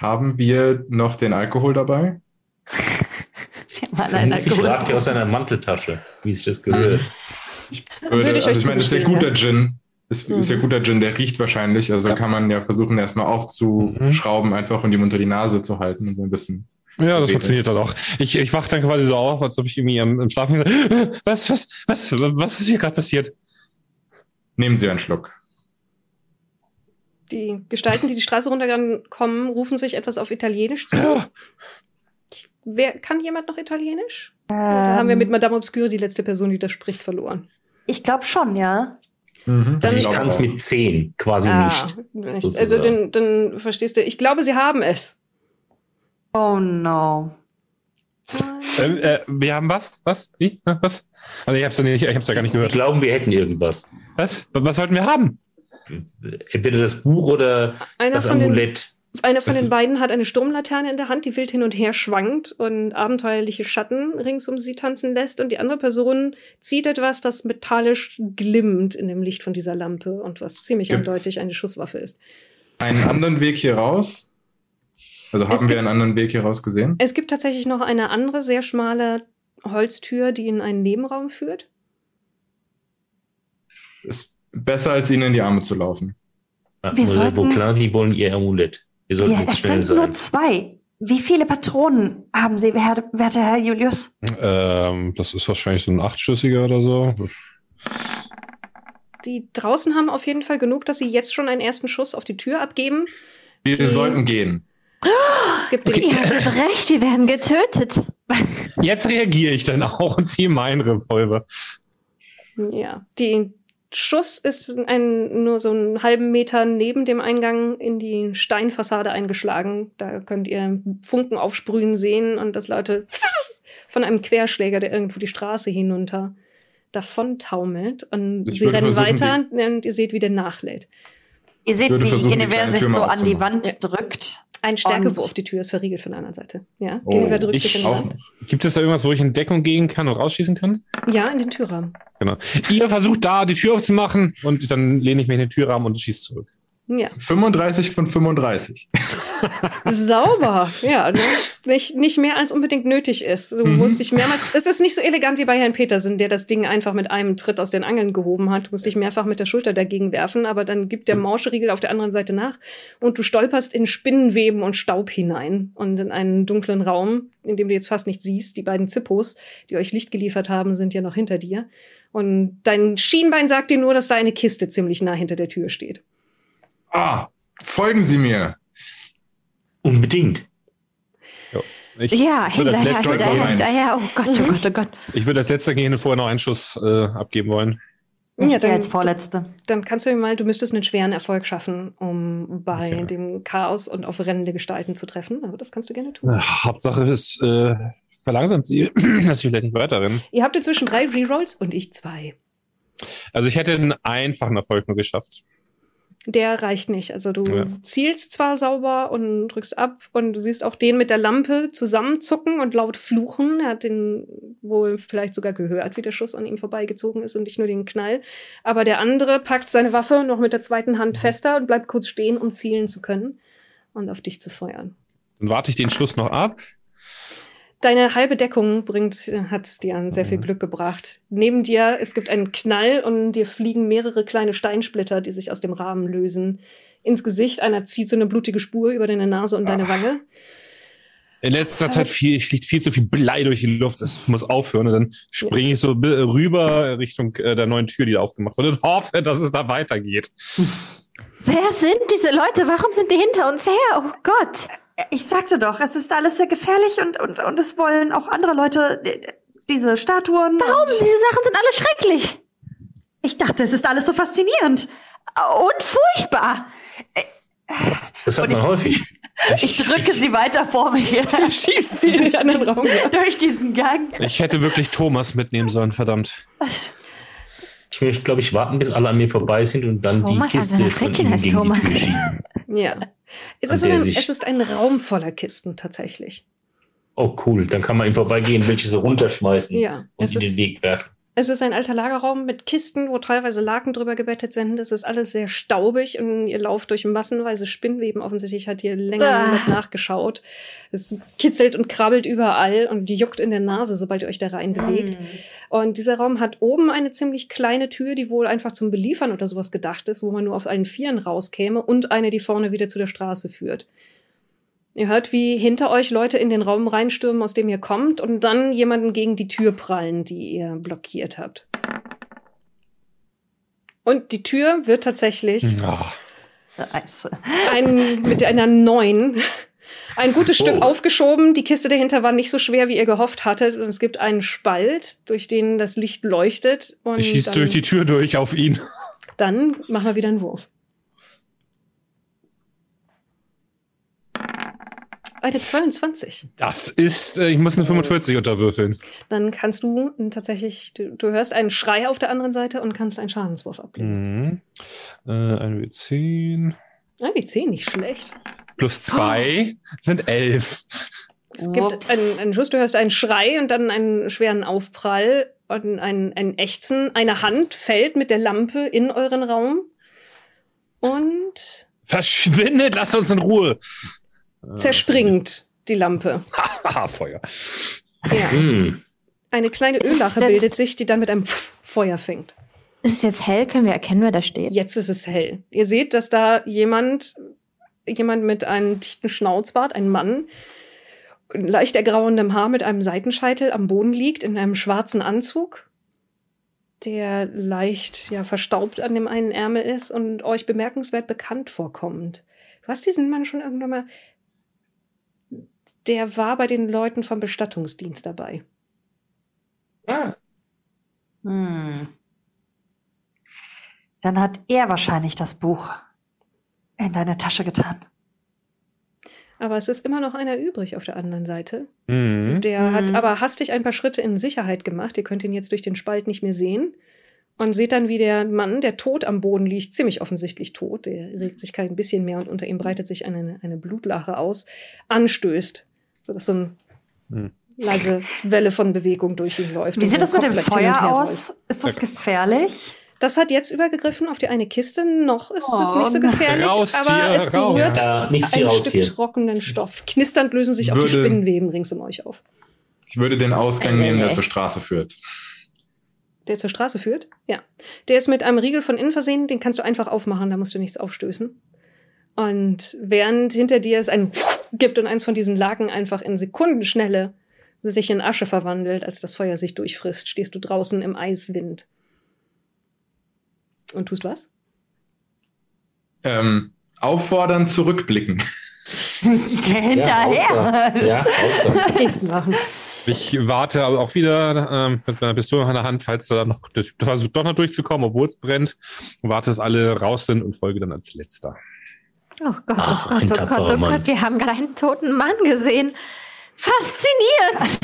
haben wir noch den Alkohol dabei? <laughs> Alkohol- ragt er aus seiner Manteltasche, wie sich das gehört. Ich Würde ich also ich meine, das ist ja guter Gin. Ist, ist ja Mhm. guter Gin, der riecht wahrscheinlich. Also Ja. kann man ja versuchen, erstmal aufzuschrauben, einfach und ihm unter die Nase zu halten und so ein bisschen. Ja, das funktioniert dann auch. Ich, ich wach dann quasi so auf, als ob ich irgendwie am, im Schlafen gesagt <gasps> was, was, was, was ist hier gerade passiert? Nehmen Sie einen Schluck. Die Gestalten, die die Straße runterkommen, rufen sich etwas auf Italienisch zu. Ja, Wer kann jemand noch Italienisch? Ähm, Da haben wir mit Madame Obscure die letzte Person, die das spricht, verloren. Ich glaube schon, ja. Mhm. Dann- ich kann es auch. mit zehn quasi Ah, nicht. nicht. Also dann, dann verstehst du. Ich glaube, sie haben es. Oh no. äh, äh, wir haben was? Was? Wie? Was? Also ich hab's ja nicht, ich hab's ja gar nicht Sie gehört. glauben, wir hätten irgendwas. Was? Was sollten wir haben? Entweder das Buch oder Einer das von, den, Amulett. einer von Das den beiden hat eine Sturmlaterne in der Hand, die wild hin und her schwankt und abenteuerliche Schatten rings um sie tanzen lässt. Und die andere Person zieht etwas, das metallisch glimmt in dem Licht von dieser Lampe und was ziemlich Gibt's- eindeutig eine Schusswaffe ist. Einen anderen Weg hier raus? Also Es haben wir gibt- einen anderen Weg hier raus gesehen? Es gibt tatsächlich noch eine andere, sehr schmale Holztür, die in einen Nebenraum führt. Ist besser, als ihnen in die Arme zu laufen. Ja, Wir sollten- die wollen ihr Amulett. Wir sollten jetzt es schnell sind nur sein. zwei. Wie viele Patronen haben Sie, Herr, werter Herr Julius? Ähm, das ist wahrscheinlich so ein achtschüssiger oder so. Die draußen haben auf jeden Fall genug, dass sie jetzt schon einen ersten Schuss auf die Tür abgeben. Wir Die- sollten gehen. Es gibt den, Ihr hattet recht, wir werden getötet. Jetzt reagiere ich dann auch und ziehe meinen Revolver. Ja, die Schuss ist ein, nur so einen halben Meter neben dem Eingang in die Steinfassade eingeschlagen. Da könnt ihr Funken aufsprühen sehen und das Leute <laughs> von einem Querschläger, der irgendwo die Straße hinunter davon taumelt. Und ich sie rennen weiter und ihr seht, wie der nachlädt. Ihr seht, wie kleine sich so an die. Wand drückt Ein Stärkewurf, Und- die Tür ist verriegelt von der anderen Seite. Ja, Oh, Gulliver drückt ich sich in die noch. Gibt es da irgendwas, wo ich in Deckung gehen kann und rausschießen kann? Ja, in den Türrahmen. Genau. Ihr versucht da die Tür aufzumachen und dann lehne ich mich in den Türrahmen und schieße zurück. Ja, 35 von 35. sauber. <laughs> Ja, ne? nicht, nicht mehr als unbedingt nötig ist. Du Mhm. musst dich mehrmals. Es ist nicht so elegant wie bei Herrn Petersen, der das Ding einfach mit einem Tritt aus den Angeln gehoben hat. Du musst dich mehrfach mit der Schulter dagegen werfen, aber dann gibt der Morscheriegel auf der anderen Seite nach und du stolperst in Spinnenweben und Staub hinein und in einen dunklen Raum, in dem du jetzt fast nicht siehst. Die beiden Zippos, die euch Licht geliefert haben, sind ja noch hinter dir. Und dein Schienbein sagt dir nur, dass da eine Kiste ziemlich nah hinter der Tür steht. Ah, folgen Sie mir. Unbedingt. Ich Ja, würde als hinterher, hinterher, gehen. hinterher. Oh Gott, oh Gott, oh Gott. Ich würde als letzter gehen und vorher noch einen Schuss äh, abgeben wollen. Ich Ja, ja, dann- als Vorletzte. Dann kannst du mir mal, du müsstest einen schweren Erfolg schaffen, um bei Okay. dem Chaos und auf rennende Gestalten zu treffen. Aber das kannst du gerne tun. Äh, Hauptsache es äh, verlangsamt sie, <clears throat> dass ich vielleicht nicht weiterrenne. Ihr habt inzwischen drei Rerolls und ich zwei. Also ich hätte einen einfachen Erfolg nur geschafft. Der reicht nicht. Also du Ja. zielst zwar sauber und drückst ab und du siehst auch den mit der Lampe zusammenzucken und laut fluchen. Er hat den wohl vielleicht sogar gehört, wie der Schuss an ihm vorbeigezogen ist und nicht nur den Knall. Aber der andere packt seine Waffe noch mit der zweiten Hand fester und bleibt kurz stehen, um zielen zu können und auf dich zu feuern. Dann warte ich den Schuss noch ab. Deine halbe Deckung bringt, hat dir sehr viel Mhm. Glück gebracht. Neben dir, es gibt einen Knall und dir fliegen mehrere kleine Steinsplitter, die sich aus dem Rahmen lösen. Ins Gesicht, einer zieht so eine blutige Spur über deine Nase und deine Ah. Wange. In letzter Zeit viel, fliegt viel zu viel Blei durch die Luft. Das muss aufhören. Und dann springe ich so bi- rüber Richtung äh, der neuen Tür, die da aufgemacht wurde und hoffe, dass es da weitergeht. Wer sind diese Leute? Warum sind die hinter uns her? Oh Gott. Ich sagte doch, es ist alles sehr gefährlich und, und, und es wollen auch andere Leute äh, diese Statuen. Warum? Diese Sachen sind alle schrecklich. Ich dachte, es ist alles so faszinierend. Und furchtbar. Das hat Und man ich- häufig. <laughs> Ich drücke sie weiter vor mir <laughs> Schießt sie in den anderen Raum. Durch diesen Gang. Ich hätte wirklich Thomas mitnehmen sollen, verdammt. <laughs> Ich möchte, glaube ich, warten, bis alle an mir vorbei sind und dann Thomas, die also Kiste mein von ihnen heißt gegen Thomas. die Tür schieben. Ja. Es ist, ein, es ist ein Raum voller Kisten tatsächlich. Oh, cool. Dann kann man ihm vorbeigehen, welche so runterschmeißen Ja. und in den Weg werfen. Es ist ein alter Lagerraum mit Kisten, wo teilweise Laken drüber gebettet sind. Es ist alles sehr staubig und ihr lauft durch massenweise Spinnweben. Offensichtlich hat ihr länger Ah. niemand nachgeschaut. Es kitzelt und krabbelt überall und juckt in der Nase, sobald ihr euch da rein bewegt. Und dieser Raum hat oben eine ziemlich kleine Tür, die wohl einfach zum Beliefern oder sowas gedacht ist, wo man nur auf allen Vieren rauskäme und eine, die vorne wieder zu der Straße führt. Ihr hört, wie hinter euch Leute in den Raum reinstürmen, aus dem ihr kommt, und dann jemanden gegen die Tür prallen, die ihr blockiert habt. Und die Tür wird tatsächlich Scheiße. ein, mit einer neun ein gutes Stück Oh. aufgeschoben. Die Kiste dahinter war nicht so schwer, wie ihr gehofft hattet. Und es gibt einen Spalt, durch den das Licht leuchtet. Und ich schieße durch die Tür durch auf ihn. dann machen wir wieder einen Wurf. Eine 22. Das ist, äh, ich muss eine 45 unterwürfeln. Dann kannst du tatsächlich, du, du hörst einen Schrei auf der anderen Seite und kannst einen Schadenswurf ablegen. Mhm. Äh, ein W10 Ah, die 10, nicht schlecht. plus zwei sind elf. Es gibt Ups. einen, einen Schuss, du hörst einen Schrei und dann einen schweren Aufprall und ein, ein Ächzen. Eine Hand fällt mit der Lampe in euren Raum und Verschwindet, lasst uns in Ruhe. Äh, zerspringt die Lampe. Haha, Feuer. Ja. Hm. Eine kleine Öllache bildet sich, die dann mit einem Pff Feuer fängt. Ist es jetzt hell? Können wir erkennen, wer da steht? Jetzt ist es hell. Ihr seht, dass da jemand, jemand mit einem dichten Schnauzbart, ein Mann, leicht ergrauendem Haar mit einem Seitenscheitel am Boden liegt, in einem schwarzen Anzug, der leicht ja verstaubt an dem einen Ärmel ist und euch bemerkenswert bekannt vorkommt. Du hast diesen Mann schon irgendwann mal. Der war bei den Leuten vom Bestattungsdienst dabei. Ah, Hm. Dann hat er wahrscheinlich das Buch in deine Tasche getan. Aber es ist immer noch einer übrig auf der anderen Seite. Mhm. Der hat Mhm. aber hastig ein paar Schritte in Sicherheit gemacht. Ihr könnt ihn jetzt durch den Spalt nicht mehr sehen. und seht dann, wie der Mann, der tot am Boden liegt, ziemlich offensichtlich tot, der regt sich kein bisschen mehr und unter ihm breitet sich eine, eine Blutlache aus, anstößt, sodass so eine Hm. leise Welle von Bewegung durch ihn läuft. Wie sieht das mit dem Feuer aus? Ist das gefährlich? Das hat jetzt übergegriffen auf die eine Kiste. Noch ist es Oh, nicht so gefährlich, Raus aber es berührt Ja, ein raus Stück hier. trockenen Stoff. Knisternd lösen sich auch die Würde- Spinnenweben rings um euch auf. Ich würde den Ausgang nehmen, der Äh. zur Straße führt. Der zur Straße führt? Ja. Der ist mit einem Riegel von innen versehen, den kannst du einfach aufmachen, da musst du nichts aufstößen. Und während hinter dir es ein gibt und eins von diesen Laken einfach in Sekundenschnelle sich in Asche verwandelt, als das Feuer sich durchfrisst, stehst du draußen im Eiswind. Und tust was? Ähm, auffordern, zurückblicken. <laughs> Hinterher. ja. Gesten <laughs> machen. Ich warte aber auch wieder ähm, mit meiner Pistole in der Hand, falls da noch versucht doch noch durchzukommen, obwohl es brennt. Warte, dass alle raus sind und folge dann als letzter. Oh Gott, Ach, oh Gott, oh Gott, tapferer oh Mann. Gott, wir haben gerade einen toten Mann gesehen. Faszinierend!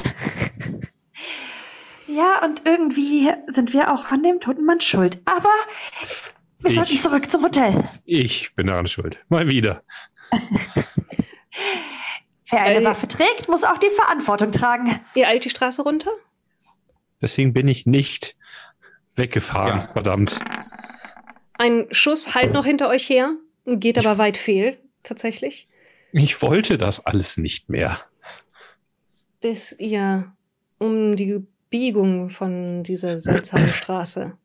Ja, und irgendwie sind wir auch an dem toten Mann schuld. Aber wir Ich- sollten zurück zum Hotel. Ich bin daran schuld. Mal wieder. Wer eine Äh, Waffe trägt, muss auch die Verantwortung tragen. Ihr eilt die Straße runter? Deswegen bin ich nicht weggefahren. Ja. Verdammt. Ein Schuss halt noch hinter euch her, geht aber weit fehl, tatsächlich, Ich wollte das alles nicht mehr. bis ihr um die Biegung von dieser seltsamen <clears throat> Straße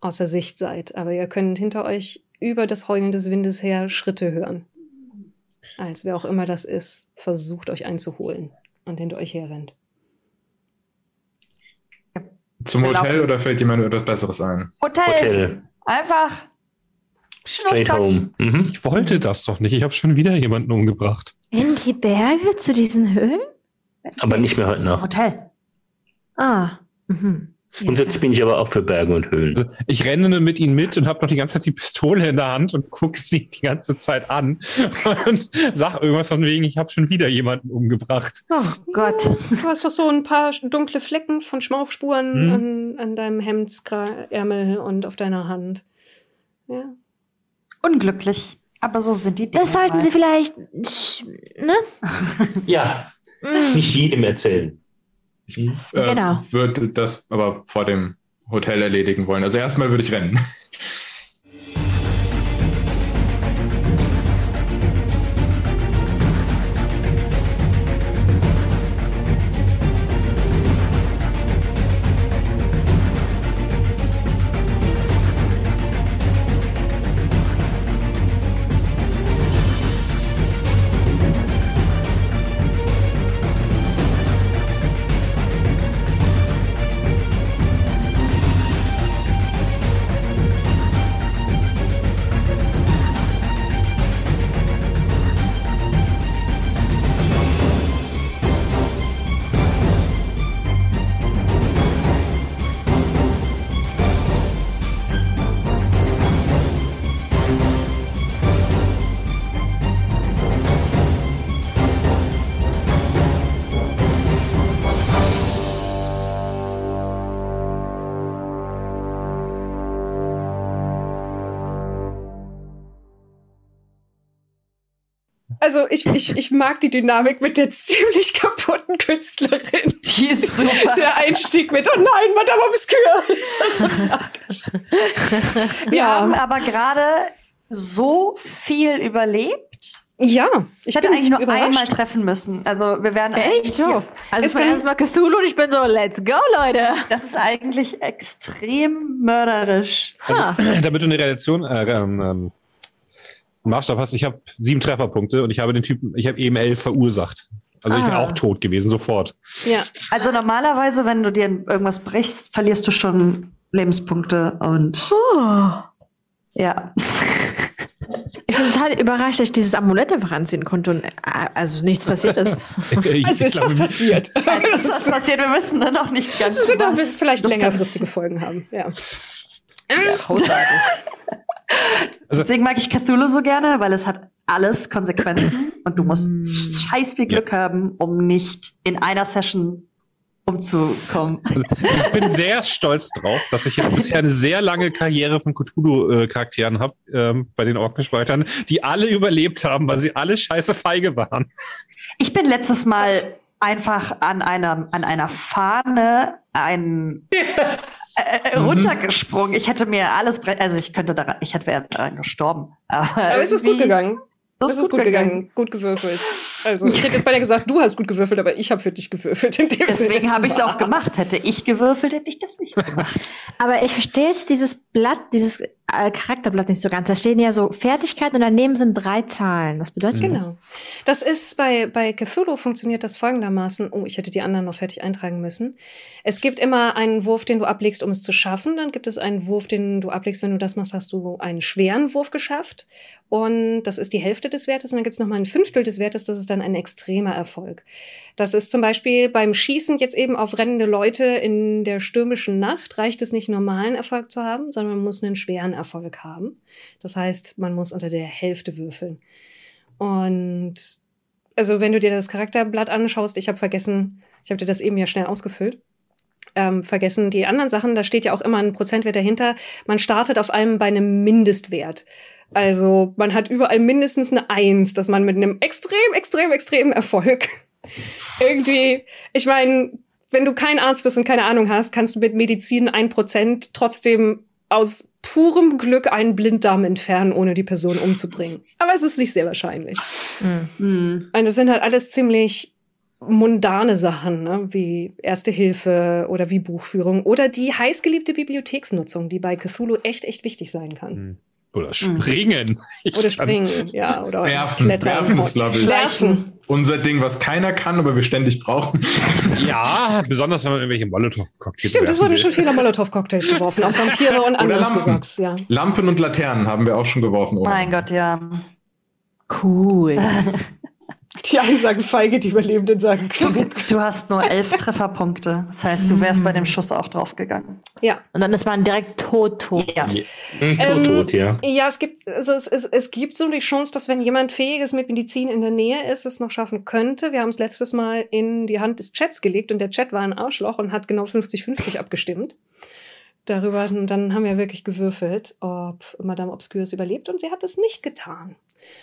außer Sicht seid. Aber ihr könnt hinter euch über das Heulen des Windes her Schritte hören. Als wer auch immer das ist, versucht euch einzuholen und hinter euch herrennt. Zum Hotel oder fällt jemand etwas Besseres ein? Hotel. Hotel. Einfach. Straight home. Mhm. Ich wollte das doch nicht. Ich habe schon wieder jemanden umgebracht. In die Berge zu diesen Höhlen? Aber nicht mehr heute Nacht. Hotel. Ah. Mhm. Ja. Grundsätzlich bin ich aber auch für Berge und Höhlen. Also Ich renne mit ihnen mit und habe noch die ganze Zeit die Pistole in der Hand und gucke sie die ganze Zeit an <laughs> und sag irgendwas von wegen, ich habe schon wieder jemanden umgebracht. Oh Gott. Du hast doch so ein paar dunkle Flecken von Schmaufspuren Hm. an, an deinem Hemdsärmel und auf deiner Hand. Ja. Unglücklich. Aber so sind die Dinge. Das sollten mal. Sie vielleicht. Ne? <laughs> Ja, Mm. nicht jedem erzählen. Mhm. Äh, Genau. Würde das aber vor dem Hotel erledigen wollen. Also erstmal würde ich rennen. Also ich, ich, ich mag die Dynamik mit der ziemlich kaputten Künstlerin. Die ist super. Der Einstieg mit, oh nein, Madame Obscure. Das war so tragisch. Wir Ja. haben aber gerade so viel überlebt. Ja, Ich ich hätte eigentlich nur überrascht. einmal treffen müssen. Also wir werden Echt? So. Also Es war erstmal Cthulhu und ich bin so, let's go, Leute. Das ist eigentlich extrem mörderisch. Ha. Damit du eine Relation, äh, ähm, ähm, Maßstab hast, ich habe sieben Trefferpunkte und ich habe den Typen, ich habe eben elf verursacht. Also ich wäre Ah. auch tot gewesen, sofort. Ja, Also normalerweise, wenn du dir irgendwas brichst, verlierst du schon Lebenspunkte und ja. Ich bin total überrascht, dass ich dieses Amulett einfach anziehen konnte und äh, also nichts passiert ist. <laughs> es ist was passiert. <laughs> Es ist was passiert, wir wissen dann noch nicht ganz Das wird auch was. vielleicht längerfristige Folgen haben. Ja. <laughs> Großartig. Also- Deswegen mag ich Cthulhu so gerne, weil es hat alles Konsequenzen und du musst scheiß viel Glück haben, um nicht in einer Session umzukommen. Also, <laughs> ich bin sehr stolz drauf, dass ich jetzt bisher eine sehr lange Karriere von Cthulhu-Charakteren habe ähm, bei den Orkenspaltern, die alle überlebt haben, weil sie alle scheiße feige waren. Ich bin letztes Mal einfach an einer, an einer Fahne ein, <laughs> äh, äh, runtergesprungen. Ich hätte mir alles, also ich könnte daran, ich hätte wäre daran gestorben. Aber, Aber es ist gut gegangen. Das Es ist gut gegangen. Gut gewürfelt. Also, ich hätte jetzt bei dir gesagt, du hast gut gewürfelt, aber ich habe für dich gewürfelt. In dem Deswegen habe ich es auch gemacht. Hätte ich gewürfelt, hätte ich das nicht gemacht. Aber ich verstehe jetzt dieses Blatt, dieses äh, Charakterblatt nicht so ganz. Da stehen ja so Fertigkeiten und daneben sind drei Zahlen. Was bedeutet das? Genau. Das ist bei, bei Cthulhu funktioniert das folgendermaßen. Oh, ich hätte die anderen noch fertig eintragen müssen. Es gibt immer einen Wurf, den du ablegst, um es zu schaffen. Dann gibt es einen Wurf, den du ablegst, wenn du das machst, hast du einen schweren Wurf geschafft. Und das ist die Hälfte des Wertes. Und dann gibt es nochmal ein Fünftel des Wertes, das ist dann ein extremer Erfolg. Das ist zum Beispiel beim Schießen jetzt eben auf rennende Leute in der stürmischen Nacht. Reicht es nicht, normalen Erfolg zu haben, sondern man muss einen schweren Erfolg haben. Das heißt, man muss unter der Hälfte würfeln. Und also wenn du dir das Charakterblatt anschaust, ich habe vergessen, ich habe dir das eben ja schnell ausgefüllt, ähm, vergessen die anderen Sachen, da steht ja auch immer ein Prozentwert dahinter. Man startet auf allem bei einem Mindestwert. Also man hat überall mindestens eine Eins, dass man mit einem extrem, extrem, extremen Erfolg <laughs> irgendwie, ich meine, wenn du kein Arzt bist und keine Ahnung hast, kannst du mit Medizin ein Prozent trotzdem aus purem Glück einen Blinddarm entfernen, ohne die Person umzubringen. Aber es ist nicht sehr wahrscheinlich. Hm. Und das sind halt alles ziemlich mundane Sachen, ne? wie Erste Hilfe oder wie Buchführung oder die heißgeliebte Bibliotheksnutzung, die bei Cthulhu echt, echt wichtig sein kann. Hm. Oder springen. Ich Oder springen, ja, oder Werfen. klettern. Werfen ist, glaube ich, Werfen. unser Ding, was keiner kann, aber wir ständig brauchen. <laughs> Ja, besonders wenn man irgendwelche Molotow-Cocktails Stimmt, es wurden will. schon viele Molotow-Cocktails geworfen, auf Vampire und anderes Lampen. Ja. Lampen und Laternen haben wir auch schon geworfen. ohne. Mein Gott, ja. Cool. <laughs> Die einen sagen feige, die Überlebenden sagen Du, klug. du hast nur elf <laughs> Trefferpunkte. Das heißt, du wärst bei dem Schuss auch draufgegangen. Ja. Und dann ist man direkt tot, tot. Ja. Hm, Ähm, tot, ja. Ja, es gibt, also es, es, es gibt so die Chance, dass wenn jemand Fähiges mit Medizin in der Nähe ist, es noch schaffen könnte. Wir haben es letztes Mal in die Hand des Chats gelegt und der Chat war ein Arschloch und hat genau 50-50 abgestimmt. Darüber, und dann haben wir wirklich gewürfelt, ob Madame Obscure überlebt und sie hat es nicht getan.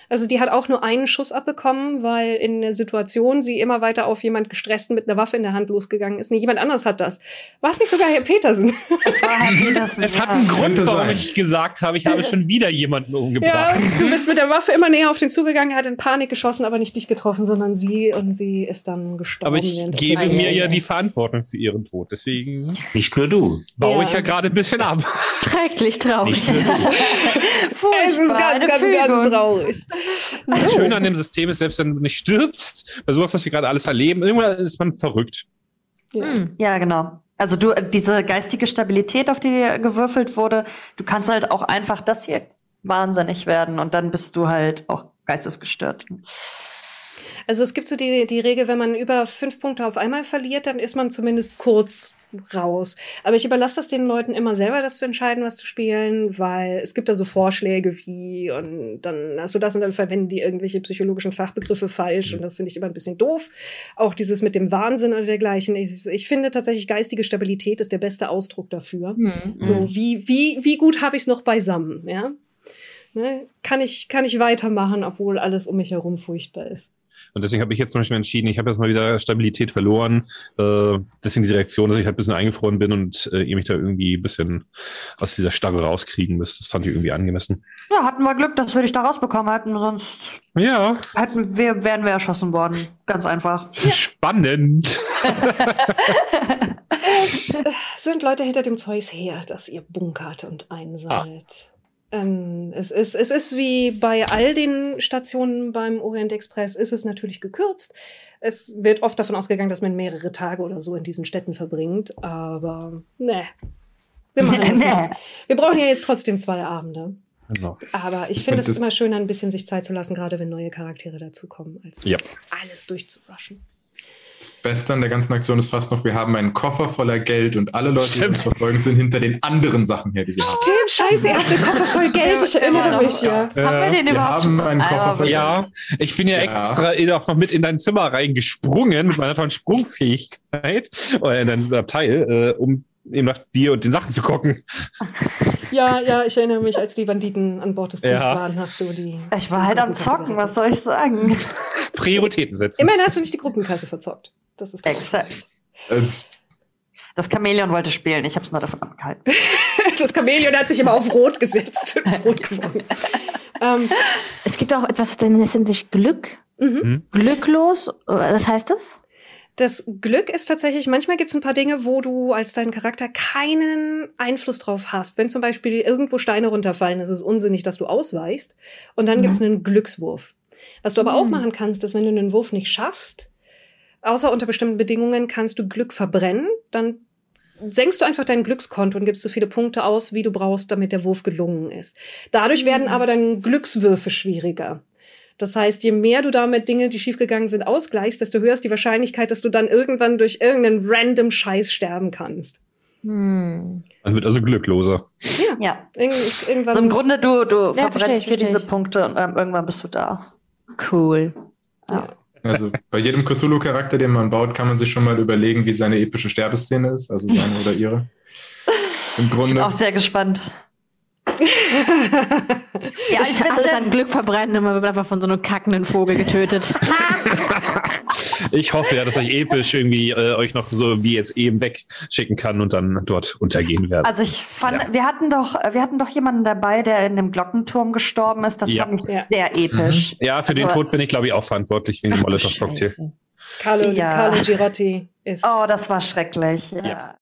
Also die hat auch nur einen Schuss abbekommen, weil in der Situation sie immer weiter auf jemand gestressten mit einer Waffe in der Hand losgegangen ist. Nee, jemand anders hat das. War es nicht sogar Herr Petersen? <laughs> Es war Herr Petersen. Es hat ja. einen Grund, warum ich gesagt habe, ich habe schon wieder jemanden Ja, umgebracht. du bist mit der Waffe immer näher auf den zugegangen, er hat in Panik geschossen, aber nicht dich getroffen, sondern sie und sie ist dann gestorben. Aber ich gebe mir ja die Verantwortung für ihren Tod. Deswegen Nicht nur du. baue Ja. ich ja gerade ein bisschen ab. Schrecklich traurig. Nicht nur du. <laughs> <laughs> Es ist Furchtbar, ganz, ganz, Fügung. ganz traurig. Das Schöne an dem System ist, selbst wenn du nicht stirbst, bei sowas, was wir gerade alles erleben, irgendwann ist man verrückt. Ja. Hm. Ja, genau. Also du, äh, diese geistige Stabilität, auf die gewürfelt wurde, du kannst halt auch einfach das hier wahnsinnig werden und dann bist du halt auch geistesgestört. Also es gibt so die, die Regel, wenn man über fünf Punkte auf einmal verliert, dann ist man zumindest kurz raus. Aber ich überlasse das den Leuten immer selber, das zu entscheiden, was zu spielen, weil es gibt da so Vorschläge wie und dann hast du das und dann verwenden die irgendwelche psychologischen Fachbegriffe falsch und das finde ich immer ein bisschen doof. Auch dieses mit dem Wahnsinn oder dergleichen. Ich, ich finde tatsächlich geistige Stabilität ist der beste Ausdruck dafür. Hm. So, wie, wie, wie gut habe ich es noch beisammen, ja? Ne? Kann, ich, kann ich weitermachen, obwohl alles um mich herum furchtbar ist. Und deswegen habe ich jetzt zum Beispiel entschieden, ich habe jetzt mal wieder Stabilität verloren. Äh, deswegen die Reaktion, dass ich halt ein bisschen eingefroren bin und äh, ihr mich da irgendwie ein bisschen aus dieser Starre rauskriegen müsst. Das fand ich irgendwie angemessen. Ja, hatten wir Glück, dass wir dich da rausbekommen hatten, sonst Ja, hätten wir, wären wir erschossen worden. Ganz einfach. <laughs> spannend. <laughs> Es sind Leute hinter dem Zeus her, das ihr bunkert und einsammelt. Ähm, es, ist, es ist wie bei all den Stationen beim Orient Express, ist es natürlich gekürzt. Es wird oft davon ausgegangen, dass man mehrere Tage oder so in diesen Städten verbringt, aber ne. Wir machen das <laughs> Nee. nicht. Wir brauchen ja jetzt trotzdem zwei Abende. Genau. Aber ich Ich finde find es immer schöner, ein bisschen sich Zeit zu lassen, gerade wenn neue Charaktere dazukommen, als Ja. alles durchzurushen. Das Beste an der ganzen Aktion ist fast noch, wir haben einen Koffer voller Geld und alle Leute, die Stimmt. uns verfolgen, sind hinter den anderen Sachen her, die wir haben. Stimmt, scheiße, ihr habt einen Koffer voll <laughs> Geld, ich erinnere Immer noch. mich, ja. Haben wir den Wir überhaupt haben einen Koffer Aber voll Geld. Ja, ich bin ja, Ja. extra eh auch noch mit in dein Zimmer reingesprungen mit meiner tollen Sprungfähigkeit oder in dein Abteil, äh, um eben nach dir und den Sachen zu gucken. <laughs> Ja, ja, ich erinnere mich, als die Banditen an Bord des Zügs Ja. waren, hast du die. Ich war halt am Zocken, was soll ich sagen? <laughs> Prioritäten setzen. Immerhin hast du nicht die Gruppenkasse verzockt. Das ist Exakt. Das Chamäleon wollte spielen, ich habe es nur davon abgehalten. <laughs> Das Chamäleon hat sich immer auf Rot gesetzt und ist rot geworden. ähm, Es gibt auch etwas, das nennt sich Glück. mhm. Glücklos, was heißt das? Das Glück ist tatsächlich, manchmal gibt es ein paar Dinge, wo du als deinen Charakter keinen Einfluss drauf hast. Wenn zum Beispiel irgendwo Steine runterfallen, ist es unsinnig, dass du ausweichst. Und dann Mhm. gibt es einen Glückswurf. Was du aber auch Mhm. machen kannst, ist, wenn du einen Wurf nicht schaffst, außer unter bestimmten Bedingungen kannst du Glück verbrennen, dann senkst du einfach dein Glückskonto und gibst so viele Punkte aus, wie du brauchst, damit der Wurf gelungen ist. Dadurch werden aber dann Glückswürfe schwieriger. Das heißt, je mehr du damit Dinge, die schiefgegangen sind, ausgleichst, desto höher ist die Wahrscheinlichkeit, dass du dann irgendwann durch irgendeinen random Scheiß sterben kannst. Hm. Man wird also glückloser. Ja. Irgend, irgendwann. Also im Grunde, du, du Ja, verbrennst hier verstehe diese. Punkte und ähm, irgendwann bist du da. Cool. also bei jedem Cthulhu-Charakter, den man baut, kann man sich schon mal überlegen, wie seine epische Sterbeszene ist, also seine oder ihre. <laughs> Im Ich bin Grunde. auch sehr gespannt. Ja, ich alles an Glück verbrennen und man wird einfach von so einem kackenden Vogel getötet. <laughs> Ich hoffe ja, dass ich episch irgendwie äh, euch noch so wie jetzt eben wegschicken kann und dann dort untergehen werde. also ich fand, Ja. wir hatten doch, wir hatten doch jemanden dabei, der in dem Glockenturm gestorben ist. Das Ja. fand ich Ja. sehr episch. ja, für den aber- Tod bin ich, glaube ich, auch verantwortlich wegen dem Molotow-Cocktail. Carlo, Ja. Carlo Girotti ist. Oh, das war schrecklich. Ja. Ja.